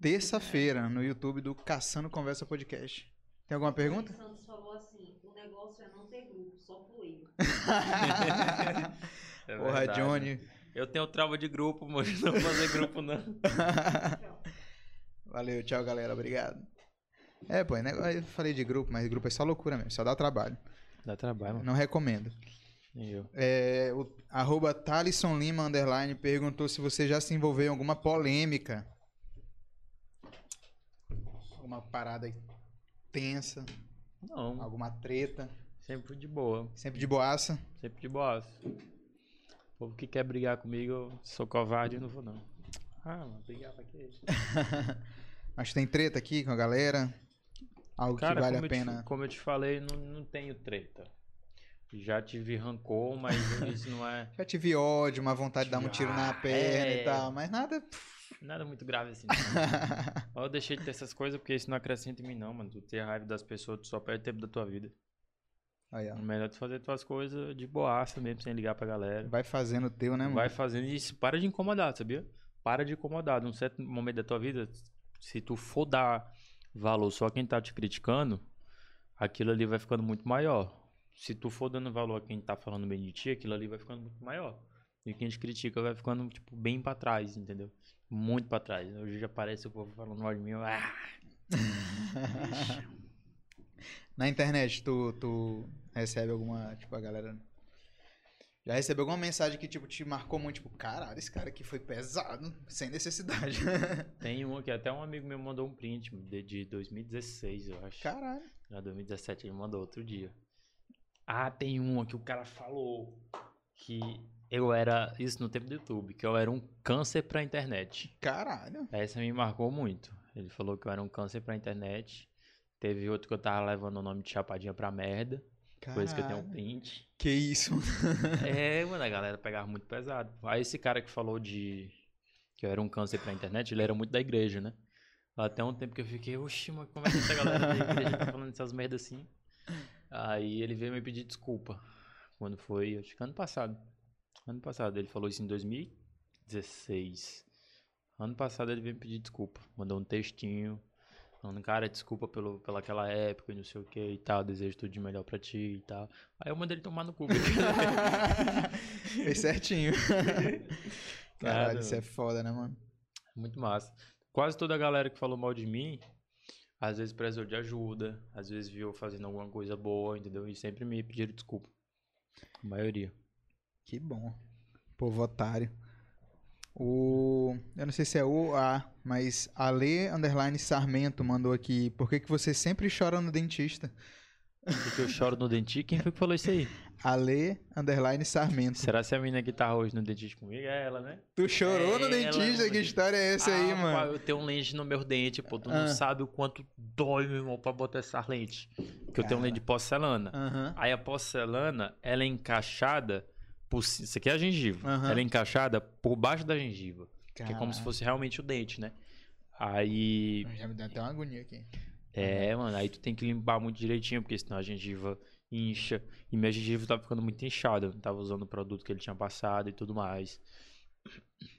Speaker 1: terça-feira no YouTube do Caçando Conversa Podcast. Tem alguma pergunta?
Speaker 4: O Santos falou assim: o negócio é não ter grupo, só fluir.
Speaker 2: É
Speaker 1: Porra,
Speaker 2: verdade.
Speaker 1: Johnny.
Speaker 2: Eu tenho trava de grupo, mas não vou fazer grupo não.
Speaker 1: Valeu, tchau, galera. Obrigado. É, pô, é eu falei de grupo, mas grupo é só loucura mesmo, só dá trabalho.
Speaker 2: Dá trabalho, mano.
Speaker 1: Não recomendo.
Speaker 2: Eu.
Speaker 1: É, o arroba Thalisson Lima underline perguntou se você já se envolveu em alguma polêmica. Alguma parada tensa,
Speaker 2: Não,
Speaker 1: alguma treta.
Speaker 2: sempre de boa.
Speaker 1: Sempre de boaça.
Speaker 2: Sempre de boa. O povo que quer brigar comigo, eu sou covarde e não vou não. Ah, mano, brigar pra quê?
Speaker 1: Mas tem treta aqui com a galera. Algo
Speaker 2: Cara,
Speaker 1: que vale a
Speaker 2: eu te,
Speaker 1: pena.
Speaker 2: como eu te falei, não, não tenho treta. Já tive rancor, mas isso não é
Speaker 1: Já tive ódio, uma vontade de dar um tiro na
Speaker 2: Ah,
Speaker 1: perna
Speaker 2: é.
Speaker 1: e tal, mas nada.
Speaker 2: nada muito grave assim. Não. eu deixei de ter essas coisas porque isso não acrescenta em mim não, mano. Tu ter raiva das pessoas, tu só perde tempo da tua vida.
Speaker 1: Aí, ó.
Speaker 2: É melhor tu fazer tuas coisas de boaça mesmo, sem ligar pra galera.
Speaker 1: Vai fazendo o teu, né, mano?
Speaker 2: Vai fazendo isso, para de incomodar, sabia? Para de incomodar. Num certo momento da tua vida, se tu for dar valor só a quem tá te criticando, aquilo ali vai ficando muito maior. Se tu for dando valor a quem tá falando bem de ti, aquilo ali vai ficando muito maior. E quem te critica vai ficando, tipo, bem pra trás, entendeu? Muito pra trás. Hoje já parece o povo falando mal de mim. Ah,
Speaker 1: Na internet, tu, tu recebe alguma, tipo, a galera... Já recebeu alguma mensagem que, tipo, te marcou muito, tipo, caralho, esse cara aqui foi pesado, sem necessidade.
Speaker 2: tem uma que até um amigo meu mandou um print de, de 2016, eu acho.
Speaker 1: caralho.
Speaker 2: Já 2017 ele mandou outro dia. Ah, tem uma que o cara falou que eu era. Isso no tempo do YouTube, que eu era um câncer pra internet.
Speaker 1: Caralho.
Speaker 2: Essa me marcou muito. Ele falou que eu era um câncer pra internet. Teve outro que eu tava levando o nome de Chapadinha pra merda. Coisa que eu tenho um
Speaker 1: Caralho.
Speaker 2: print.
Speaker 1: Que isso?
Speaker 2: É, mano, a galera pegava muito pesado. Aí esse cara que falou de que eu era um câncer pra internet, ele era muito da igreja, né? Até um tempo que eu fiquei, oxi, mas como é que essa galera da igreja tá falando essas merdas assim? Aí ele veio me pedir desculpa. Quando foi, acho que ano passado. Ano passado, ele falou isso em 2016. Ano passado ele veio me pedir desculpa. Mandou um textinho. Falando, cara, desculpa pelo, pela aquela época e não sei o que e tal, desejo tudo de melhor pra ti e tal. Aí eu mandei ele tomar no cu.
Speaker 1: Fez certinho. Caralho,
Speaker 2: Cara,
Speaker 1: isso é foda, né, mano?
Speaker 2: Muito massa. Quase toda a galera que falou mal de mim, às vezes precisou de ajuda, às vezes viu fazendo alguma coisa boa, entendeu? E sempre me pediram desculpa. A maioria.
Speaker 1: Que bom. Povo otário. O. Eu não sei se é o A, mas Ale Underline Sarmento mandou aqui. Por que, que você sempre chora no dentista?
Speaker 2: Porque eu choro no dentista. Quem foi que falou isso aí?
Speaker 1: Ale Underline Sarmento.
Speaker 2: Será se a menina que tá hoje no dentista comigo é ela, né?
Speaker 1: Tu chorou no
Speaker 2: Ela,
Speaker 1: dentista? Que
Speaker 2: mano.
Speaker 1: história é essa aí,
Speaker 2: Ah,
Speaker 1: mano?
Speaker 2: pá, Eu tenho um lente no meu dente, pô. Tu
Speaker 1: Ah.
Speaker 2: não sabe o quanto dói, meu irmão, pra botar essa lente. Porque eu tenho um lente de porcelana.
Speaker 1: Aham.
Speaker 2: Aí a porcelana, ela é encaixada por Isso aqui é a gengiva.
Speaker 1: Aham.
Speaker 2: Ela é encaixada por baixo da gengiva. Que é como se fosse realmente o dente, né? Aí.
Speaker 1: Já me deu até uma agonia aqui.
Speaker 2: É, mano, aí tu tem que limpar muito direitinho, porque senão a gengiva incha. E minha gengiva tava ficando muito inchada. Eu não tava usando o produto que ele tinha passado e tudo mais.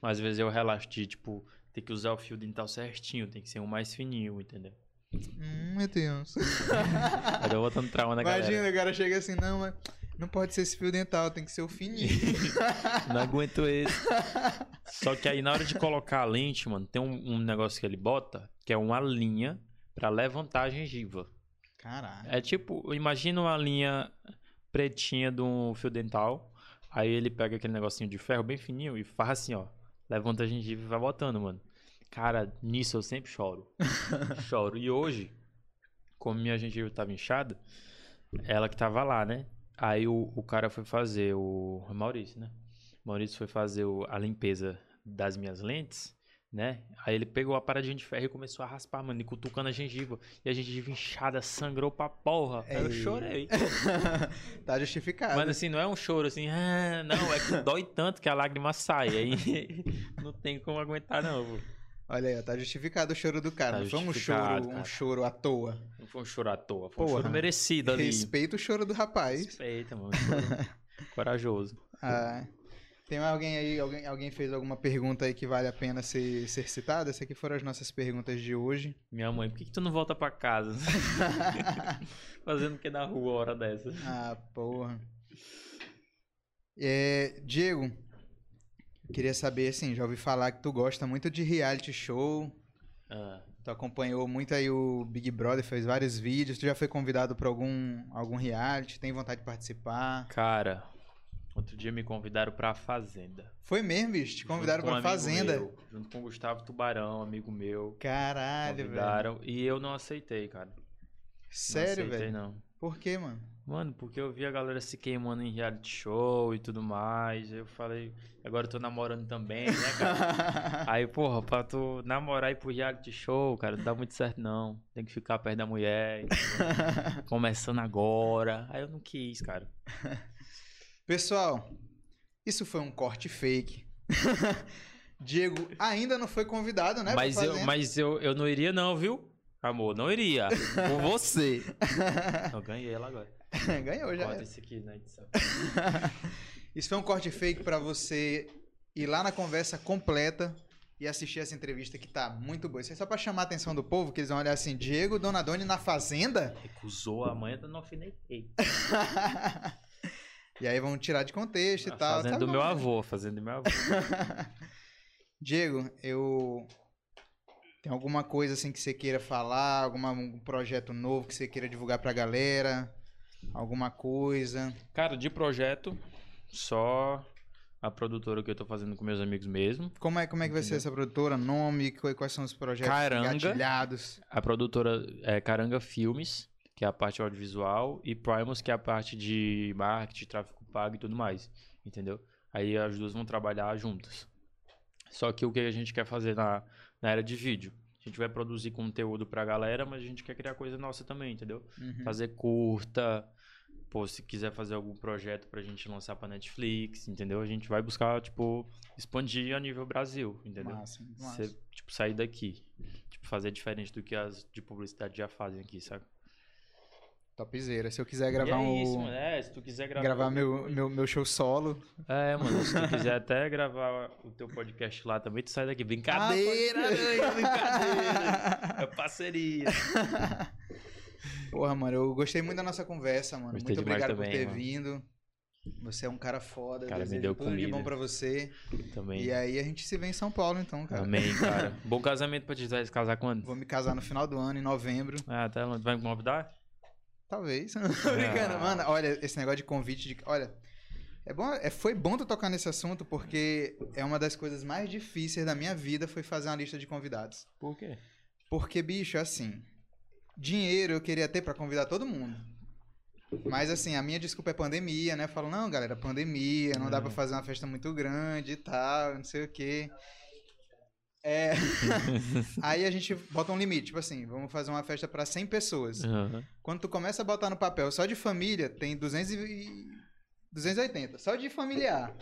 Speaker 2: Às vezes eu relaxo de, tipo, ter que usar o fio dental certinho, tem que ser um mais fininho, entendeu?
Speaker 1: Hum, meu Deus.
Speaker 2: Aí eu botando trauma na
Speaker 1: Imagina,
Speaker 2: galera.
Speaker 1: o cara chega assim, não, mas não pode ser esse fio dental, tem que ser o fininho.
Speaker 2: Não aguento esse. Só que aí na hora de colocar a lente, mano, tem um, um negócio que ele bota, que é uma linha pra levantar a gengiva.
Speaker 1: Caralho.
Speaker 2: É tipo, imagina uma linha pretinha de um fio dental. Aí ele pega aquele negocinho de ferro bem fininho e faz assim, ó. Levanta a gengiva e vai botando, mano. Cara, nisso eu sempre choro. choro. E hoje, como minha gengiva tava inchada, ela que tava lá, né? Aí o, o cara foi fazer, o Maurício, né? Maurício foi fazer o- a limpeza das minhas lentes, né? Aí ele pegou a paradinha de ferro e começou a raspar, mano, e cutucando a gengiva. E a gengiva inchada sangrou pra porra. Aí eu
Speaker 1: Ei.
Speaker 2: chorei.
Speaker 1: tá justificado.
Speaker 2: Mas assim, não é um choro assim, ah, não, é que dói tanto que a lágrima sai. Aí não tem como aguentar, não. pô.
Speaker 1: Olha aí, ó, tá justificado o choro do cara.
Speaker 2: Tá
Speaker 1: não foi um choro, um
Speaker 2: cara.
Speaker 1: choro à toa.
Speaker 2: Não foi um choro à toa, foi um
Speaker 1: Porra.
Speaker 2: choro merecido ali.
Speaker 1: Respeita o choro do rapaz.
Speaker 2: Respeita, mano. Corajoso.
Speaker 1: Ah, tem alguém aí, alguém, alguém fez alguma pergunta aí que vale a pena ser, ser citada? Essas aqui foram as nossas perguntas de hoje.
Speaker 2: Minha mãe, por que, que tu não volta pra casa? Fazendo o que na rua hora dessa?
Speaker 1: ah, porra. É, Diego, queria saber, assim, já ouvi falar que tu gosta muito de reality show.
Speaker 2: Ah,
Speaker 1: Tu acompanhou muito aí o Big Brother, fez vários vídeos. Tu já foi convidado pra algum, algum reality? Tem vontade de participar?
Speaker 2: cara, outro dia me convidaram pra Fazenda.
Speaker 1: Foi mesmo, bicho? Te convidaram
Speaker 2: um
Speaker 1: pra
Speaker 2: amigo
Speaker 1: Fazenda?
Speaker 2: meu, junto com o Gustavo Tubarão, amigo meu.
Speaker 1: Caralho, velho.
Speaker 2: Convidaram. E eu não aceitei, cara. não
Speaker 1: Sério,
Speaker 2: aceitei,
Speaker 1: velho?
Speaker 2: não.
Speaker 1: Por quê, mano?
Speaker 2: Mano, porque eu vi a galera se queimando em reality show e tudo mais. Eu falei, agora eu tô namorando também, né, cara? Aí, porra, pra tu namorar e ir pro reality show, cara, não dá muito certo não. Tem que ficar perto da mulher. Começando agora. Aí eu não quis, cara.
Speaker 1: Pessoal, isso foi um corte fake. Diego ainda não foi convidado, né?
Speaker 2: mas eu, mas eu, eu não iria não, viu? Amor, não iria. Com você. Eu ganhei ela agora.
Speaker 1: Ganhou já. Era.
Speaker 2: esse aqui na edição.
Speaker 1: Isso foi um corte fake pra você ir lá na conversa completa e assistir essa entrevista que tá muito boa. Isso é só pra chamar a atenção do povo, que eles vão olhar assim, Diego Donadoni na Fazenda?
Speaker 2: Recusou a mãe, eu não alfinetei.
Speaker 1: E aí vão tirar de contexto e tal.
Speaker 2: Fazenda
Speaker 1: Tá
Speaker 2: do
Speaker 1: bom,
Speaker 2: meu
Speaker 1: né?
Speaker 2: avô, fazenda do meu avô.
Speaker 1: Diego, eu. Tem alguma coisa assim que você queira falar? Alguma, um projeto novo que você queira divulgar pra galera? Alguma coisa?
Speaker 2: Cara, de projeto, só a produtora que eu tô fazendo com meus amigos mesmo.
Speaker 1: Como é, como é que vai ser
Speaker 2: Entendeu?
Speaker 1: essa produtora? Nome? Qu- Quais são os projetos
Speaker 2: Caranga.
Speaker 1: engatilhados?
Speaker 2: A produtora é Caranga Filmes, que é a parte audiovisual, e Primus, que é a parte de marketing, tráfego pago e tudo mais. Entendeu? Aí as duas vão trabalhar juntas. Só que o que a gente quer fazer na, na era de vídeo? A gente vai produzir conteúdo pra galera, mas a gente quer criar coisa nossa também, entendeu?
Speaker 1: Uhum.
Speaker 2: Fazer curta. Pô, se quiser fazer algum projeto pra gente lançar pra Netflix, entendeu? A gente vai buscar, tipo, expandir a nível Brasil, entendeu?
Speaker 1: Massa, massa.
Speaker 2: Você, tipo, sair daqui. Tipo, fazer diferente do que as de publicidade já fazem aqui, sabe?
Speaker 1: Topzera. Se eu quiser
Speaker 2: E
Speaker 1: gravar
Speaker 2: é
Speaker 1: um.
Speaker 2: isso, mano. É, se tu quiser gravar.
Speaker 1: gravar meu, meu, meu show solo.
Speaker 2: É, mano, se tu quiser até gravar o teu podcast lá também, tu sai daqui. Brincadeira,
Speaker 1: Ah,
Speaker 2: né? brincadeira. É parceria.
Speaker 1: Porra, mano, eu gostei muito da nossa conversa, mano.
Speaker 2: Gostei
Speaker 1: muito obrigado por
Speaker 2: também,
Speaker 1: ter
Speaker 2: mano.
Speaker 1: vindo. Você é um cara foda.
Speaker 2: Cara, me deu
Speaker 1: tudo de
Speaker 2: comida.
Speaker 1: bom pra você.
Speaker 2: Também.
Speaker 1: E aí a gente se vê em São Paulo, então, cara.
Speaker 2: Amém, cara. Bom casamento pra te casar quando?
Speaker 1: Vou me casar no final do ano, em novembro.
Speaker 2: Ah, tá. Vai me convidar?
Speaker 1: Talvez. Tô brincando.
Speaker 2: Ah.
Speaker 1: Mano, olha, esse negócio de convite de. Olha. É bom, é, foi bom tu tocar nesse assunto porque é uma das coisas mais difíceis da minha vida foi fazer uma lista de convidados.
Speaker 2: Por quê?
Speaker 1: Porque, bicho, assim, dinheiro eu queria ter pra convidar todo mundo. Mas, assim, a minha desculpa é pandemia, né? Eu falo, não, galera, pandemia, não dá
Speaker 2: É.
Speaker 1: pra fazer uma festa muito grande e tal, não sei o quê. É. Aí a gente bota um limite, tipo assim, vamos fazer uma festa pra 100 pessoas.
Speaker 2: Aham.
Speaker 1: Quando tu começa a botar no papel só de família, tem 200 e... 280, só de familiar.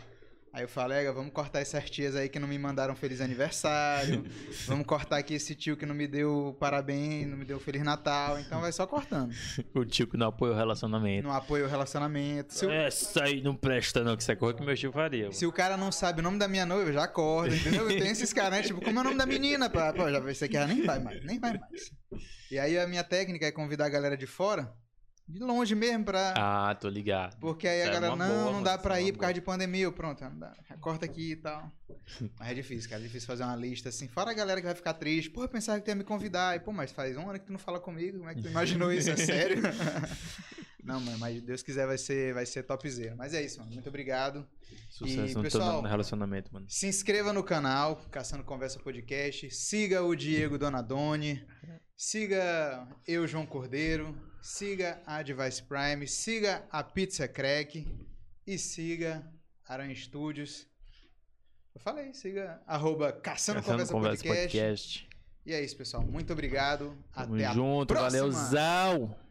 Speaker 1: Aí eu falo, Ega, vamos cortar essas tias aí que não me mandaram feliz aniversário. vamos cortar aqui esse tio que não me deu parabéns, não me deu feliz Natal. Então vai só cortando.
Speaker 2: O tio que não apoia o relacionamento.
Speaker 1: Não apoia o relacionamento. Se
Speaker 2: Essa aí não presta, não, que isso é coisa que meu tio faria.
Speaker 1: se o cara não sabe o nome da minha noiva, já acorda, entendeu? Tem esses caras, né? Tipo, como é o nome da menina? Pô, já esse aqui já nem vai mais, nem vai mais. E aí a minha técnica é convidar a galera de fora, de longe mesmo, pra.
Speaker 2: Ah, tô ligado.
Speaker 1: Porque aí a
Speaker 2: é
Speaker 1: galera, não,
Speaker 2: boa,
Speaker 1: não dá pra
Speaker 2: é
Speaker 1: ir por causa de pandemia. Pronto, corta aqui e tal. Mas é difícil, cara. É difícil fazer uma lista assim. Fora a galera que vai ficar triste. Pô, eu pensava que tu ia me convidar. E, pô, mas faz um ano que tu não fala comigo. Como é que tu imaginou isso? É sério? não, mano, mas Deus quiser vai ser, vai ser topzera. Mas é isso, mano. Muito obrigado.
Speaker 2: Sucesso
Speaker 1: E,
Speaker 2: no
Speaker 1: pessoal,
Speaker 2: teu relacionamento, mano.
Speaker 1: Se inscreva no canal, Caçando Conversa Podcast. Siga o Diego Donadoni. Siga eu, João Cordeiro. Siga a Device Prime. Siga a Pizza Crack. E siga Aranha Studios. Eu falei, siga arroba Caçando,
Speaker 2: Caçando
Speaker 1: Conversa,
Speaker 2: Conversa
Speaker 1: Podcast.
Speaker 2: Podcast.
Speaker 1: E é isso, pessoal. Muito obrigado.
Speaker 2: Tamo
Speaker 1: Até a
Speaker 2: junto,
Speaker 1: próxima.
Speaker 2: valeuzão.